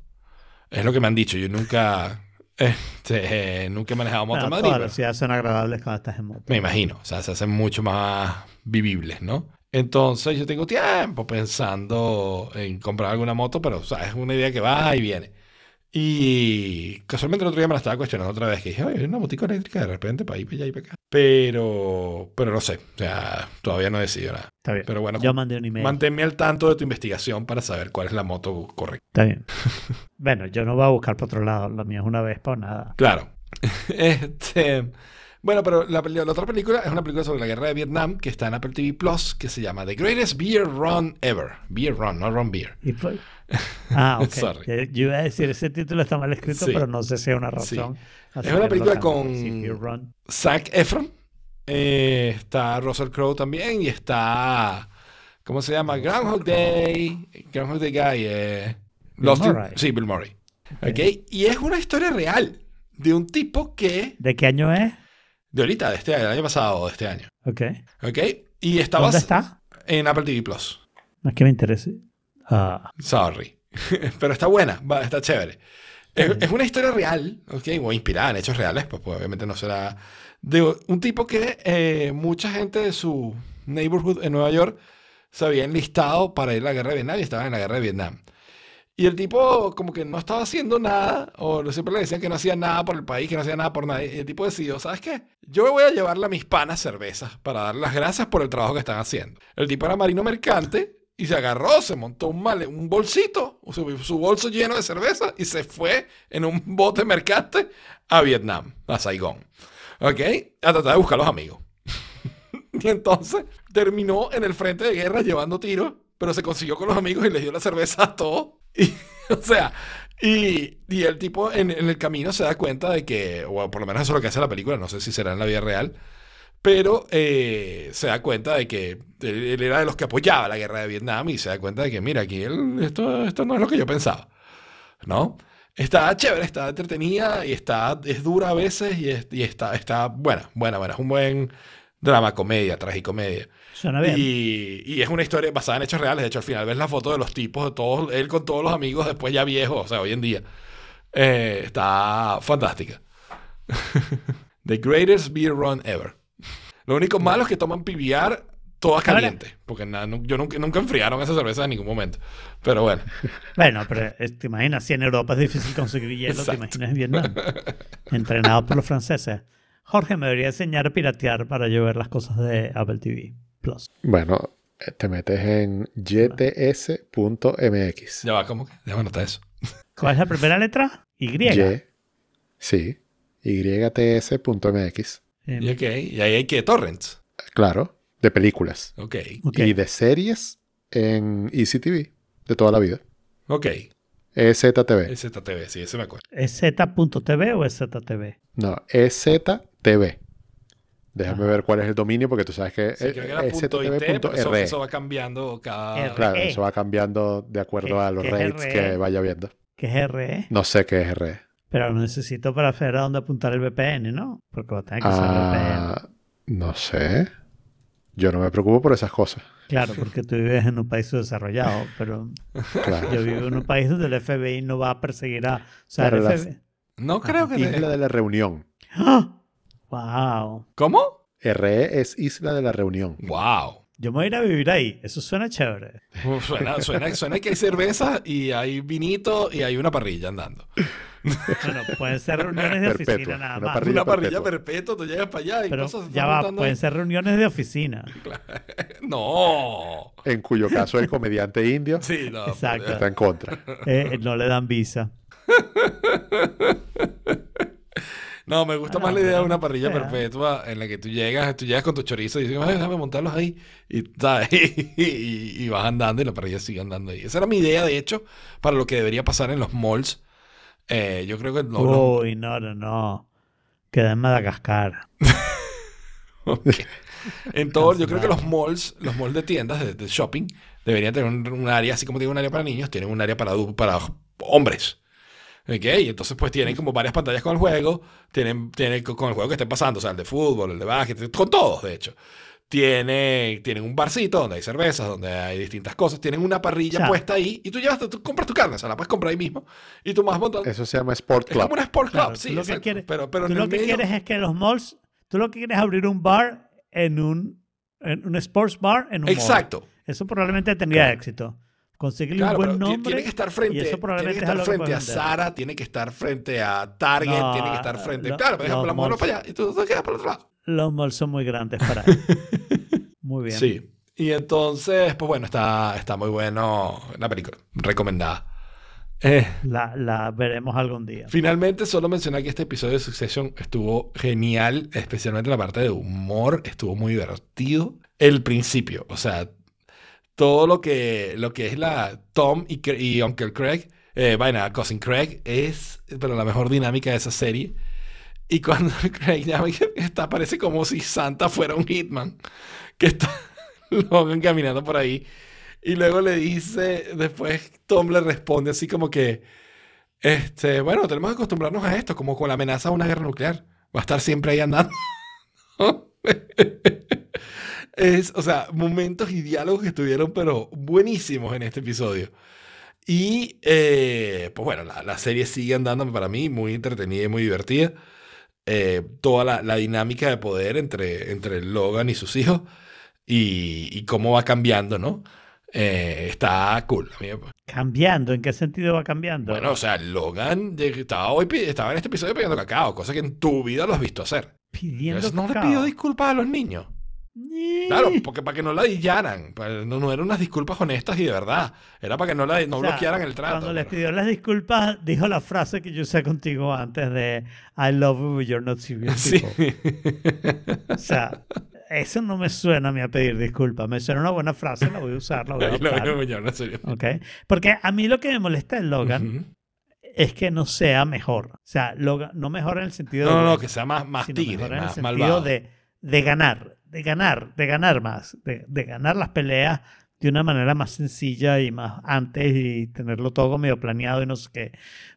Es lo que me han dicho. Yo nunca, este, nunca he manejado moto Bueno, en Madrid. todas pero- las ciudades son agradables cuando estás en moto. Me imagino, o sea, se hacen mucho más vivibles, ¿no? Entonces yo tengo tiempo pensando en comprar alguna moto, pero o sea, es una idea que va y viene. Y casualmente el otro día me la estaba cuestionando otra vez, que dije, oye, hay una motico eléctrica de repente para ir para allá y para acá. Pero, pero no sé, o sea, todavía no he decidido nada. Está bien. Pero bueno, Yo mandé un email. manténme al tanto de tu investigación para saber cuál es la moto correcta. Está bien. bueno, yo no voy a buscar por otro lado. Lo mío es una Vespa o nada. Claro. Este, bueno, pero la, otra película es una película sobre la guerra de Vietnam que está en Apple TV Plus que se llama The Greatest Beer Run Ever. Beer Run, no Run Beer. Ah, ok. Sorry. Yo- Yo iba a decir, ese título está mal escrito, Sí. pero no sé si hay una razón. Es una película con- Sí. Zac Efron. eh, está Russell Crowe también y está ¿Cómo se llama? Groundhog Day. Groundhog Day Guy. Eh, Lost in- Murray. sí, Bill Murray. ¿Ok? Y es una historia real de un tipo que... ¿De qué año es? De ahorita, de este año, del año pasado o de este año. Ok. ¿Ok? Y estaba ¿Dónde está? en Apple TV Plus. No es que me interese. Ah, Sorry. Pero está buena, está chévere. Es, es una historia real, ¿ok? O inspirada en hechos reales, pues, pues, obviamente no será. De un tipo que eh, mucha gente de su neighborhood en Nueva York se había enlistado para ir a la guerra de Vietnam y estaban en la guerra de Vietnam. Y el tipo, como que no estaba haciendo nada, o siempre le decían que no hacía nada por el país, que no hacía nada por nadie. Y el tipo decidió: ¿sabes qué? Yo voy a llevarle a mis panas cervezas para dar las gracias por el trabajo que están haciendo. El tipo era marino mercante y se agarró, se montó un, male, un bolsito, su, su bolso lleno de cerveza y se fue en un bote mercante a Vietnam, a Saigón. ¿Ok? A tratar de buscar a los amigos. y entonces terminó en el frente de guerra llevando tiros, pero se consiguió con los amigos y les dio la cerveza a todos. Y, o sea, y, y el tipo en, en el camino se da cuenta de que, o por lo menos eso es lo que hace la película, no sé si será en la vida real, pero eh, se da cuenta de que él, era de los que apoyaba la guerra de Vietnam y se da cuenta de que, mira, aquí él- esto, esto no es lo que yo pensaba, ¿no? Está chévere, está entretenida y está, es dura a veces y, es- y está, está buena, buena, buena. Es un buen drama, comedia, tragicomedia. Suena bien. Y, y es una historia basada en hechos reales. De hecho, al final ves la foto de los tipos, de todos, él con todos los amigos, después ya viejos, o sea, hoy en día. Eh, está fantástica. The greatest beer run ever. Lo único malo es que toman PBR todas calientes. Porque nada, yo nunca, nunca enfriaron esa cerveza en ningún momento. Pero bueno. Bueno, pero eh, te imaginas, si en Europa es difícil conseguir hielo, te Exacto. imaginas en Vietnam. Entrenado por los franceses. Jorge me debería enseñar a piratear para yo ver las cosas de Apple TV Plus. Bueno, eh, te metes en yts.mx. Ya va, ¿cómo que? Déjame anotar eso. ¿Cuál es la primera letra? Y. Y, sí, yts.mx. Eh, Y, ok, y ahí hay que torrents. Claro, de películas. Ok, ok. Y de series en EasyTV, de toda la vida. ok. EZTV. ZTV, sí, ese me acuerdo. ¿Es Z.tv o es ZTV? No, EZTV. Déjame Ah. ver cuál es el dominio porque tú sabes que Sí, creo que era es punto IT, pero eso, eso va cambiando cada... R. Claro, E. eso va cambiando de acuerdo ¿Qué- a los qué es rates que vaya viendo. Que es RE. No sé qué es RE. Pero lo necesito para saber a dónde apuntar el VPN, ¿no? Porque va a tener que usar VPN. Ah, no sé. Yo no me preocupo por esas cosas. Claro, porque tú vives en un país desarrollado, pero Claro. yo vivo en un país donde el FBI no va a perseguir a... O sea, el las- FBI... No creo que... Isla de la Reunión. ¡Ah! ¡Wow! ¿Cómo? RE es Isla de la Reunión. Wow. Yo me voy a ir a vivir ahí. Eso suena chévere. Uf, Suena, suena, suena que hay cerveza y hay vinito y hay una parrilla andando. Bueno, pueden ser reuniones de Perpetua, oficina nada una más. parrilla una parrilla perpetua. perpetua, tú llegas para allá y Pero cosas se ya están va, montando pueden ahí. ser reuniones de oficina. No. En cuyo caso el comediante indio Sí, no. Exacto. está en contra. Eh, no le dan visa. No, me gusta Ah, más la idea de una parrilla sea. perpetua en la que tú llegas, tú llegas con tu chorizo y dices, "Ay, déjame montarlos ahí. Y, ¿sabes? y, y vas andando y la parrilla sigue andando ahí. Esa era mi idea, de hecho, para lo que debería pasar en los malls. Eh, yo creo que no, Uy, no, no, no. Queda en Madagascar. en todo, yo creo que los malls, los malls de tiendas, de, de shopping, deberían tener un, un área, así como tienen un área para niños, tienen un área para, para hombres. ¿Ok? Y entonces pues tienen como varias pantallas con el juego, tienen, tienen co- con el juego que esté pasando, o sea, el de fútbol, el de básquet, con todos, de hecho. Tiene, tienen un barcito donde hay cervezas, donde hay distintas cosas, tienen una parrilla O sea, puesta ahí y tú llevas, tú compras tu carne, o sea, la puedes comprar ahí mismo y tú más montando. Eso se llama Sport Es Club. como una sport club, Claro, sí, tú lo que quieres- pero, pero tú lo que medio- quieres es que los malls... Tú lo que quieres es abrir un bar en un... En un sports bar en un mall. Exacto. Eso probablemente tendría éxito. Conseguirle Claro, un pero buen nombre. tiene que estar y frente, eso tiene que es estar que frente a. Sara, tiene que estar frente a Target, No, tiene que estar frente. lo- claro, por ejemplo, los la malls- para allá y tú te quedas para el otro lado. Los malls son muy grandes para eso. Muy bien. Sí. Y entonces, pues bueno, está, está muy bueno la película. Recomendada. Eh, La, la veremos algún día. finalmente, solo mencionar que este episodio de Succession estuvo genial, especialmente la parte de humor, estuvo muy divertido. El principio, o sea, todo lo que, lo que es la Tom y, y Uncle Craig, eh, vaina, Cousin Craig, es pero la mejor dinámica de esa serie. Y cuando Craig llama, y está, parece como si Santa fuera un hitman, que está Logan caminando por ahí. Y luego le dice, después Tom le responde así como que, este, bueno, tenemos que acostumbrarnos a esto, como con la amenaza de una guerra nuclear. Va a estar siempre ahí andando. Es, o sea, momentos y diálogos que estuvieron, pero buenísimos en este episodio. Y, eh, pues bueno, la, la, serie sigue andando para mí, muy entretenida y muy divertida. Eh, toda la, la, dinámica de poder entre, entre Logan y sus hijos y, y cómo va cambiando, ¿no? Eh, está cool. ¿Cambiando? ¿En qué sentido va cambiando? Bueno, o sea, Logan estaba, hoy, estaba en este episodio pidiendo cacao, cosa que en tu vida lo has visto hacer. Pidiendo no cacao. le pido disculpas a los niños. Claro, porque para que no la dillaran. No, no eran unas disculpas honestas y de verdad. Era para que no, la, no O sea, bloquearan el trato. Cuando les pero- pidió las disculpas, dijo la frase que yo usé contigo antes de I love you, but you're not serious Sí. people. O sea, eso no me suena a mí a pedir disculpas. Me suena una buena frase, la voy a usar, la voy a Ahí lo adoptar. veo yo, en serio. ¿ok? Porque a mí lo que me molesta de Logan Ujú. es que no sea mejor. O sea, Logan, no mejor en el sentido No, no, de, no, que sea más, más tigre, mejor en el sentido malvado. de, de ganar, de ganar, de ganar más, de, de ganar las peleas de una manera más sencilla y más antes y tenerlo todo medio planeado y no sé qué.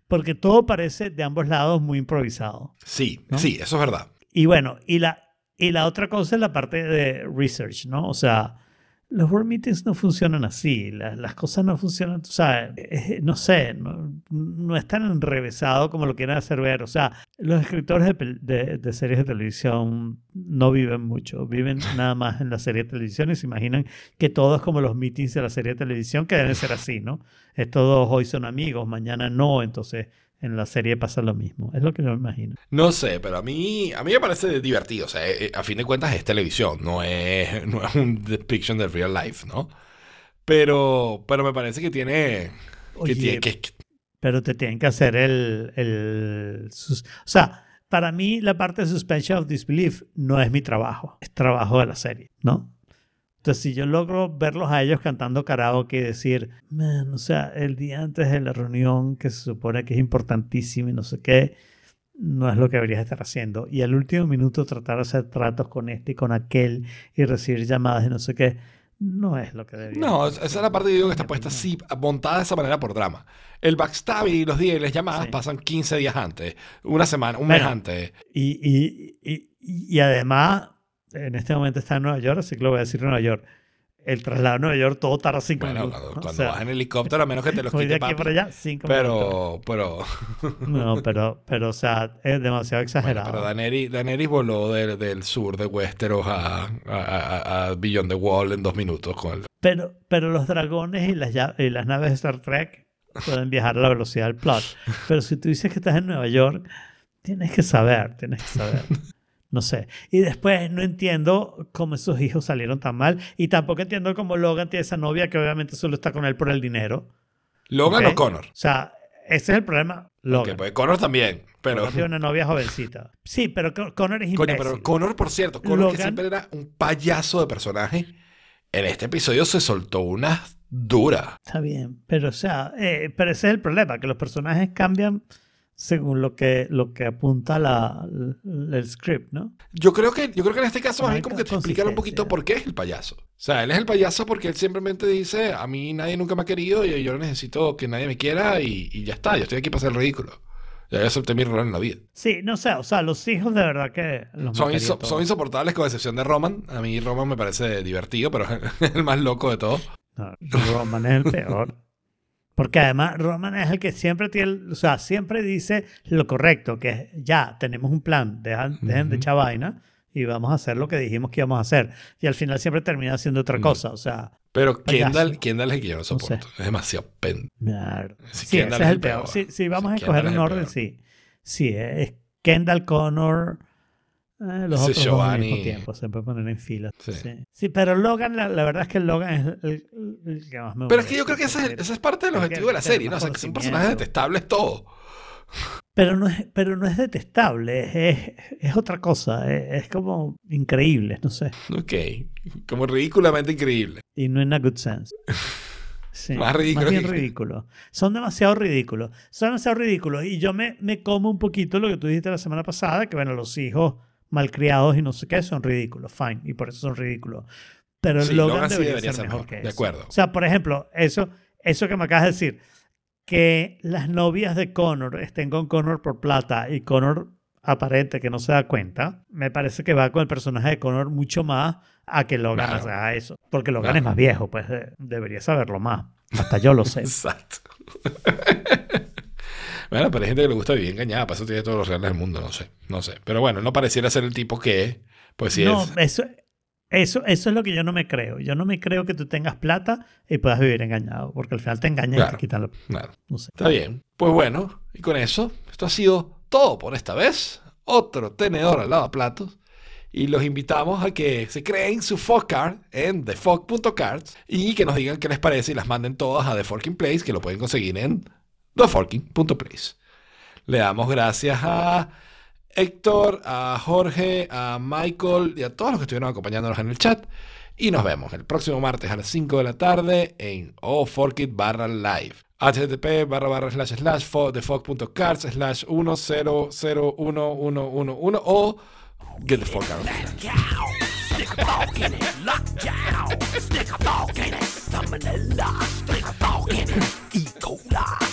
Porque todo parece de ambos lados muy improvisado. Sí, ¿no? sí, eso es verdad. Y bueno, y la, y la otra cosa es la parte de research, ¿no? O sea, los board meetings no funcionan así, la- las cosas no funcionan, tú sabes, eh, no sé, no, no es tan enrevesado como lo quieren hacer ver. O sea, los escritores de, de- de series de televisión no viven mucho, viven nada más en la serie de televisión y se imaginan que todo es como los meetings de la serie de televisión, que deben ser así, ¿no? Es todos hoy son amigos, mañana no, entonces en la serie pasa lo mismo. Es lo que yo me imagino. No sé, pero a mí, a mí me parece divertido. O sea, eh, a fin de cuentas es televisión, no es, no es un depiction del real life, ¿no? Pero, pero me parece que tiene... Que Oye, tiene que, que- pero te tienen que hacer el, el sus- o sea, para mí la parte de suspension of disbelief no es mi trabajo, es trabajo de la serie, ¿no? Entonces, si yo logro verlos a ellos cantando karaoke y decir, man, o sea, el día antes de la reunión que se supone que es importantísimo y no sé qué, no es lo que deberías estar haciendo. Y al último minuto tratar de hacer tratos con este y con aquel y recibir llamadas y no sé qué, no es lo que deberías No, esa es la parte que digo que está puesta así, montada de esa manera por drama. El backstab y los días y las llamadas Sí. pasan 15 días antes, una semana, un mes Bueno. antes. Y, y, y, y además, en este momento está en Nueva York, así que lo voy a decir en Nueva York. El traslado a Nueva York todo tarda cinco Bueno, minutos. cuando, ¿no? O cuando sea, vas en helicóptero, a menos que te los voy de quite aquí papi. para allá, cinco minutos. Pero, pero, No, pero, pero, o sea, es demasiado bueno, exagerado. pero Daenerys, Daenerys voló del, del sur de Westeros a, a, a- Beyond the Wall en dos minutos. Con el- Pero, pero los dragones y las, y las naves de Star Trek pueden viajar a la velocidad del plot. Pero si tú dices que estás en Nueva York, tienes que saber, tienes que saber. No sé. Y después no entiendo cómo esos hijos salieron tan mal. Y tampoco entiendo cómo Logan tiene esa novia que obviamente solo está con él por el dinero. Logan Ok. o Connor. O sea, ese es el problema. Logan. Que pues Connor también, pero... Logan tiene una novia jovencita. Sí, pero Con- Connor es Coño, imbécil. pero Connor, por cierto, Connor que Logan- siempre era un payaso de personaje, en este episodio se soltó una dura. Está bien, pero o sea, eh, pero ese es el problema, que los personajes cambian según lo que, lo que apunta la, el, el script, ¿no? Yo creo que, yo creo que en este caso más bien como que te explican un poquito por qué es el payaso. O sea, él es el payaso porque él simplemente dice, a mí nadie nunca me ha querido y yo necesito que nadie me quiera y, y ya está, yo estoy aquí para hacer el ridículo. Ya acepté mi rol en la vida. Sí, no sé, o sea, los hijos de verdad que los Son, inso- todos. son insoportables con excepción de Roman. A mí Roman me parece divertido, pero es el más loco de todos. No, Roman es el peor. Porque además Roman es el que siempre tiene, o sea, siempre dice lo correcto, que es ya, tenemos un plan, dejan, dejen de Ujú. echar vaina y vamos a hacer lo que dijimos que íbamos a hacer. Y al final siempre termina haciendo otra cosa, o sea, Pero Payaso. Kendall, Kendall es el que yo no sé. soporto. Es demasiado pen. mierda. Sí, Sí, ese es el peor. Sí, sí, vamos a escoger un orden, peor. sí. Sí, es Kendall, Connor, eh, los otros dos al Giovanni. mismo tiempo, se puede poner en fila. Sí. Sí. Sí, pero Logan, la, la verdad es que Logan es el, el- el que más me Pero es que yo creo que ese ese es parte del objetivo de la serie, ¿no? O sea, que son personajes detestables todos. Pero no es, pero no es detestable, es, es, otra cosa, es, es como increíble, no sé. Ok. Como ridículamente increíble. Y no en a good sense. Sí, Más ridículo bien que- ridículo. Son demasiado ridículos. Son demasiado ridículos. Y yo me, me como un poquito lo que tú dijiste la semana pasada, que bueno, los hijos malcriados y no sé qué son ridículos, fine, y por eso son ridículos. pero Sí, Logan, Logan sí debería, debería ser mejor, mejor, que de eso. acuerdo. O sea, por ejemplo, eso, eso que me acabas de decir, que las novias de Connor estén con Connor por plata y Connor aparente que no se da cuenta, me parece que va con el personaje de Connor mucho más a que Logan Claro. haga eso. Porque Logan Claro. es más viejo, pues eh, debería saberlo más. Hasta yo lo sé. Exacto. Bueno, pero hay gente que le gusta vivir engañada, para eso tiene todos los reales del mundo, no sé, no sé. Pero bueno, no pareciera ser el tipo que, pues sí no, es. eso, eso, eso es lo que yo no me creo. Yo no me creo que tú tengas plata y puedas vivir engañado, porque al final te engañan y Claro. te quitan lo... Claro. No sé. Está bien. Pues bueno, y con eso, esto ha sido todo por esta vez. Otro tenedor al lavaplatos. Y los invitamos a que se creen su Fog Card en thefog.cards y que nos digan qué les parece y las manden todas a The Forking Place, que lo pueden conseguir en theforking.place. Le damos gracias a Héctor, a Jorge, a Michael y a todos los que estuvieron acompañándonos en el chat. Y nos vemos el próximo martes a las 5 de la tarde en oforkit barra live. http barra barra slash slash slash 1001111 o get the fuck out. Fork